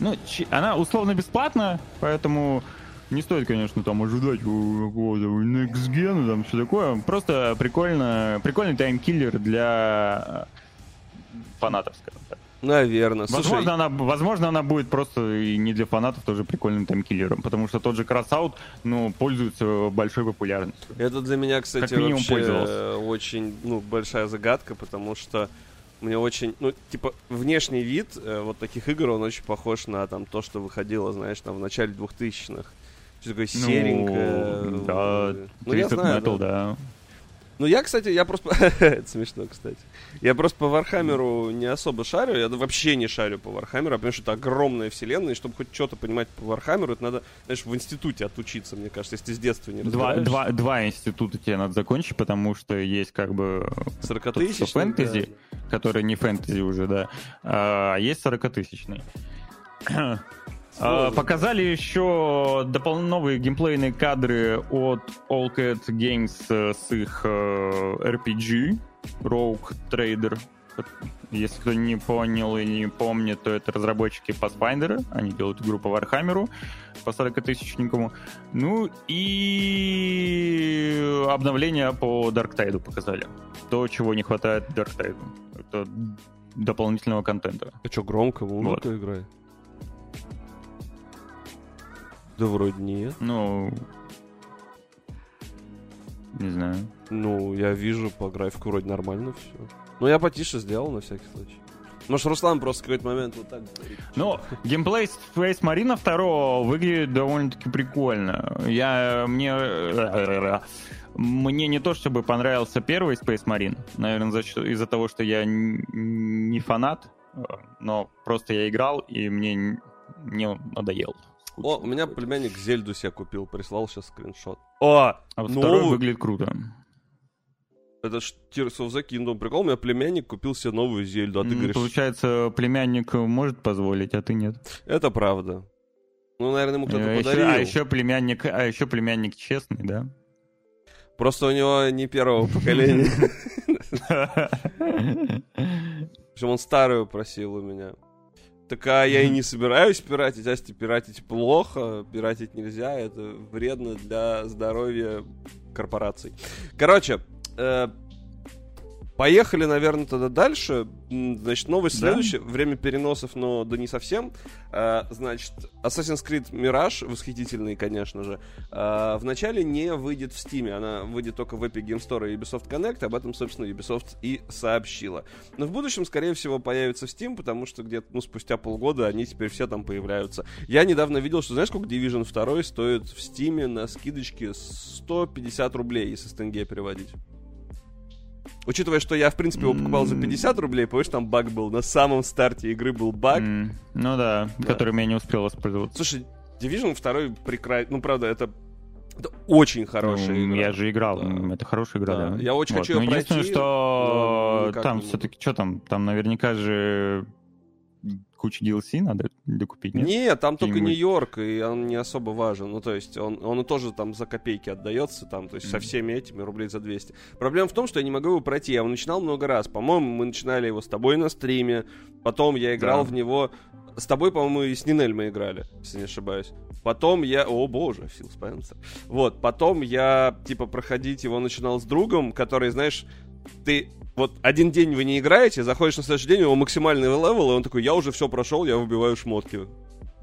Ну, она условно бесплатна, поэтому не стоит, конечно, там ожидать какого-то next gen, там все такое. Просто прикольно, прикольный таймкиллер для фанатов, скажем так. Наверное. Возможно, Слушай... она, возможно, она будет просто и не для фанатов тоже прикольным таймкиллером, потому что тот же Crossout, ну, пользуется большой популярностью. Это для меня, кстати, вообще очень ну, большая загадка, потому что мне очень, ну, типа, внешний вид э, вот таких игр, он очень похож на там то, что выходило, знаешь, там в начале 2000-х. Все такое ну, серенькое. Да, ну, я знаю, Metal, да. да. Ну, я, кстати, я просто... Это смешно, кстати. Я просто по Warhammer у не особо шарю. Я вообще не шарю по Warhammer у, потому что это огромная вселенная, и чтобы хоть что-то понимать по Warhammer у, это надо, знаешь, в институте отучиться, мне кажется, если ты с детства не два, два, два института тебе надо закончить, потому что есть как бы... 40 тысяч фэнтези, да. который не фэнтези уже, да. А есть 40-тысячный. А, показали еще допол- новые геймплейные кадры от All Cat Games э, с их э, RPG Rogue Trader. Если кто не понял или не помнит, то это разработчики Pathfinder. Они делают игру по Warhammer, по 40-тысячниковому. Ну и обновление по Dark Tide показали. То, чего не хватает Dark Tide. Это дополнительного контента. А что, громко? Вон вот. играет? Да вроде нет. Ну, не знаю. Ну, я вижу по графику вроде нормально все. Ну, я потише сделал на всякий случай. Может, Руслан просто в какой-то момент вот так говорит. Ну, геймплей Space Marine 2 выглядит довольно-таки прикольно. Я... Мне... Мне не то, чтобы понравился первый Space Marine. Наверное, из-за того, что я не фанат, но просто я играл, и мне не надоел. О, у меня племянник Зельду себе купил, прислал сейчас скриншот. О, а вот новый... второй выглядит круто. Это ж Tears of the Kingdom. Прикол, у меня племянник купил себе новую Зельду, а ты говоришь... Получается, племянник может позволить, а ты нет. Это правда. Ну, наверное, ему кто-то а подарил. Еще, а еще племянник, а еще племянник честный, да? Просто у него не первого поколения. Причем он старую просил у меня. Так а я и не собираюсь пиратить, Асти, пиратить плохо, пиратить нельзя, это вредно для здоровья корпораций. Короче, э, Поехали, наверное, тогда дальше. Значит, новость да? следующая. Время переносов, но да не совсем. А, значит, Assassin's Creed Mirage, восхитительный, конечно же, а, вначале не выйдет в Steam. Она выйдет только в Epic Game Store и Ubisoft Connect. Об этом, собственно, Ubisoft и сообщила. Но в будущем, скорее всего, появится в Steam, потому что где-то, ну, спустя полгода они теперь все там появляются. Я недавно видел, что, знаешь, сколько Division 2 стоит в Steam на скидочке 150 рублей, если с тенге переводить. Учитывая, что я, в принципе, его покупал за 50 рублей, помнишь, там баг был. На самом старте игры был баг. Mm. Ну да, да, которым я не успел воспользоваться. Слушай, Division 2 прекрасный. Ну, правда, это это очень хорошая ну, игра. Я же играл, да. это хорошая игра, да. да. Я очень вот. хочу ее пройти. Единственное, что там все-таки, что там, там наверняка же кучу DLC надо докупить, нет? Нет, там только Нью-Йорк, и он не особо важен. Ну, то есть, он, он тоже там за копейки отдается, там, то есть, mm-hmm. со всеми этими рублей за 200. Проблема в том, что я не могу его пройти. Я его начинал много раз. По-моему, мы начинали его с тобой на стриме. Потом я играл да. в него... С тобой, по-моему, и с Нинель мы играли, если не ошибаюсь. Потом я... О, боже, Фил Спенсер. Вот, потом я, типа, проходить его начинал с другом, который, знаешь, ты вот один день вы не играете, заходишь на следующий день, у него максимальный level, и он такой, я уже все прошел, я выбиваю шмотки.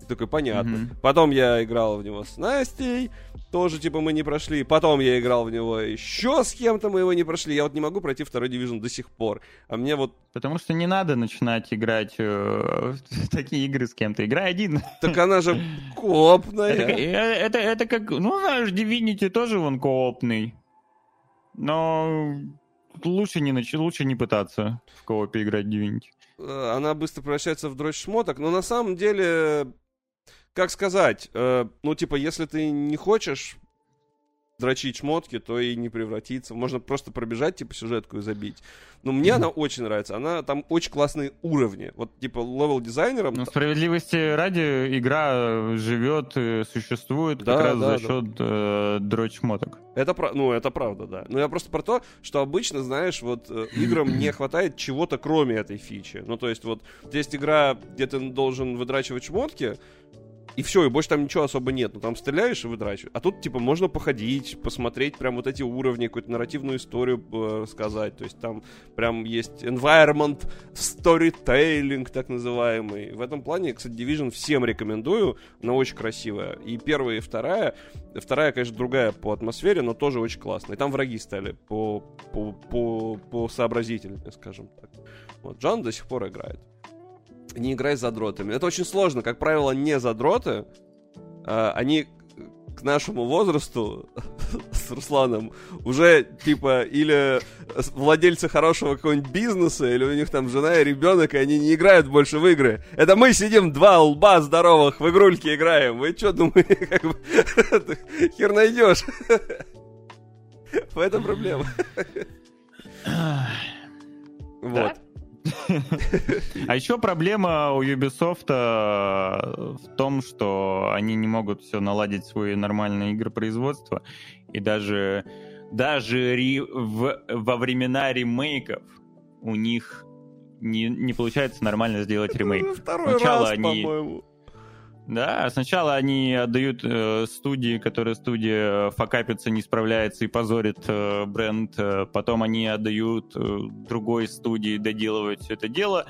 И такой, понятно. Mm-hmm. Потом я играл в него с Настей, тоже, типа, мы не прошли. Потом я играл в него еще с кем-то, мы его не прошли. Я вот не могу пройти второй дивизион до сих пор. А мне вот... Потому что не надо начинать играть э, в такие игры с кем-то. Играй один. Так она же коопная. Это, э, это, это как... Ну, знаешь, Divinity тоже он коопный. Но лучше не, нач... лучше не пытаться в коопе играть Divinity. Э, она быстро превращается в дрочь шмоток, но на самом деле как сказать, э, ну, типа, если ты не хочешь дрочить шмотки, то и не превратится. Можно просто пробежать, типа, сюжетку и забить. Но мне mm-hmm. она очень нравится. Она там очень классные уровни. Вот, типа, level design ом. Ну, справедливости ради, игра живет, существует да, как раз да, за счет да. э, дрочь шмоток. Это, ну, это правда, да. Но я просто про то, что обычно, знаешь, вот э, играм не хватает чего-то кроме этой фичи. Ну, то есть, вот, есть игра, где ты должен выдрачивать шмотки, и все, и больше там ничего особо нет. Ну, там стреляешь и выдрачиваешь. А тут, типа, можно походить, посмотреть прям вот эти уровни, какую-то нарративную историю э, сказать. То есть там прям есть environment storytelling, так называемый. В этом плане, кстати, Division всем рекомендую. Она очень красивая. И первая, и вторая. Вторая, конечно, другая по атмосфере, но тоже очень классная. И там враги стали по, по, по, по сообразительнее, скажем так. Вот, Джон до сих пор играет не играй с задротами. Это очень сложно. Как правило, не задроты. А, они к нашему возрасту с Русланом уже типа или владельцы хорошего какого-нибудь бизнеса, или у них там жена и ребенок, и они не играют больше в игры. Это мы сидим два лба здоровых в игрульки играем. Вы что думаете, как бы хер найдешь? В этом проблема. Вот. А еще проблема у Ubisoft э, в том, что они не могут все наладить свои нормальные игры производства. И даже, даже ри, в, во времена ремейков у них не, не получается нормально сделать ремейк. Второй Сначала раз, они... по-моему. Да, сначала они отдают э, студии, которая студия факапится, не справляется и позорит э, бренд. Э, потом они отдают э, другой студии доделывать все это дело.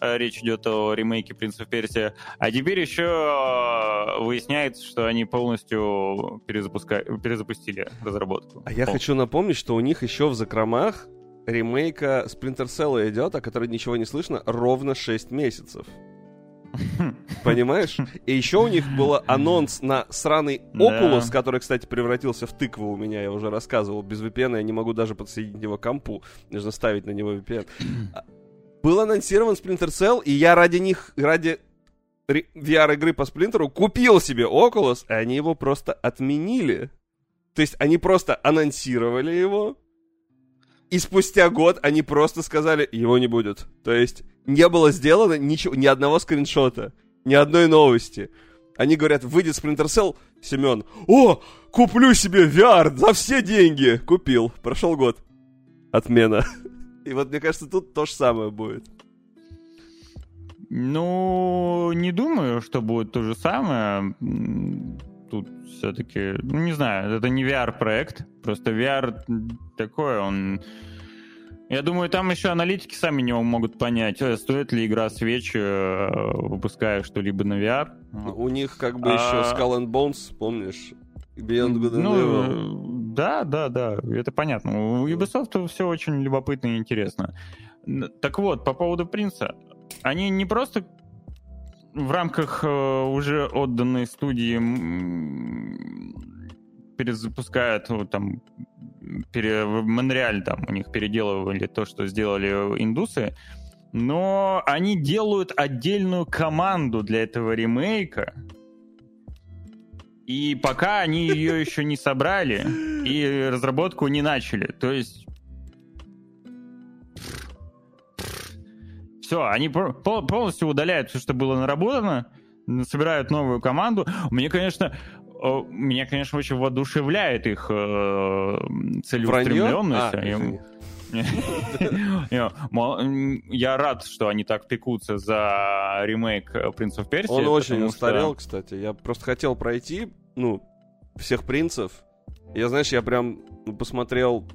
Э, речь идет о ремейке «Принца Персия». А теперь еще э, выясняется, что они полностью перезапуска... перезапустили разработку. А я Пол. хочу напомнить, что у них еще в закромах ремейка Splinter Cell идет, о которой ничего не слышно, ровно 6 месяцев. Понимаешь? И еще у них был анонс на сраный Oculus, да. который, кстати, превратился в тыкву у меня, я уже рассказывал. Без VPN я не могу даже подсоединить его к компу. Нужно ставить на него VPN. А, был анонсирован Splinter Cell, и я ради них, ради VR-игры по Сплинтеру купил себе Oculus, и они его просто отменили. То есть они просто анонсировали его, и спустя год они просто сказали, его не будет. То есть не было сделано ничего, ни одного скриншота, ни одной новости. Они говорят, выйдет Splinter Cell, Семен, о, куплю себе VR за все деньги. Купил. Прошел год. Отмена. И вот мне кажется, тут то же самое будет. Ну, не думаю, что будет то же самое. Тут все-таки, ну, не знаю, это не VR-проект. Просто VR такой, он я думаю, там еще аналитики сами не могут понять, э, стоит ли игра свеч, э, выпуская что-либо на VR. У них как бы а... еще Skull and Bones, помнишь? Beyond Good and ну. Да, да, да, это понятно. У Ubisoft все очень любопытно и интересно. Так вот, по поводу Принца. Они не просто в рамках э, уже отданной студии перезапускают вот, там пере, в Монреаль там у них переделывали то, что сделали индусы, но они делают отдельную команду для этого ремейка, и пока они ее еще не собрали и разработку не начали. То есть все, они полностью удаляют все, что было наработано, собирают новую команду. Мне, конечно, меня, конечно, очень воодушевляет их э, целеустремленность. А, я рад, что они так пекутся за ремейк Принц of Persia. Он очень устарел, кстати. Я просто хотел пройти, ну, всех принцев. Я, знаешь, я прям ну, посмотрел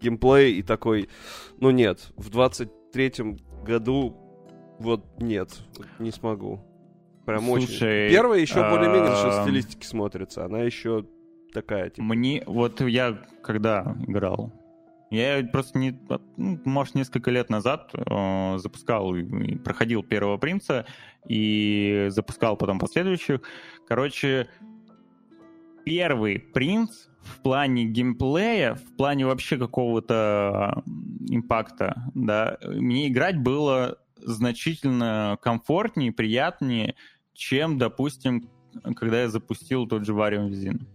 геймплей и такой, ну нет, в 23-м году вот нет, не смогу. Прям Слушай, очень. Первая еще а... более-менее за стилистики смотрится. Она еще такая, типа. Мне, вот я когда играл, я просто не, ну, может, несколько лет назад э, запускал и проходил первого принца и запускал потом последующих. Короче, первый принц в плане геймплея, в плане вообще какого-то импакта, да, мне играть было значительно комфортнее, приятнее, чем, допустим, когда я запустил тот же Varium Zin.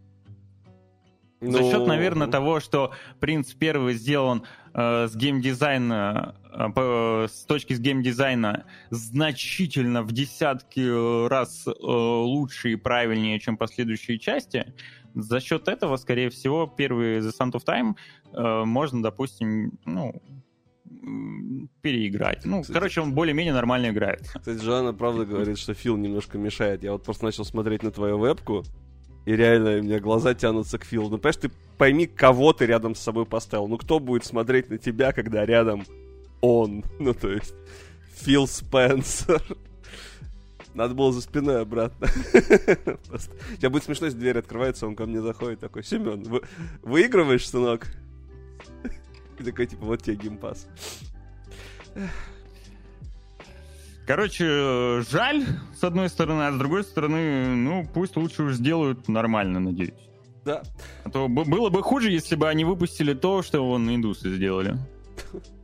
За счет, Ну, наверное, того, что принц первый сделан э, с геймдизайна, э, с точки с геймдизайна значительно в десятки раз э, лучше и правильнее, чем последующие части. За счет этого, скорее всего, первый The Sound of Time э, можно, допустим, ну, переиграть. Ну, Кстати. короче, он более-менее нормально играет. Кстати, Жанна правда говорит, что Фил немножко мешает. Я вот просто начал смотреть на твою вебку, и реально у меня глаза тянутся к Филу. Ну, понимаешь, ты пойми, кого ты рядом с собой поставил. Ну, кто будет смотреть на тебя, когда рядом он? Ну, то есть, Фил Спенсер. Надо было за спиной обратно. Просто. Сейчас будет смешно, если дверь открывается, он ко мне заходит такой, Семен, вы... выигрываешь, сынок? И такой, типа, вот тебе геймпас. Короче, э, жаль, с одной стороны, а с другой стороны, ну, пусть лучше уж сделают нормально, надеюсь. Да, А то было бы хуже, если бы они выпустили то, что вон индусы сделали.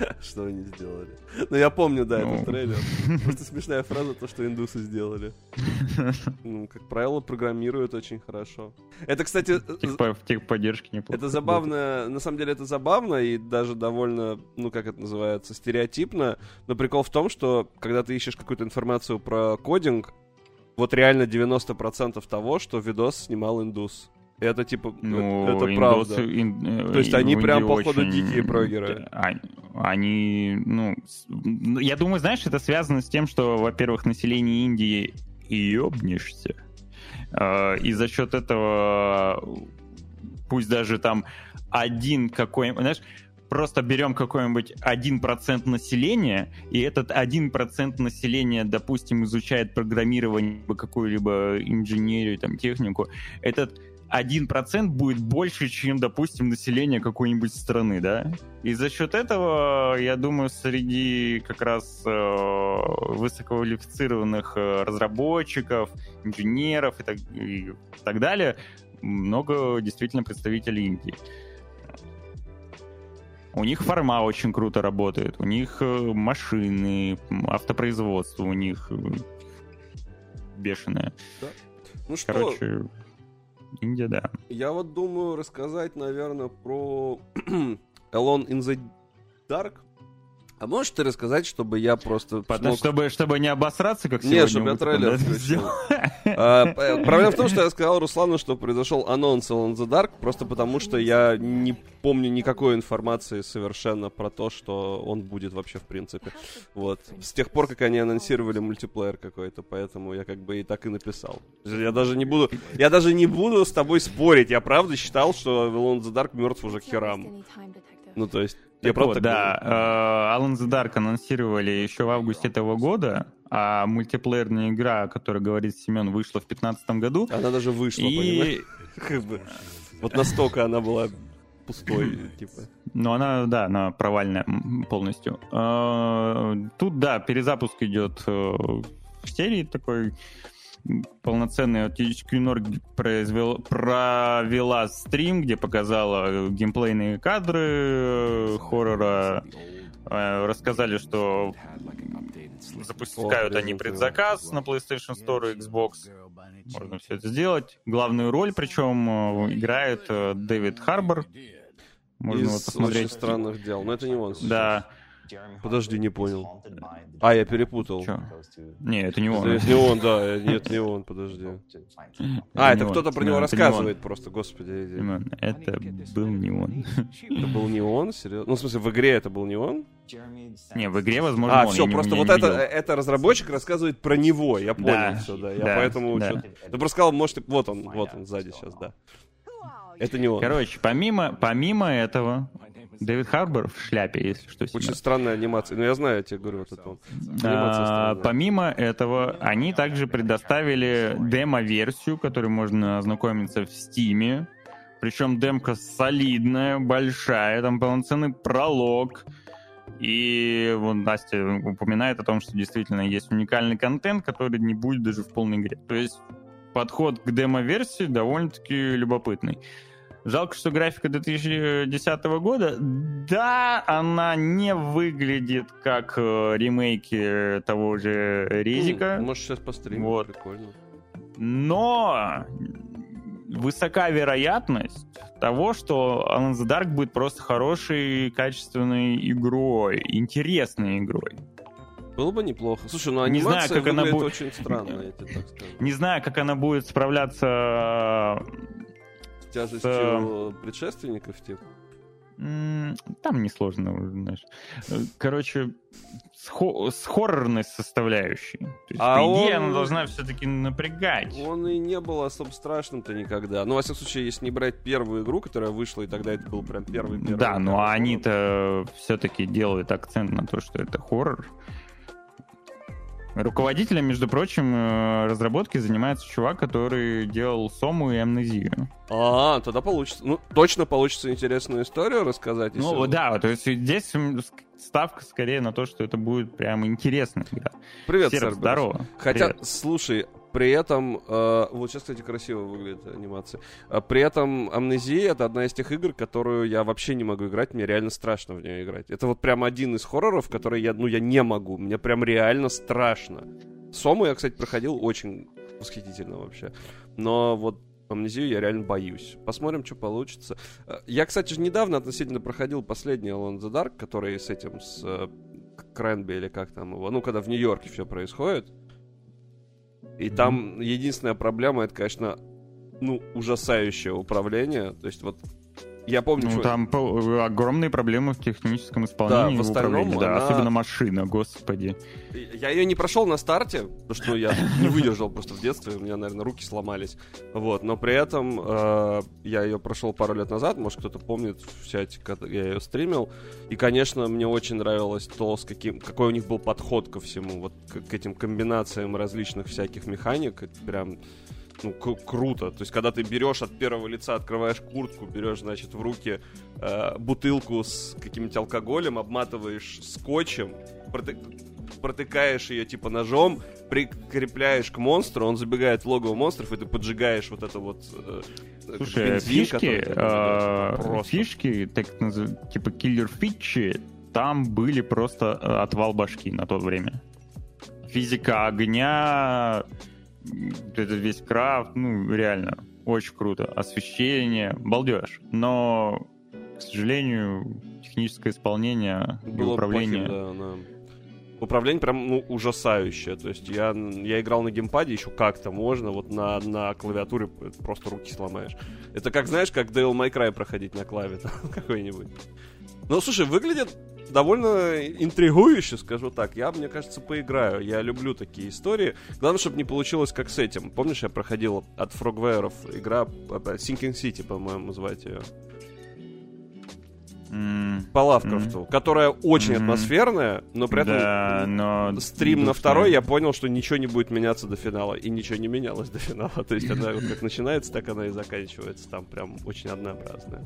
Что они сделали? Ну, я помню, да, Ну. этот трейлер. Просто смешная фраза, то, что индусы сделали. Ну, как правило, программируют очень хорошо. Это, кстати, В в техподдержке неплохо. это забавно, на самом деле это забавно и даже довольно, ну как это называется, стереотипно. Но прикол в том, что когда ты ищешь какую-то информацию про кодинг, вот реально 90% того, что видос снимал индус. Это типа, Ну, это индосы- правда. ин- э, То есть они прям, походу, очень- дикие прогеры. А- Они, ну, ну, я думаю, знаешь, это связано с тем, что, во-первых, население Индии ёбнешься. Э, И за счет этого, пусть даже там один какой знаешь, просто берем какой-нибудь один процент населения, и этот один процент населения, допустим, изучает программирование, либо какую-либо инженерию, там, технику, этот один процент будет больше, чем, допустим, население какой-нибудь страны, да? И за счет этого, я думаю, среди как раз э, высококвалифицированных э, разработчиков, инженеров и так, и так далее много действительно представителей Индии. У них форма очень круто работает, у них э, машины, автопроизводство у них э, бешеное. Ну что, Короче, Индия, да. Я вот думаю рассказать, наверное, про Alone in the Dark. А можешь ты рассказать, чтобы я просто смог- чтобы, чтобы не обосраться, как сегодня чтобы я трейлер сделал. А, Проблема в том, что я сказал Руслану, что произошел анонс Alone the Dark, просто потому что я не помню никакой информации совершенно про то, что он будет вообще в принципе. Вот. С тех пор, как они анонсировали мультиплеер какой-то, поэтому я как бы и так и написал. Я даже не буду, я даже не буду с тобой спорить. Я правда считал, что Alone the Dark мертв уже к херам. Ну, то есть, я Так правда вот, да, э, Alan the Dark анонсировали еще в августе этого года, а мультиплеерная игра, о которой говорит Семен, вышла в 2015 году. Она даже вышла, понимаешь? И, бы. Вот настолько она была пустой, типа. ну, она, да, она провальная полностью. Э, Тут, да, перезапуск идет э, в серии такой полноценный. Вот THQ произвел, провела стрим, где показала геймплейные кадры э, хоррора. Э, Рассказали, что запускают они предзаказ на PlayStation Store и Xbox. Можно все это сделать. Главную роль, причем, э, играет Дэвид Харбор. Можно Из посмотреть. очень странных дел. Но это не он. Да. Подожди, не понял. А, я перепутал. Чё? Не, это не он. Это не он, да. Нет, не он, подожди. А, это кто-то про него рассказывает просто, господи. Это был не он. Это был не он, серьезно? Ну, в смысле, в игре это был не он? Не, в игре, возможно, А, все, просто вот это, видел. это разработчик рассказывает про него, я понял все, да. Я поэтому Ты просто сказал, может, и- вот он, вот он сзади сейчас, да. Это не он. Короче, помимо, помимо этого, Дэвид Харбор в шляпе, если что, Очень Семён. странная анимация. Ну, я знаю, я тебе говорю, вот это. Анимация А, помимо этого, они также предоставили демо-версию, которой можно ознакомиться в Стиме. Причем демка солидная, большая, там полноценный пролог. И вот Настя упоминает о том, что действительно есть уникальный контент, который не будет даже в полной игре. То есть подход к демо-версии довольно-таки любопытный. Жалко, что графика 2010 года, да, она не выглядит как э, ремейки того же Резика. Может, сейчас постримим, Вот. прикольно. Но высока вероятность того, что Alan the Dark будет просто хорошей, качественной игрой, интересной игрой. Было бы неплохо. Слушай, ну Не анимация знаю, как она будет- очень странно, я тебе так скажу. Не знаю, как она будет справляться... Тяжестью предшественников, типа. Там несложно, знаешь. Э, Короче, с, хо- с хоррорной составляющей. То есть, А по идее, он- она должна все-таки напрягать. Он и не был особо страшным-то никогда. Ну, во всяком случае, если не брать первую игру, которая вышла, и тогда это был прям первый первый. Да, но первый они-то все-таки делают акцент на то, что это хоррор. Руководителем, между прочим, э, разработки занимается чувак, который делал Сому и Амнезию. А, тогда получится. Ну, точно получится интересную историю рассказать. Ну да, то есть здесь ставка скорее на то, что это будет прям интересная игра. Привет, Сербер. здорово. Хотя, Привет. слушай, при этом, э, вот сейчас, кстати, красиво выглядит анимация. А при этом Амнезия это одна из тех игр, которую я вообще не могу играть, мне реально страшно в нее играть. Это вот прям один из хорроров, который я, ну, я не могу, мне прям реально страшно. Сому я, кстати, проходил очень восхитительно вообще. Но вот Амнезию я реально боюсь. Посмотрим, что получится. Э, Я, кстати, же недавно относительно проходил последний Alone in the Dark, который с этим, с э, Кренби или как там его, ну, когда в Нью-Йорке все происходит. И там единственная проблема, это, конечно, ну, ужасающее управление. То есть вот я помню, Ну, что... там по- огромные проблемы в техническом исполнении и в остальном да, она- особенно машина, господи. Я ее не прошел на старте, потому что я не выдержал просто в детстве, у меня, наверное, руки сломались. Вот, но при этом э, я ее прошел пару лет назад, может кто-то помнит в чате, когда я ее стримил. И, конечно, мне очень нравилось то, с каким, какой у них был подход ко всему, вот к, к этим комбинациям различных всяких механик. Это прям ну, круто. То есть, когда ты берешь от первого лица, открываешь куртку, берешь, значит, в руки э, бутылку с каким-нибудь алкоголем, обматываешь скотчем, проты- протыкаешь ее типа ножом, прикрепляешь к монстру, он забегает в логово монстров, и ты поджигаешь вот это вот э, Слушай, бензин, фишки, э, фишки, так типа киллер фичи, там были просто э, отвал башки на то время. Физика огня, м, это весь крафт, ну, реально, очень круто. Освещение, балдеж. Но, к сожалению, техническое исполнение и Было управление... плохим, да, да. Управление прям, ну, ужасающее. То есть я, я играл на геймпаде, еще как-то можно, вот на, на клавиатуре просто руки сломаешь. Это как, знаешь, как May Cry проходить на клаве какой-нибудь. Ну, слушай, выглядит довольно интригующе, скажу так. Я, мне кажется, поиграю. Я люблю такие истории. Главное, чтобы не получилось как с этим. Помнишь, я проходил от Frogware'ов игра э, Sinking City, по-моему, звать ее. М, По Лавкрафту, которая очень Мгм. атмосферная, но при этом Да, но... стрим на второй я понял, что ничего не будет меняться до финала. И ничего не менялось до финала. То есть она как начинается, так она и заканчивается. Там прям очень однообразная.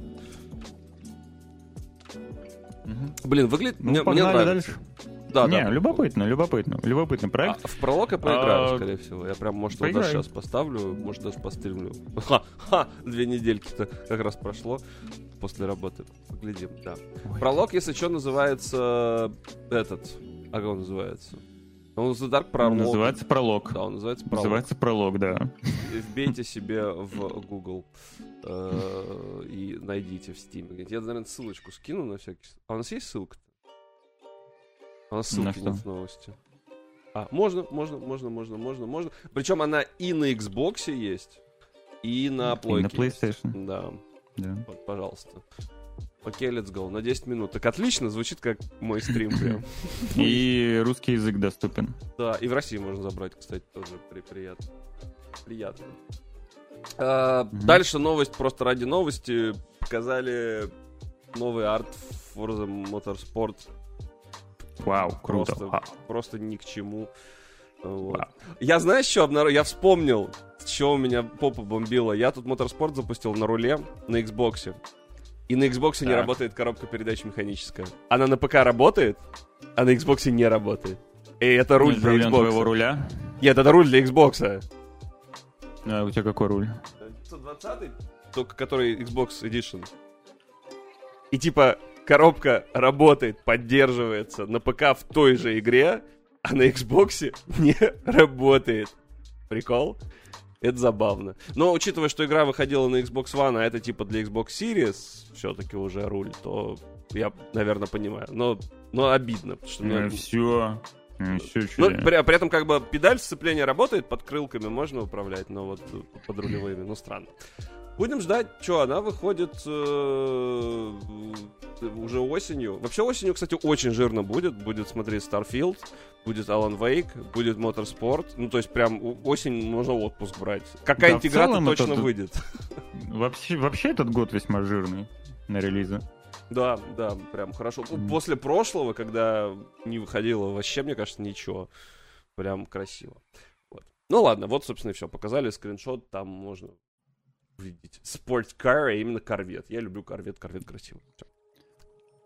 Мгм. Блин, выглядит... Ну, мне, мне нравится. дальше. Да, не, да. любопытно, любопытно. Любопытный проект. А, в пролог я поиграю, А, скорее всего. Я прям, может, его даже сейчас поставлю, может, даже постримлю. Ха-ха, две недельки-то как раз прошло после работы. Поглядим, да. Ой. Пролог, если что, называется этот... А как он называется? Он The Dark Prolog. Называется пролог. Да, он называется пролог. Называется пролог, да. Вбейте себе в Google э, и найдите в Steam. Я, наверное, ссылочку скину на всякий... А у нас есть ссылка? А у нас На ссылки что? нет в новости. А, можно, можно, можно, можно, можно, можно. Причем она и на Xbox есть, и на И на есть. PlayStation. Да, Да. вот, пожалуйста. Окей, let's go. На 10 минут. Так отлично, звучит как мой стрим прям. И русский язык доступен. Да, и в России можно забрать, кстати, тоже при, приятно. Приятно. А, Мгм. Дальше новость просто ради новости. Показали новый арт Forza Motorsport. Вау, круто. Просто, Вау. просто ни к чему. Вот. Вау. Я, знаешь, что обнаружил? Я вспомнил, чего у меня попа бомбила. Я тут Motorsport запустил на руле на Xbox. И на Xbox не Так. работает коробка передач механическая. Она на ПК работает, а на Xbox не работает. И это руль Нет для Xbox. твоего руля. Нет, это руль для Xbox. А у тебя какой руль? 520 только который Xbox Edition. И типа коробка работает, поддерживается на ПК в той же игре, а на Xbox не работает. Прикол? Это забавно. Но учитывая, что игра выходила на Xbox One, а это типа для Xbox Series все-таки уже руль, то я, наверное, понимаю. Но, но обидно, потому что Ну, мне... все. Ну, при, при этом как бы педаль сцепления работает, под крылками можно управлять, но вот под рулевыми, ну странно. Будем ждать, что она выходит э, уже осенью. Вообще осенью, кстати, очень жирно будет. Будет смотреть Starfield, будет Alan Wake, будет Motorsport. Ну, то есть прям осень можно отпуск брать. Какая-нибудь Да, целом точно это- выйдет. Вообще, вообще этот год весьма жирный на релизы. Да, да, прям хорошо. Ну, После прошлого, когда не выходило вообще, мне кажется, ничего. Прям красиво. Вот. Ну ладно, вот, собственно, и все. Показали скриншот, там можно увидеть спорткар, а именно корвет. Я люблю корвет, корвет красивый. Всё.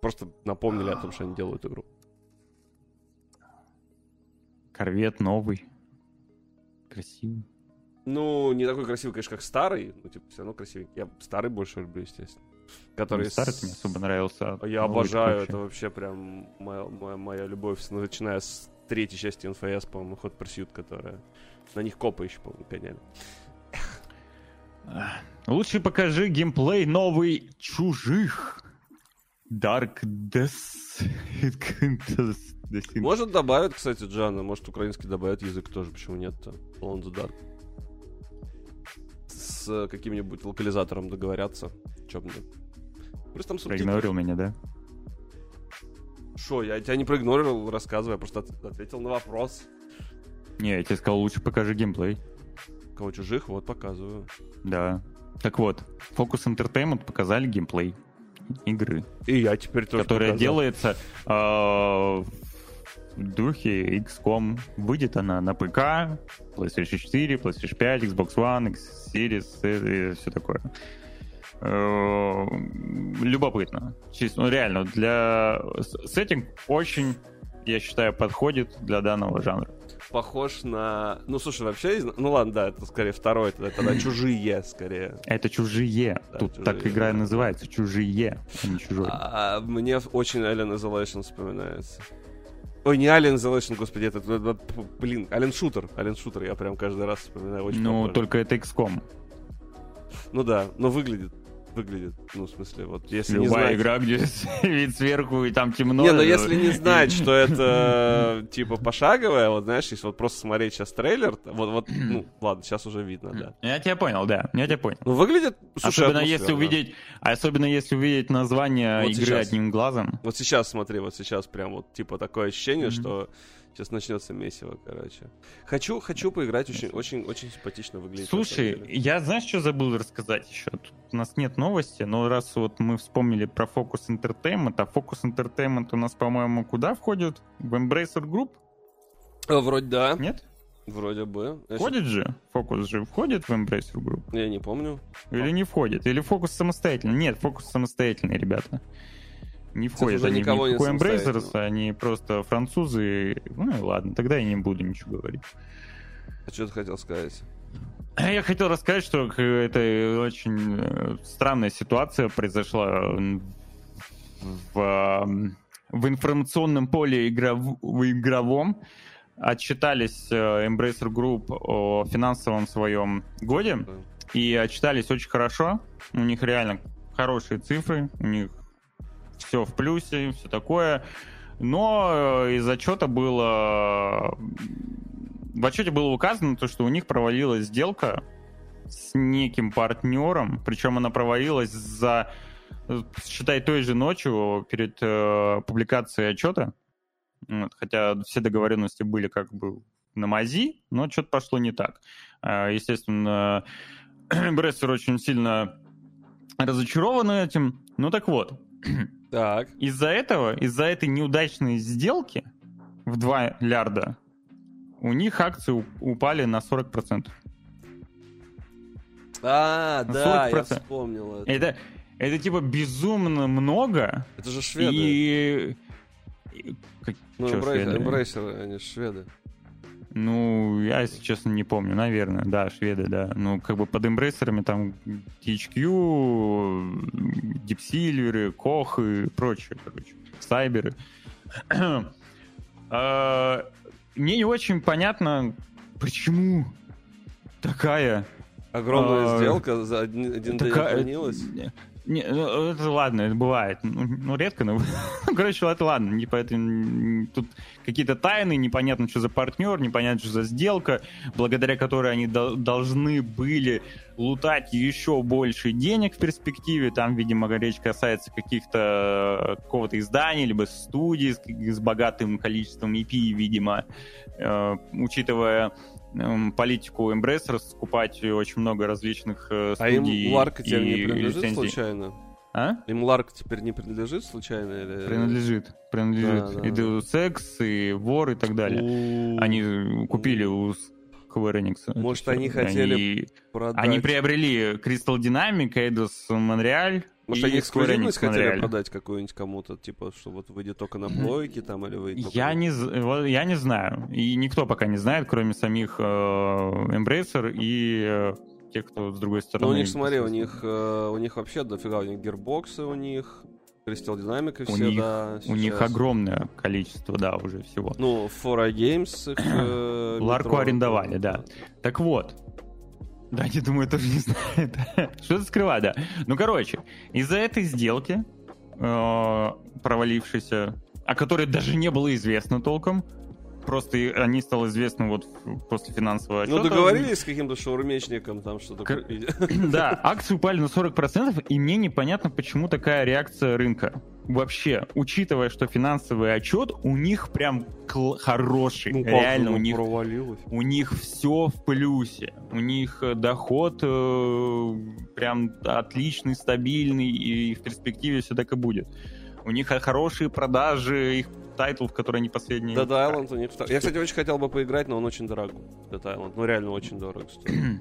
Просто напомнили о том, что они делают игру. Корвет новый. Красивый. Ну, не такой красивый, конечно, как старый, но типа все равно красивый. Я старый больше люблю, естественно. Который Ну, Старый с- мне особо нравился. а Я обожаю, вообще. это вообще прям моя, моя, моя любовь, начиная с третьей части НФС, по-моему, ход Pursuit, которая... На них копы еще, по-моему, гоняли. Лучше покажи геймплей новый чужих. Dark Death. Может добавят, кстати, Джана, может украинский добавят язык тоже, почему нет-то? In the Dark. С каким-нибудь локализатором договорятся. Бы нет. Плюс там субтитры. Проигнорил меня, да? Шо, я тебя не проигнорил, рассказывай, я просто от- ответил на вопрос. Не, я тебе сказал, лучше покажи геймплей. Кого чужих, вот показываю. Да. Так вот, Focus Entertainment показали геймплей игры, И я теперь тоже которая показал. делается э, в духе XCOM. Выйдет она на ПК, PlayStation 4, PlayStation 5, Xbox One, X Series и все такое. Э, Любопытно. Чисто, ну, реально, для... Сеттинг очень, я считаю, подходит для данного жанра. Похож на... Ну, слушай, вообще... Ну, ладно, да, это скорее второй, это тогда чужие, скорее. Это чужие. Да, Тут чужие, так игра и называется. Чужие, а не чужой. А, мне очень Alien Isolation вспоминается. Ой, не Alien Isolation, господи, это, это- это, блин, Alien Shooter. Alien Shooter я прям каждый раз вспоминаю. Очень Ну, похоже. только это XCOM. Ну да, но выглядит, выглядит, ну, в смысле, вот, если не Любая знать... игра, где вид сверху и там темно. Не, но э, если не знать, что это типа пошаговое, вот знаешь, если вот просто смотреть сейчас трейлер, вот, вот, ну, ладно, сейчас уже видно, да. Я тебя понял, да, я тебя понял. Ну, выглядит, слушай, особенно если увидеть, особенно если увидеть название Вот игры сейчас. одним глазом. Вот сейчас, смотри, вот сейчас прям вот, типа, такое ощущение, Мгм. что сейчас начнется месиво, короче. Хочу, хочу поиграть, очень, очень, очень симпатично выглядит. Слушай, я знаешь, что забыл рассказать еще? Тут у нас нет новости, но раз вот мы вспомнили про Focus Entertainment, а Focus Entertainment у нас, по-моему, куда входит? В Embracer Group? А, Вроде да, Нет? вроде бы. Входит же? Focus же входит в Embracer Group? я не помню. Или не входит? Или Focus самостоятельно? Нет, Focus самостоятельный, ребята. Не входят они никого в не никакой Embracer, самостоятельно. они просто французы. Ну и ладно, тогда я не буду ничего говорить. А что ты хотел сказать? Я хотел рассказать, что это очень э, странная ситуация произошла в, в информационном поле игров- в игровом. Отчитались э, Embracer Group о финансовом своем годе и отчитались очень хорошо. У них реально хорошие цифры, у них все в плюсе, все такое. Но э, из отчета было... В отчете было указано, то, что у них провалилась сделка с неким партнером, причем она провалилась за, э, считай, той же ночью перед э, публикацией отчета. Вот, хотя все договоренности были как бы на мази, но что-то пошло не так. А, Естественно, Брессер очень сильно разочарованы этим. Ну так вот, Так, из-за этого, из-за этой неудачной сделки в 2 лярда у них акции упали на 40%. а, На да, я 40%. вспомнил это. Это, это типа безумно много. Это же шведы. И... и- как- Ну? Embracer, они шведы. Ну, я, если честно, не помню. Наверное, да, шведы, да. Ну, как бы под эмбрейсерами там THQ, Deep Silver, Koch и прочее, короче. Сайберы. А, мне не очень понятно, почему такая Огромная А, сделка за один, день такая- отменилась. Не, ну, это ладно, это бывает. Ну, ну, редко, но... Короче, это ладно. Не поэтому... Тут какие-то тайны, непонятно, что за партнер, непонятно, что за сделка, благодаря которой они дол- должны были лутать еще больше денег в перспективе. Там, видимо, речь касается каких-то э, какого-то издания, либо студий с, с богатым количеством EP, видимо, Э, учитывая политику Embracer скупать очень много различных э, А им студий Ларк теперь не принадлежит лицензий. случайно? А? Им Ларк теперь не принадлежит случайно? Или... Принадлежит. Принадлежит. Да, да, и. Deus Ex, и Вор, и так далее. У- Они купили у Square Enix. Может, они хотели Они, продать. они приобрели Crystal Dynamic, Eidos Montreal Может, и они Square Enix хотели продать какую-нибудь кому-то, типа, что вот выйдет только на плойке там, или выйдет только Я не, я не знаю. И никто пока не знает, кроме самих э, Embracer и э, тех, кто с другой стороны. Ну, у них, смотри, у них, э, у них вообще дофига, у них гирбоксы у них, Crystal Dynamics все, них- да. У них сейчас. огромное количество, да, уже всего. Ну, 4 Games их... э, Ларку арендовали, да. Так вот. Да, не думаю, тоже не знает. Что-то скрывать, да. Ну, короче, из-за этой сделки, э, провалившейся, о которой даже не было известно толком, просто они стало известно вот после финансового Ну, отчета. договорились с каким-то шаурмечником там что-то К-. Да, акции упали на 40%, и мне непонятно, почему такая реакция рынка. Вообще, учитывая, что финансовый отчет у них прям кл- хороший. Ну, Реально, у ну, них провалилось. у них все в плюсе. У них э, доход э, прям отличный, стабильный, и в перспективе все так и будет. У них э, хорошие продажи, их тайтлов, которые они последние... Dead Island у них... Я, кстати, очень хотел бы поиграть, но он очень дорогой. Dead Island. Ну, реально очень стоит.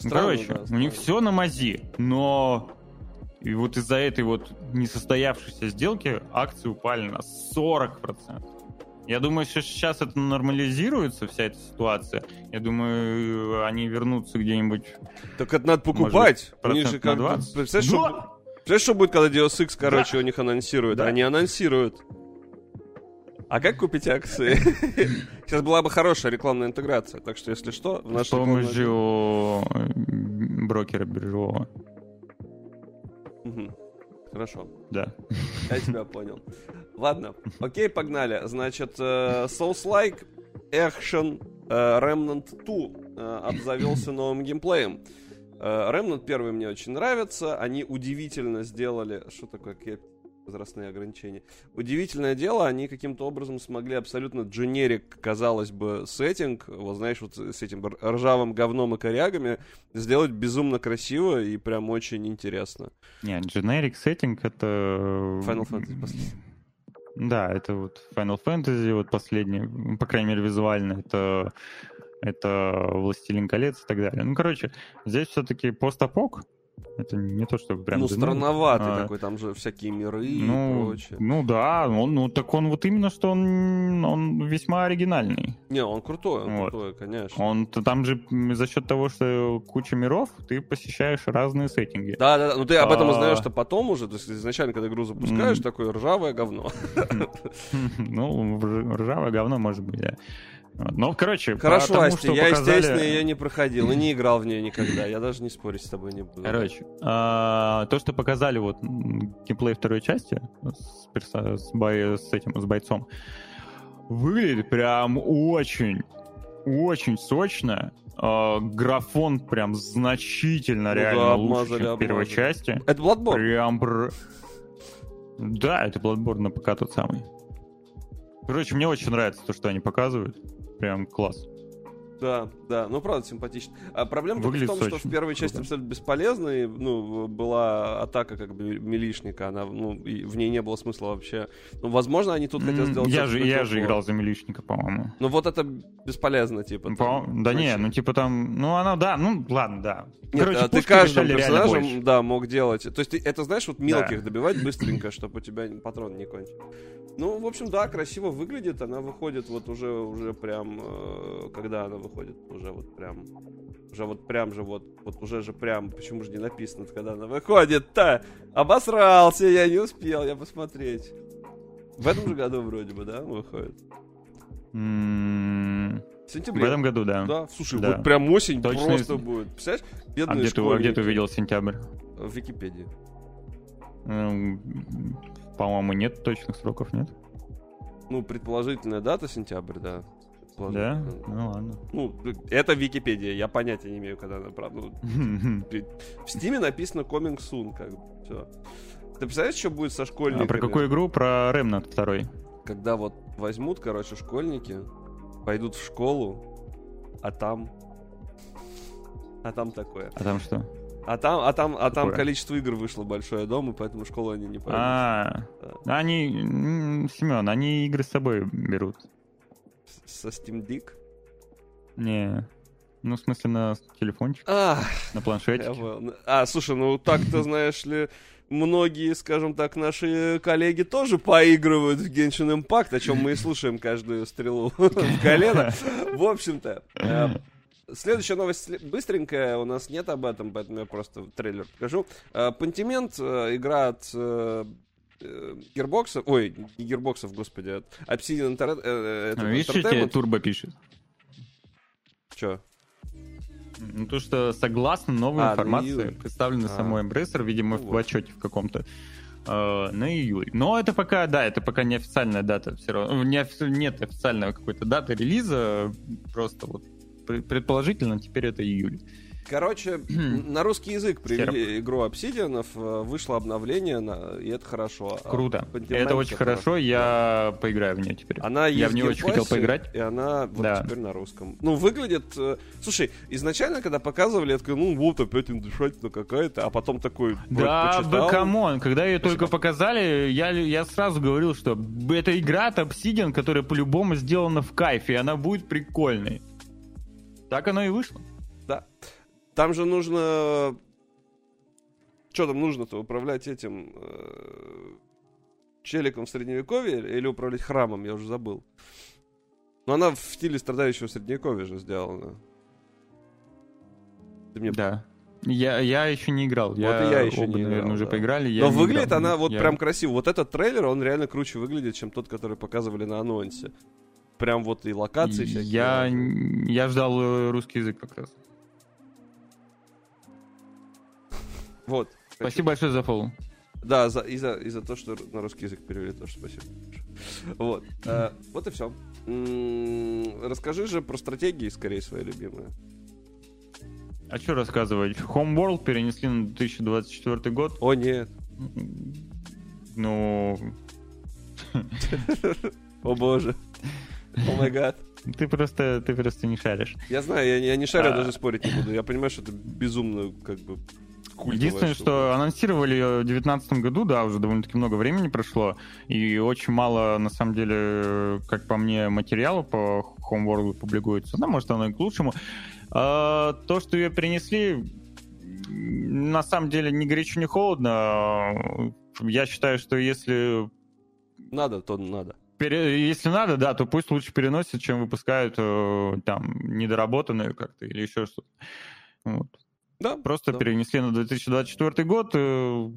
Ну, Странно, короче, да, у них все на мази, но и вот из-за этой вот несостоявшейся сделки акции упали на 40%. Я думаю, что сейчас это нормализируется, вся эта ситуация. Я думаю, они вернутся где-нибудь... Так это надо Может покупать. У них процент же как... 20? Представляешь, что... Да! Представляешь, что будет, когда Deus Ex, короче, у них анонсируют? Да. Они анонсируют. А как купить акции? Сейчас была бы хорошая рекламная интеграция, так что, если что, в С нашей помощью э, брокера биржевого. Хорошо, Да. я тебя понял. Ладно, окей, погнали. Значит, э, Souls-like Action э, Remnant 2 э, обзавелся новым геймплеем. Э, Remnant первый мне очень нравится. Они удивительно сделали... Что такое? Какие возрастные ограничения? Удивительное дело, они каким-то образом смогли абсолютно дженерик, казалось бы, сеттинг, вот знаешь, вот с этим ржавым говном и корягами, сделать безумно красиво и прям очень интересно. Нет, generic setting это... Final Fantasy последний. Да, это вот Final Fantasy, вот последний, по крайней мере, визуально, это, это Властелин колец и так далее. Ну, короче, здесь все-таки постапок, это не то, что прям... ну, странноватый А, такой, там же всякие миры и ну, прочее. ну да, он, ну так он вот именно, что он, он весьма оригинальный. Не, он крутой, он Вот. крутой, конечно. Он там же за счет того, что куча миров, ты посещаешь разные сеттинги. Да, да, да. Ну ты об этом А. узнаешь что потом уже. То есть изначально, когда игру запускаешь, такое ржавое говно. Ну, рж- ржавое говно может быть, да. Вот. Ну, короче, Хорошо, потому Асти, что я, показали- естественно, ее не проходил и не играл в нее никогда. Я даже не спорить с тобой не буду. Короче, а, то, что показали вот геймплей второй части с, с, бой- с этим, с бойцом, выглядит прям очень, очень сочно. А, графон прям значительно Ну да, реально лучше, обмазали, чем в первой части. Это Bloodborne? Прям... бр- Да, это Bloodborne на ПК тот самый. Короче, мне очень нравится то, что они показывают. Прям класс. Да, да, ну правда симпатично. А проблема только в том, что в первой части абсолютно бесполезной, ну, была атака как бы милишника, она, ну, в ней не было смысла вообще. Ну, возможно, они тут хотят М, сделать... Я же, я же играл за милишника, по-моему. Ну вот это бесполезно, типа. По- Да не, ну типа там, ну она, да, ну ладно, да. Нет, Короче, а ты каждым персонажем, да, мог делать. То есть ты это знаешь, вот мелких Да. добивать быстренько, чтобы у тебя патрон не кончился. Ну, в общем, да, красиво выглядит. Она выходит вот уже, уже прям, э, когда она выходит, уже вот прям, уже вот прям же вот, вот уже же прям, почему же не написано, когда она выходит-то? Обосрался, я не успел, я посмотреть. В этом же году вроде бы, да, выходит? М, В В сентябре. этом году, да. Да, слушай, Да. вот прям осень Точно просто из- будет. Представляешь, А бедные где ты, а где ты увидел сентябрь? В Википедии. М, По-моему, нет точных сроков, нет? Ну, предположительная дата сентябрь, да. Да? Предположительно. Ну ладно. Ну, это Википедия, я понятия не имею, когда она правда. В Стиме написано Coming Soon, как бы, все. Ты представляешь, что будет со А школьниками? про какую игру? Про Remnant второй. Когда вот возьмут, короче, школьники, пойдут в школу, а там... А там такое. А там что? А там, а там, а там Какое? количество игр вышло большое дома, поэтому школу они не пойдут. А, они, м, Семен, они игры с собой берут. Со Steam Deck? Не, ну в смысле на телефончик, А, на понял. А, слушай, ну так-то, знаешь ли, многие, скажем так, наши коллеги тоже поигрывают в Genshin Impact, о чем мы и слушаем каждую стрелу в колено. В общем-то, э, Следующая новость быстренькая, у нас нет об этом, поэтому я просто трейлер покажу. Э, Pentiment, э, игра от э, э, Gearbox, ой, не Gearbox, господи, от Obsidian Enter- э, Ну, этого Видишь, что тебе. Турбо пишет? Чё? Ну, то, что согласно новой А, на информации, июль. представленной А. самой Embracer, видимо, Ну в вот. отчете в каком-то, э, на июль. Но это пока, да, это пока не официальная дата. Все равно, не офи- нет официальной какой-то даты релиза, просто вот пр- предположительно теперь это июль. Короче, на русский язык привели Серп. игру Обсидианов, э, вышло обновление, на- и это хорошо. А Круто. Pentiment это очень всё хорошо, я поиграю в нее теперь. Она Я в Game очень хотел поиграть. И она вот Да. теперь на русском. Ну, выглядит... э, Слушай, изначально, когда показывали, я такой, ну, вот опять индюшатина какая-то, а потом такой... Да, почитал. бы, камон, когда ее Спасибо. только показали, я, я сразу говорил, что это игра от Obsidian, которая по-любому сделана в кайфе, и она будет прикольной. Так оно и вышло. Там же нужно... Что там нужно-то? Управлять этим... э, Челиком в средневековье или управлять храмом? Я уже забыл. Но она в стиле страдающего средневековья же сделана. Ты мне Да. Я, я еще не играл. Вот и я еще оба, не наверное, играл, уже да. поиграли. я Но выглядит играл. она вот Я- прям красиво. Вот этот трейлер, он реально круче выглядит, чем тот, который показывали на анонсе. Прям вот и локации всякие. Я, я ждал э, русский язык как раз. Вот. Спасибо большое за фоллоу. Да, за, и, за, и за то, что на русский язык перевели, тоже спасибо. Вот. Э, вот и все. Расскажи же про стратегии, скорее, свои любимые. А что рассказывать? Homeworld перенесли на 2024 год. О, нет. Ну, О, боже. О, май гад. ты просто, ты просто не шаришь. Я знаю, я, я не шарю, А. даже спорить не буду. Я понимаю, что это безумно, как бы, культовая Единственное, штука. что анонсировали ее в 2019 году, да, уже довольно-таки много времени прошло, и очень мало, на самом деле, как по мне, материала по Homeworld публикуется. Ну, может, оно и к лучшему. А, то, что ее перенесли, на самом деле, ни горячо, ни холодно. Я считаю, что если Надо, то надо. Пере- Если надо, да, то пусть лучше переносят, чем выпускают э, там недоработанную как-то или еще что-то. Вот. Да, Просто да. перенесли на 2024 год, э,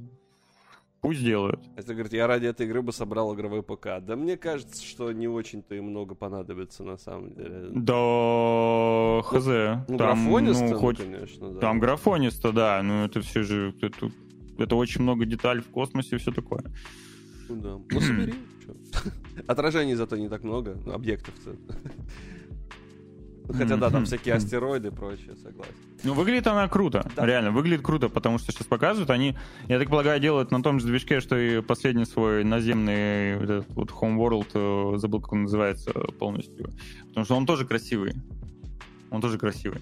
пусть делают. Это говорит, я ради этой игры бы собрал игровой ПК. Да мне кажется, что не очень-то и много понадобится на самом деле. Да, хз. Ну, там, графонисто, ну, ну, хоть, конечно, да. там графонисто, да, но это все же, это, это очень много деталей в космосе и все такое. Ну да. Ну собери. Отражений зато не так много, ну, объектов-то. Хотя да, там всякие астероиды и прочее, согласен. Ну, выглядит она круто. Да. Реально, выглядит круто, потому что сейчас показывают. Они, я так полагаю, делают на том же движке, что и последний свой наземный вот этот вот Homeworld, э, забыл, как он называется полностью. Потому что он тоже красивый. Он тоже красивый.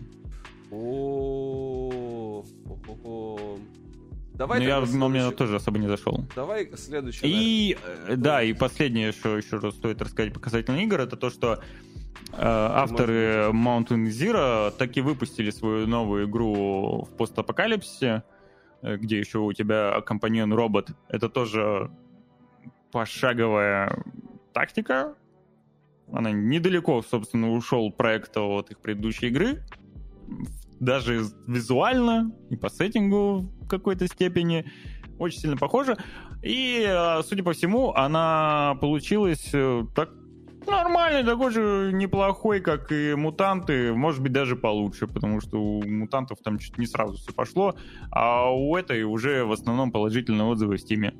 О. Давай но я, тогда но мне следующий- тоже особо не зашел. Давай следующий. И э, да, и последнее, что еще раз стоит рассказать по касательно игр, это то, что э, авторы Mountain Zero таки выпустили свою новую игру в постапокалипсисе, э, где еще у тебя компаньон робот. Это тоже пошаговая тактика. Она недалеко, собственно, ушел проект от их предыдущей игры. Даже визуально и по сеттингу в какой-то степени очень сильно похожа. И, э, судя по всему, она получилась э, так нормальный, такой же неплохой, как и мутанты, может быть, даже получше, потому что у мутантов там чуть не сразу все пошло, а у этой уже в основном положительные отзывы в Стиме.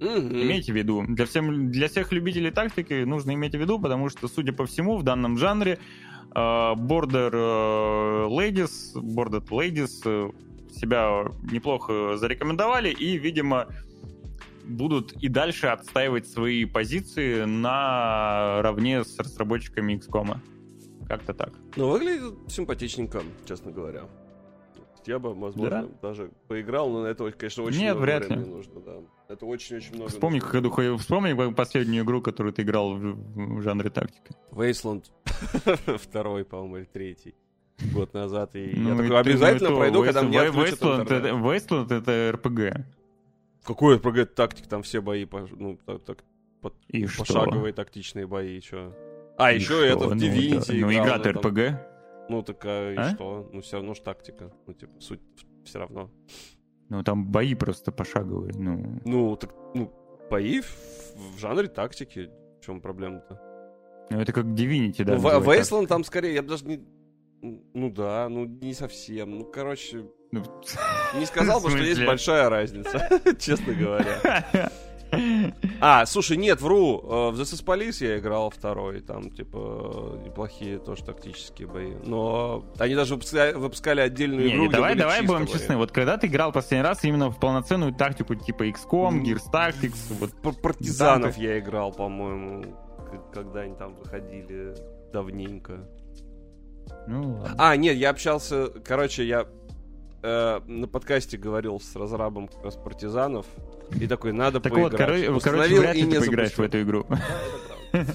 Mm-hmm. Имейте в виду. Для, всем, для всех любителей тактики нужно иметь в виду, потому что, судя по всему, в данном жанре Border uh, Ladies, Border Ladies uh, себя неплохо зарекомендовали и, видимо, будут и дальше отстаивать свои позиции на равне с разработчиками XCOM. Как-то так. Ну, выглядит симпатичненько, честно говоря. Я бы, возможно, да? даже поиграл, но на это, конечно, очень Нет, много вряд времени ли. нужно, да. Это очень-очень много. Вспомни, как, вспомни последнюю игру, которую ты играл в, в жанре тактика. Wasteland второй, по-моему, или третий год назад. И Ну, я и такой, обязательно ну и пройду, когда Wasteland- мне отключат Wasteland, интернет. это, Wasteland это РПГ. Какой RPG тактик? Там все бои, по- ну, так, так, И что? пошаговые тактичные бои, что? А, И еще что? это в Ну, Divinity да. Ну, играл, игра-то там- РПГ. Ну, такая, и А? что? Ну, все равно ж тактика. Ну, типа, суть все равно. Ну, там бои просто пошаговые. Ну, Ну, так, ну, бои в, в жанре тактики. В чем проблема-то? ну, это как Divinity, да. ну. Wasteland там скорее, я бы даже не... Ну да, ну не совсем. Ну, короче, Ну, не сказал бы, что есть большая разница, честно говоря. А, слушай, нет, вру. Э, В The Sims Police я играл второй. Там, типа, неплохие тоже тактические бои. Но они даже выпуска- выпускали отдельную Не, игру, не, давай, давай будем бои. честны. Вот когда ты играл последний раз именно в полноценную тактику типа XCOM. Gears Tactics, вот Про партизанов я играл, по-моему, когда они там выходили давненько. ну ладно. А, нет, я общался, короче, я э, на подкасте говорил с разрабом как раз партизанов, и такой, надо Так вот, поиграть. короче, короче, Установил вряд и ли не ты поиграешь в запустил. эту игру. Да, правда.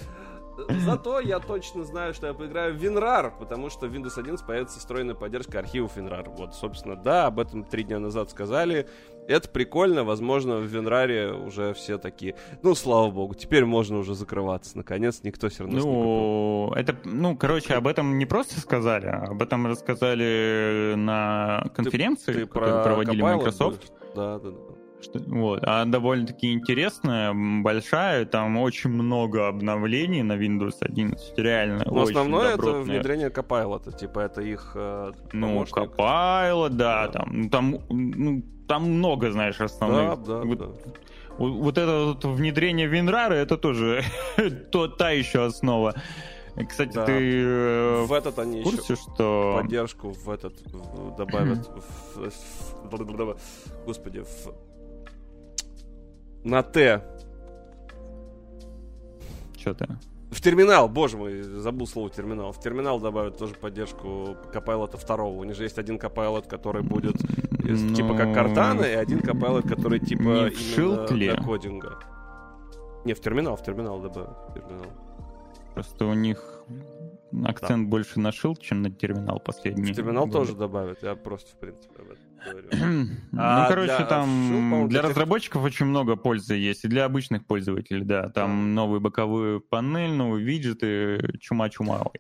Зато я точно знаю, что я поиграю в WinRAR, потому что в Windows 11 появится встроенная поддержка архивов WinRAR. Вот, собственно, да, об этом три дня назад сказали. Это прикольно, возможно, в WinRAR уже все такие, ну, слава богу, теперь можно уже закрываться. Наконец, никто все равно Ну, это, ну, короче, об этом не просто сказали, а об этом рассказали на конференции, Ты которую про проводили Copilot Microsoft. Да, да, да. Что- вот, а довольно-таки интересная, большая, там очень много обновлений на Windows 11, реально Но очень основное это добротные. внедрение Copilot, типа это их э, Ну, помощник. Copilot, да, Да. там, ну, там, ну, там много, знаешь, Да, основных. да, вот, да. вот- это вот внедрение WinRAR, это тоже то, та еще основа. Кстати, Да. ты э, В этот они в еще курсе, что... поддержку в этот добавят в, в- в- господи в на Т Что ты? В терминал, боже мой, забыл слово терминал. В терминал добавят тоже поддержку Copilot второго. У них же есть один Copilot, который будет из- Ну, типа как Картана, и один Copilot, который типа не именно для кодинга. Не, в терминал, в терминал добавят. в терминал. Просто у них акцент больше на шилд, чем на терминал последний. В терминал годы. тоже добавят. Я просто, в принципе, говорю. Ну, А короче, для- там для разработчиков очень много пользы есть, и для обычных пользователей, да. Там новые боковые панель, новые виджеты, чума-чума.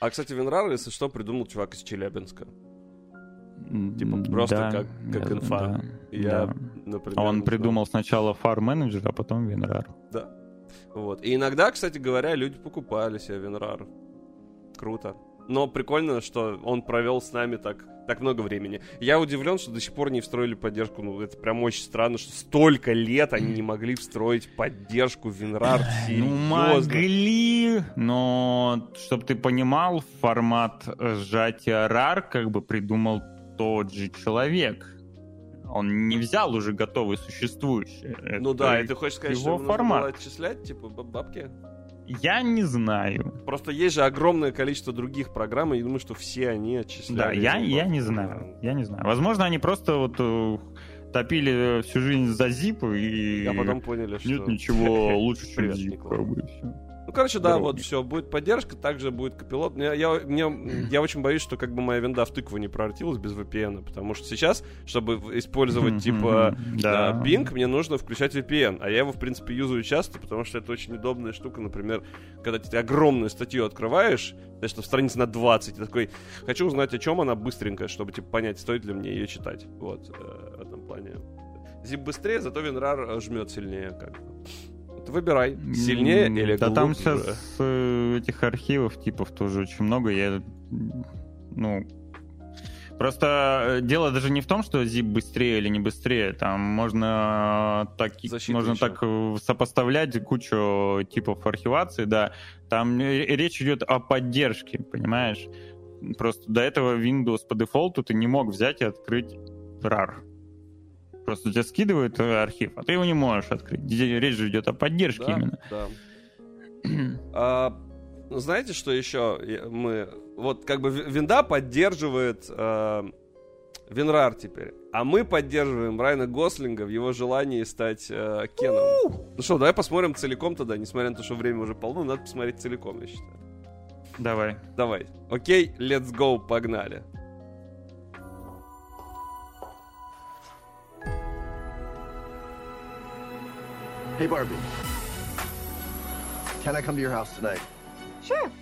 А, кстати, Винрар, если что, придумал чувак из Челябинска. Типа просто да, как- как инфа. да, Я, да. например... А он придумал сначала Manager, а потом WinRAR. Да. Вот. И иногда, кстати говоря, люди покупали себе Винрар. Круто. Но прикольно, что он провел с нами так, так много времени. Я удивлен, что до сих пор не встроили поддержку. Ну, это прям очень странно, что столько лет они не могли встроить поддержку Винрар. Ну, могли, но, чтобы ты понимал, формат сжатия RAR как бы придумал тот же человек. Он не взял уже готовый существующий. Ну Это да, и ты хочешь сказать, его что формат. отчислять, типа, баб- бабки? Я не знаю. Просто есть же огромное количество других программ, и я думаю, что все они отчисляли. Да, я, я не знаю. Я не знаю. Возможно, они просто вот э, топили всю жизнь за zip и А потом поняли, что... нет ничего лучше, чем zip. Как бы. Ну, короче, да, Дороги. вот все, будет поддержка, также будет копилот. Я, я, мне- я очень боюсь, что как бы моя винда в тыкву не превратилась без VPN, потому что сейчас, чтобы использовать, типа, да. Bing, мне нужно включать VPN, а я его, в принципе, юзаю часто, потому что это очень удобная штука, например, когда ты огромную статью открываешь, что в странице на 20, и такой, хочу узнать, о чем она быстренько, чтобы, типа, понять, стоит ли мне ее читать. Вот, э, в этом плане. Zip быстрее, зато WinRAR жмет сильнее, как бы. Вот Выбирай, сильнее М, или Да там глубже. сейчас э, этих архивов, типов тоже очень много. Я, ну, просто э, дело даже не в том, что zip быстрее или не быстрее. Там можно так, Защита можно еще. так э, сопоставлять кучу типов архивации, да. Там э, речь идет о поддержке, понимаешь? Просто до этого Windows по дефолту ты не мог взять и открыть RAR. Просто тебе скидывают э, архив, а ты его не можешь открыть. Речь же идет о поддержке Да, именно. да. А, знаете, что еще мы... Вот как бы Ви- винда поддерживает э, WinRAR теперь, а мы поддерживаем Райана Гослинга в его желании стать э, Кеном. Ну что, давай посмотрим целиком тогда, несмотря на то, что время уже полно, надо посмотреть целиком, я считаю. Давай. Давай. Окей, let's go, погнали. Hey, Barbie. Can I come to your house tonight? Sure.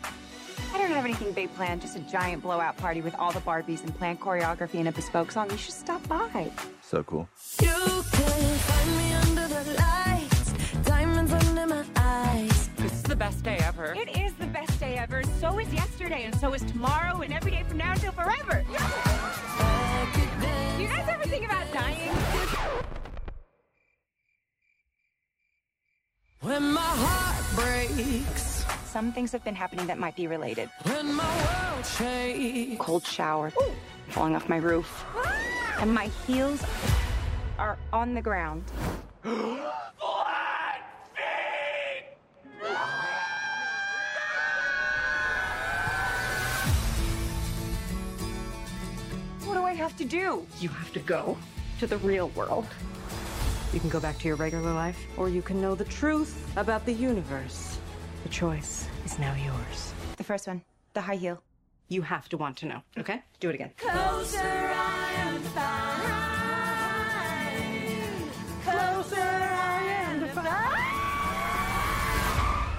I don't have anything big planned, just a giant blowout party with all the Barbies and planned choreography and a bespoke song. You should stop by. So cool. You can find me under the lights, diamonds under my eyes. This is the best day ever. It is the best day ever. So is yesterday, and so is tomorrow, and every day from now until forever. Back. Do you guys ever think about dying? When my heart breaks, Some things have been happening that might be related. when my world shakes. Cold shower, falling off my roof, and my heels are on the ground. What do I have to do? You have to go to the real world. You can go back to your regular life, or you can know the truth about the universe. The choice is now yours. The first one, the high heel. You have to want to know, okay? Do it again. Closer I am find. Closer I am find.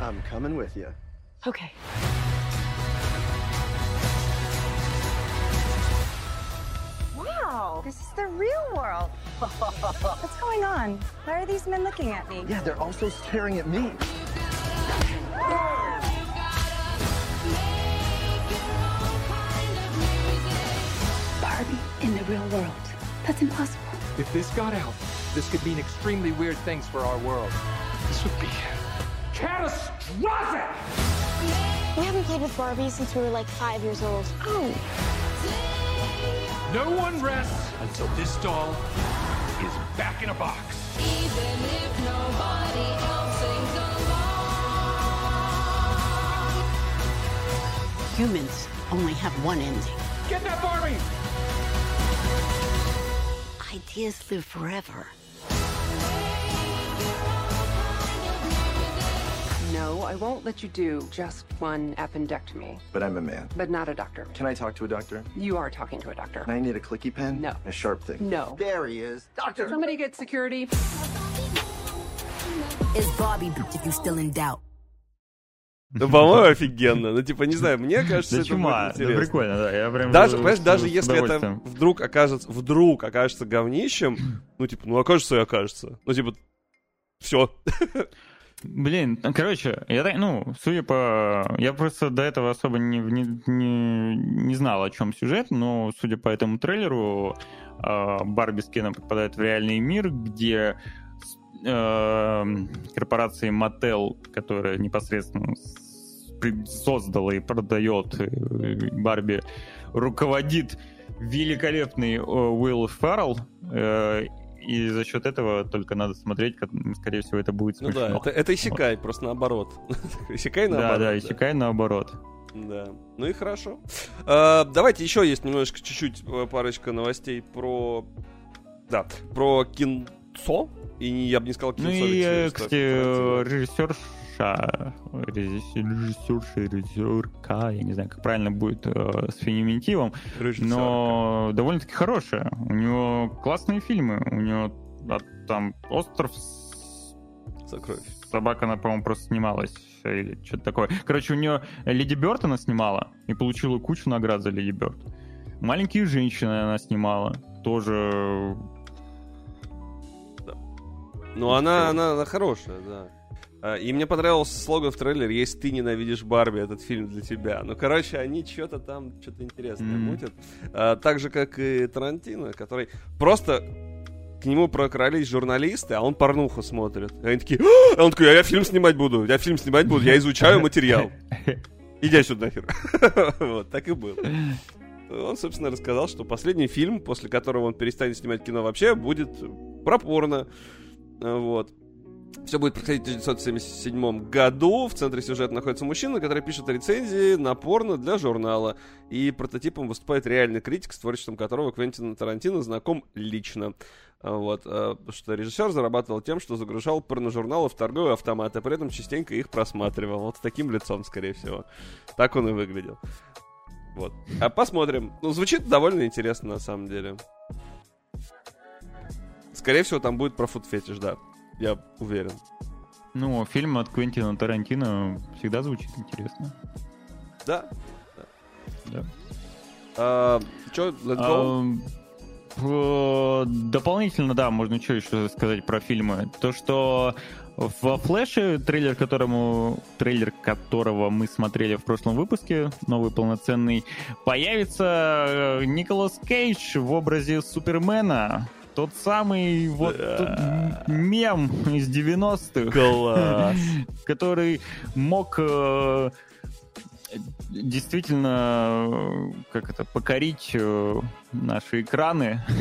I'm coming with you. Okay. Wow, this is the real world. What's going on? Why are these men looking at me? Yeah, they're also staring at me. Barbie in the real world. That's impossible. If this got out, this could mean extremely weird things for our world. This would be catastrophic! We haven't played with Barbie since we were like five years old. Oh. No one rests until this doll is back in a box. Even if nobody else sings along. Humans only have one ending. Get that Barbie! Ideas live forever. No, I won't let you do just one appendectomy, But I'm a man. but not a doctor. Can I talk to a doctor? You are talking to a doctor. Can I need a clicky pen? No. A sharp thing? No. There he is. Doctor! Somebody get security. Is bitch if you still in doubt? Ну, по-моему, офигенно. Ну, типа, не знаю, мне кажется, Да это чума, будет да интересно. прикольно, да. Я прям Даже, с- понимаешь, с- даже с если это вдруг окажется, вдруг окажется говнищем, ну, типа, ну, окажется и окажется. Ну, типа, все. Блин, ну, короче, я ну, судя по... Я просто до этого особо не, не, не, не знал, о чем сюжет, но, судя по этому трейлеру, э, Барби с Кеном попадает в реальный мир, где э, корпорация Mattel, которая непосредственно создала и продает э, Барби, руководит великолепный э, Уилл Феррелл, э, и за счет этого только надо смотреть, как, скорее всего, это будет Ну смешно. да, это, это Исекай, просто наоборот. Исекай Да, наоборот. да, Исекай наоборот. Да, ну и хорошо. А, давайте еще есть немножко, чуть-чуть, э, парочка новостей про... Да, про кин... лицо, и я бы не сказал Ну кинцо, и, ведь, э, что кстати, Тарантино. Режиссерша, режиссер- режиссерша, режиссерка, я не знаю, как правильно будет э, с феминитивом, Режиссерка. но довольно-таки хорошая. У него классные фильмы. У него а, там «Остров с- Сокровищ. собака, она, по-моему, просто снималась или что-то такое. Короче, у нее Леди Бёрд она снимала и получила кучу наград за Леди Бёрд. «Маленькие женщины» она снимала. Тоже Ну, она, она, она хорошая, да. А, И мне понравился слоган в трейлере «Если ты ненавидишь Барби, этот фильм для тебя». Ну, короче, они что-то там, что-то интересное Мгм. мутят. А, Так же, как и Тарантино, который просто к нему прокрались журналисты, а он порнуху смотрит. И они такие, «А!» он такой, а я фильм снимать буду, я фильм снимать буду, я изучаю материал. Иди сюда нахер. Вот, так и было. Он, собственно, рассказал, что последний фильм, после которого он перестанет снимать кино вообще, будет про порно. Вот. Все будет происходить в 1977 году. В центре сюжета находится мужчина, который пишет рецензии на порно для журнала. И прототипом выступает реальный критик, с творчеством которого Квентин Тарантино знаком лично. Вот. потому Что режиссер зарабатывал тем, что загружал порножурналы в торговые автоматы, а при этом частенько их просматривал. Вот с таким лицом, скорее всего. Так он и выглядел. Вот. А посмотрим. Ну, звучит довольно интересно, на самом деле. Скорее всего, там будет про фуд-фетиш, да. Я уверен. Ну, фильм от Квентина Тарантино всегда звучит интересно. Да. Да. А, Че, let's go? А, э, Дополнительно, да, можно что еще сказать про фильмы. То, что во Флэше, трейлер которому, трейлер которого мы смотрели в прошлом выпуске, новый полноценный, появится э, Николас Кейдж в образе Супермена. Тот самый вот Да. мем из 90-х. Класс. который мог э, действительно, как это, покорить э, наши экраны.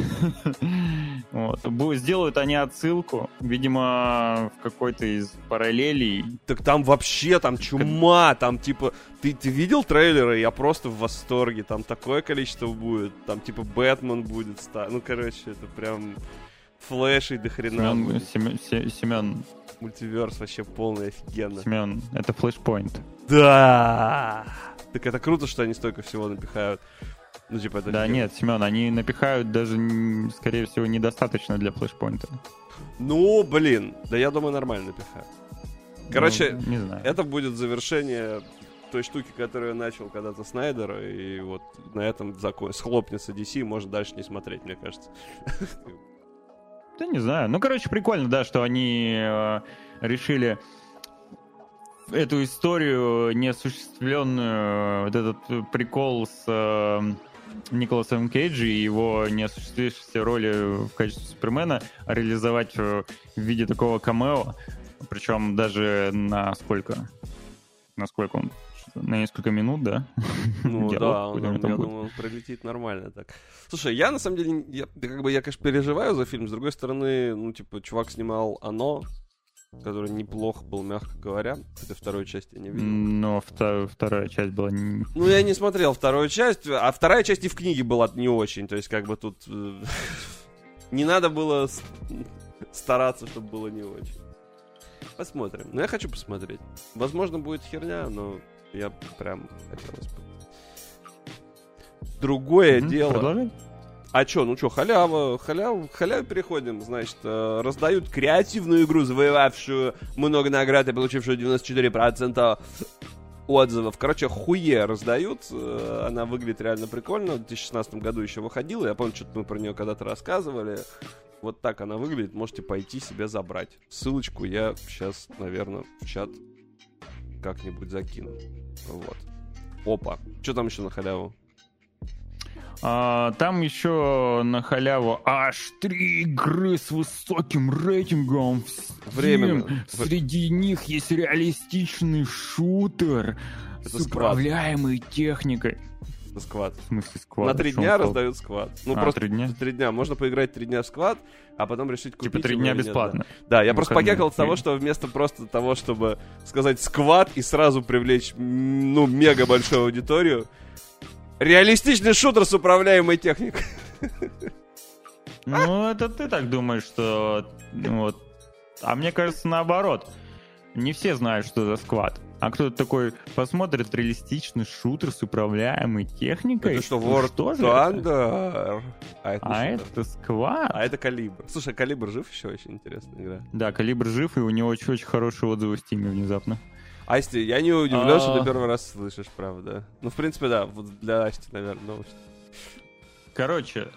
Вот. Сделают они отсылку, видимо, в какой-то из параллелей. Так там вообще, там чума, там типа... Ты, ты видел трейлеры? Я просто в восторге. Там такое количество будет. Там типа Бэтмен будет. ста- Ну, короче, это прям... Флэш и до хрена. Семен. Семен, Се- Семен, Мультиверс вообще полный офигенно. Семен, это флешпоинт. Да! Так это круто, что они столько всего напихают. Ну, типа, это Да нет, Семен, они напихают даже, скорее всего, недостаточно для флешпоинта. Ну, блин, да я думаю, нормально напихают. Короче, Ну, не знаю. это будет завершение той штуки, которую начал когда-то Снайдер, и вот на этом закон схлопнется DC, можно дальше не смотреть, мне кажется. Да не знаю. Ну, короче, прикольно, да, что они э, решили эту историю неосуществленную, вот этот э, прикол с э, Николасом Кейджи и его неосуществившейся роли в качестве Супермена реализовать э, в виде такого камео. Причем даже на сколько? На сколько он? На несколько минут, да? Ну да, он, я будет. думаю, пролетит нормально так. Слушай, я на самом деле, я, как бы я, конечно, переживаю за фильм, с другой стороны, ну, типа, чувак снимал «Оно», который неплох был, мягко говоря, хотя вторую часть я не видел. Но вта- вторая часть была... не- Ну, я не смотрел вторую часть, а вторая часть и в книге была не очень, то есть как бы тут э, не надо было стараться, чтобы было не очень. Посмотрим. Ну, я хочу посмотреть. Возможно, будет херня, но я прям хотелось бы. Другое Мгм, дело. продолжай. А чё, ну чё, халява, халява, халяве переходим, значит, э, раздают креативную игру, завоевавшую много наград и получившую 94% отзывов. Короче, хуе раздают, э, она выглядит реально прикольно, в 2016 году еще выходила, я помню, что-то мы про нее когда-то рассказывали. Вот так она выглядит, можете пойти себе забрать. Ссылочку я сейчас, наверное, в чат как-нибудь закину. Вот. Опа. Что там еще на халяву? А, там еще на халяву аж три игры с высоким рейтингом. Временно. Среди них есть реалистичный шутер Это с сквад. управляемой техникой. Это сквад. В смысле сквад? На три дня раздают сквад. Ну, А, просто три дня? три дня. Можно поиграть три дня в сквад, а потом решить купить Типа три дня или нет, бесплатно. Да, Да, я Ну, просто покекал от того, что вместо просто того, чтобы сказать сквад и сразу привлечь, ну, мега большую аудиторию, реалистичный шутер с управляемой техникой. Ну, это ты так думаешь, что... ну, Вот. А мне кажется, наоборот. Не все знают, что за сквад. А кто-то такой посмотрит реалистичный шутер с управляемой техникой. Это что, Ну, War что же это? Thunder? А это, А что это сквад? А это Калибр. Слушай, Калибр жив еще? Очень интересная игра. Да, Калибр жив, и у него очень-очень хорошие отзывы в Стиме внезапно. Асти, я не удивлен, что А. ты первый раз слышишь, правда. Ну, в принципе, да, вот для Асти, наверное, новость. Короче,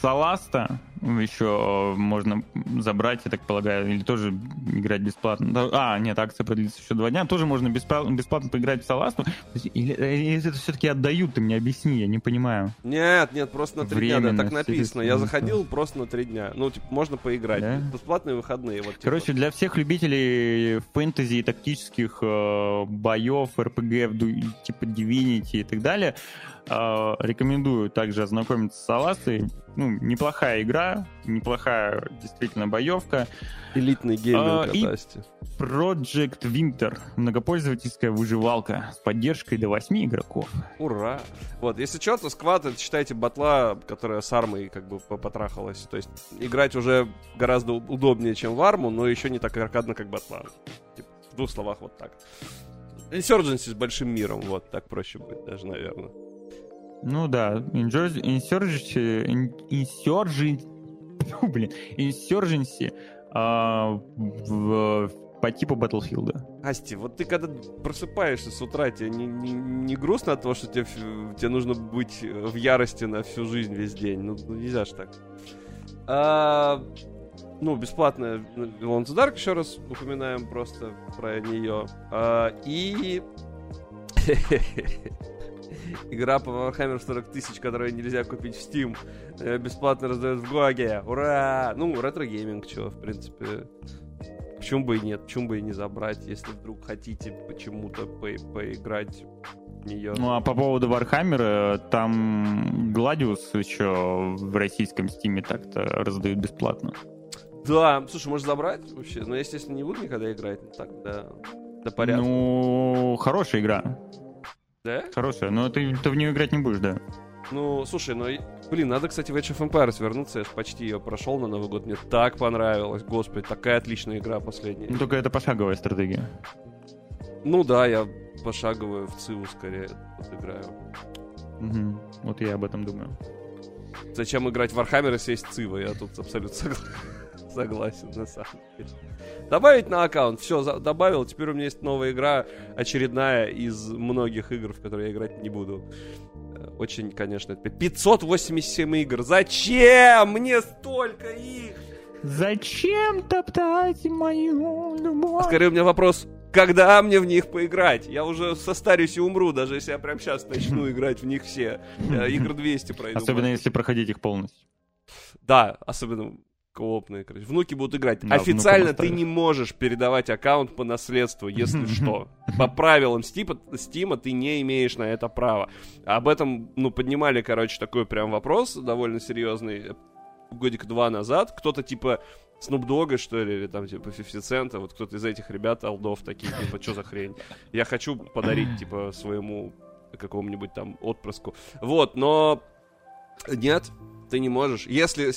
Саласта еще можно забрать, я так полагаю, или тоже играть бесплатно. А, нет, акция продлится еще два дня. Тоже можно бесплатно, бесплатно поиграть в Саласту. Или, или это все-таки отдают, ты мне объясни, я не понимаю. Нет, нет, просто на три дня, да, так написано. Я заходил просто на три дня. Ну, типа, можно поиграть. Да? Бесплатные выходные. Вот, типа. Короче, для всех любителей фэнтези и тактических э, боев, РПГ, типа Divinity и так далее, э, рекомендую также ознакомиться с Саластой. Ну, неплохая игра, неплохая действительно боевка. элитный гейминг А, от и- Асти. Project Winter. Многопользовательская выживалка с поддержкой до 8 игроков. Ура! Вот, если что, то сквад, это считайте батла, которая с армой как бы по- потрахалась. То есть играть уже гораздо удобнее, чем в арму, но еще не так аркадно, как батла. Типа, в двух словах вот так. Insurgency с большим миром, вот, так проще будет даже, наверное. Ну да, Insurgency... Ин- Insurgen- Фу, блин, Insurgency а, в- по типу Battlefield. Асти, вот ты когда просыпаешься с утра, тебе не, не- не грустно от того, что тебе, тебе нужно быть э, в ярости на всю жизнь весь день? Ну, ну, нельзя ж так. А, ну, бесплатная Alone in the Dark, еще раз упоминаем просто про нее. А, и... Игра по Warhammer 40 тысяч, которую нельзя купить в Steam, э, бесплатно раздают в GOG е. Ура! Ну, ретро-гейминг, что, в принципе, Почему бы и нет? Почему бы и не забрать, если вдруг хотите почему-то по- поиграть в нее? Ну а по поводу Warhammer а, там Gladius еще в российском Steam е так-то раздают бесплатно. Да, слушай, можешь забрать вообще? Но я, естественно, не буду никогда играть так, да, до порядка. Ну, хорошая игра. Да? Хорошая, но ты, ты в нее играть не будешь, да. Ну, слушай, ну, блин, надо, кстати, в Age of Empires вернуться, я почти ее прошел на Новый год, мне так понравилось, господи, такая отличная игра последняя. Ну, только это пошаговая стратегия. Ну да, я пошаговую в ЦИУ скорее играю. Мгм. Вот я об этом думаю. Зачем играть в Warhammer, если есть Цива? Я тут абсолютно согла- согласен, на самом деле. Добавить на аккаунт. Все, добавил. Теперь у меня есть новая игра, очередная из многих игр, в которые я играть не буду. Э, Очень, конечно, это 587 игр. Зачем мне столько их? Зачем топтать мою любовь? Скорее у меня вопрос, когда мне в них поиграть? Я уже состарюсь и умру, даже если я прямо сейчас начну играть в них все. Я игр 200 пройду. Особенно если проходить их полностью. Да, особенно коопные, короче. Внуки будут играть. Да, Официально ты не можешь передавать аккаунт по наследству, если что. По правилам Стима, ты не имеешь на это права. Об этом, ну, поднимали, короче, такой прям вопрос довольно серьезный э, годик два назад. Кто-то типа Snoop Dogg, что ли, или там типа 50 Cent, вот кто-то из этих ребят, алдов, такие, типа, что за хрень? Я хочу подарить, типа, своему какому-нибудь там отпрыску. Вот, но нет, ты не можешь. Если,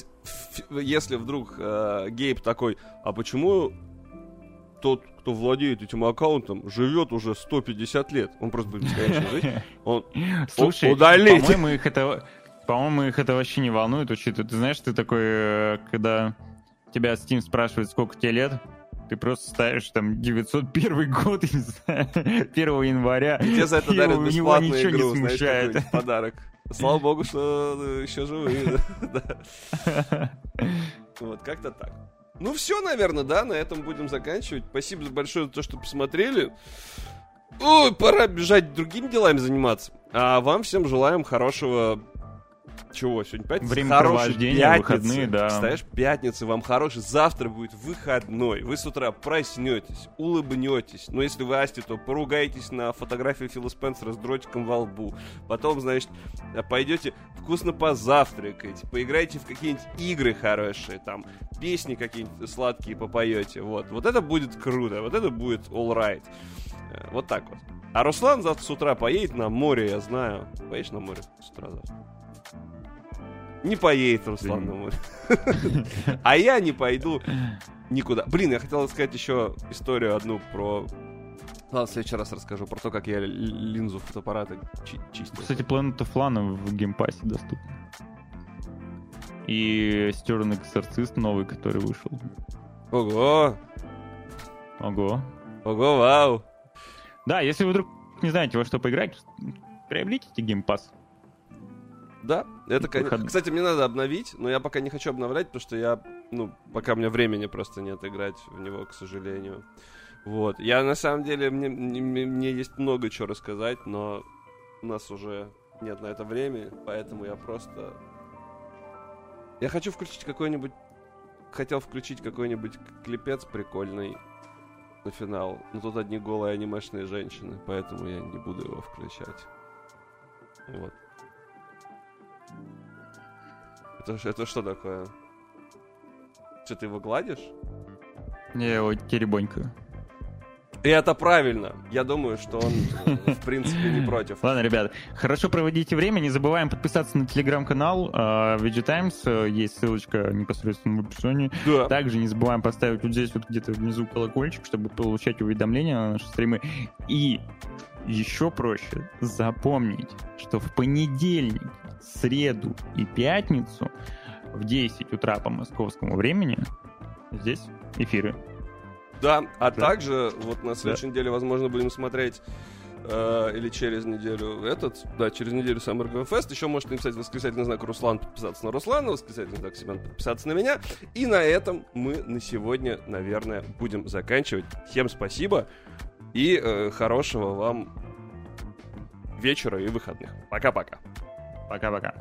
если вдруг э, Гейб такой, а почему тот, кто владеет этим аккаунтом, живет уже 150 лет? Он просто будет бесконечно жить. Он, Слушай, удалить. по-моему, их это, по-моему, их это вообще не волнует, учитывая, ты знаешь, ты такой, э, когда тебя Steam спрашивает, сколько тебе лет, ты просто ставишь там 901 год, не знаю, 1 января, и тебе за это дарят бесплатную игру, не знаешь, смущает. какой-нибудь подарок. Слава богу, что э, еще живые. да. Вот, как-то так. Ну все, наверное, да, на этом будем заканчивать. Спасибо большое за то, что посмотрели. Ой, пора бежать другими делами заниматься. А вам всем желаем хорошего... Чего, сегодня пятница? Времяпровождения, Хорошей выходные, да. Представляешь, пятница вам хороший. Завтра будет выходной. Вы с утра проснетесь, улыбнетесь. Но если вы Асти, то поругаетесь на фотографию Фила Спенсера с дротиком во лбу. Потом, значит, пойдете вкусно позавтракаете, поиграете в какие-нибудь игры хорошие, там, песни какие-нибудь сладкие попоете. Вот. Вот это будет круто. Вот это будет all right. Э, Вот так вот. А Руслан завтра с утра поедет на море, я знаю. Поедешь на море с утра завтра? Не поедет Руслан на море. А я не пойду никуда. Блин, я хотел сказать еще историю одну про... Ладно, в следующий раз расскажу про то, как я линзу фотоаппарата чи- чистил. Кстати, Planet of Lana в Game Pass е доступна. Eastern Exorcist новый, который вышел. Ого! Ого. Ого, вау! Да, если вы вдруг не знаете, во что поиграть, приобретите Game Pass. Да, это. Выход- Кстати, мне надо обновить, но я пока не хочу обновлять, потому что я, ну, пока у меня времени просто нет играть в него, к сожалению. Вот. Я на самом деле, мне, мне, мне есть много чего рассказать, но у нас уже нет на это времени, поэтому я просто... Я хочу включить какой-нибудь... Хотел включить какой-нибудь клипец прикольный на финал, но тут одни голые анимешные женщины, поэтому я не буду его включать. Вот. Это, это что такое? Что, ты его гладишь? Я его теребонькаю. И это правильно. Я думаю, что он, в принципе, не против. Ладно, ребят, хорошо проводите время. Не забываем подписаться на телеграм-канал э, VG Times. Э, Есть ссылочка непосредственно в описании. Да. Также не забываем поставить вот здесь вот где-то внизу колокольчик, чтобы получать уведомления на наши стримы. И еще проще запомнить, что в понедельник, среду и пятницу в 10 утра по московскому времени здесь эфиры. Да, а Да. также вот на следующей неделе, возможно, будем смотреть э, или через неделю этот, да, через неделю Summer Game Fest. Еще можете написать восклицательный знак Руслан, подписаться на Руслана, восклицательный знак Семен, подписаться на меня. И на этом мы на сегодня, наверное, будем заканчивать. Всем спасибо и э, хорошего вам вечера и выходных. Пока-пока. Пока-пока.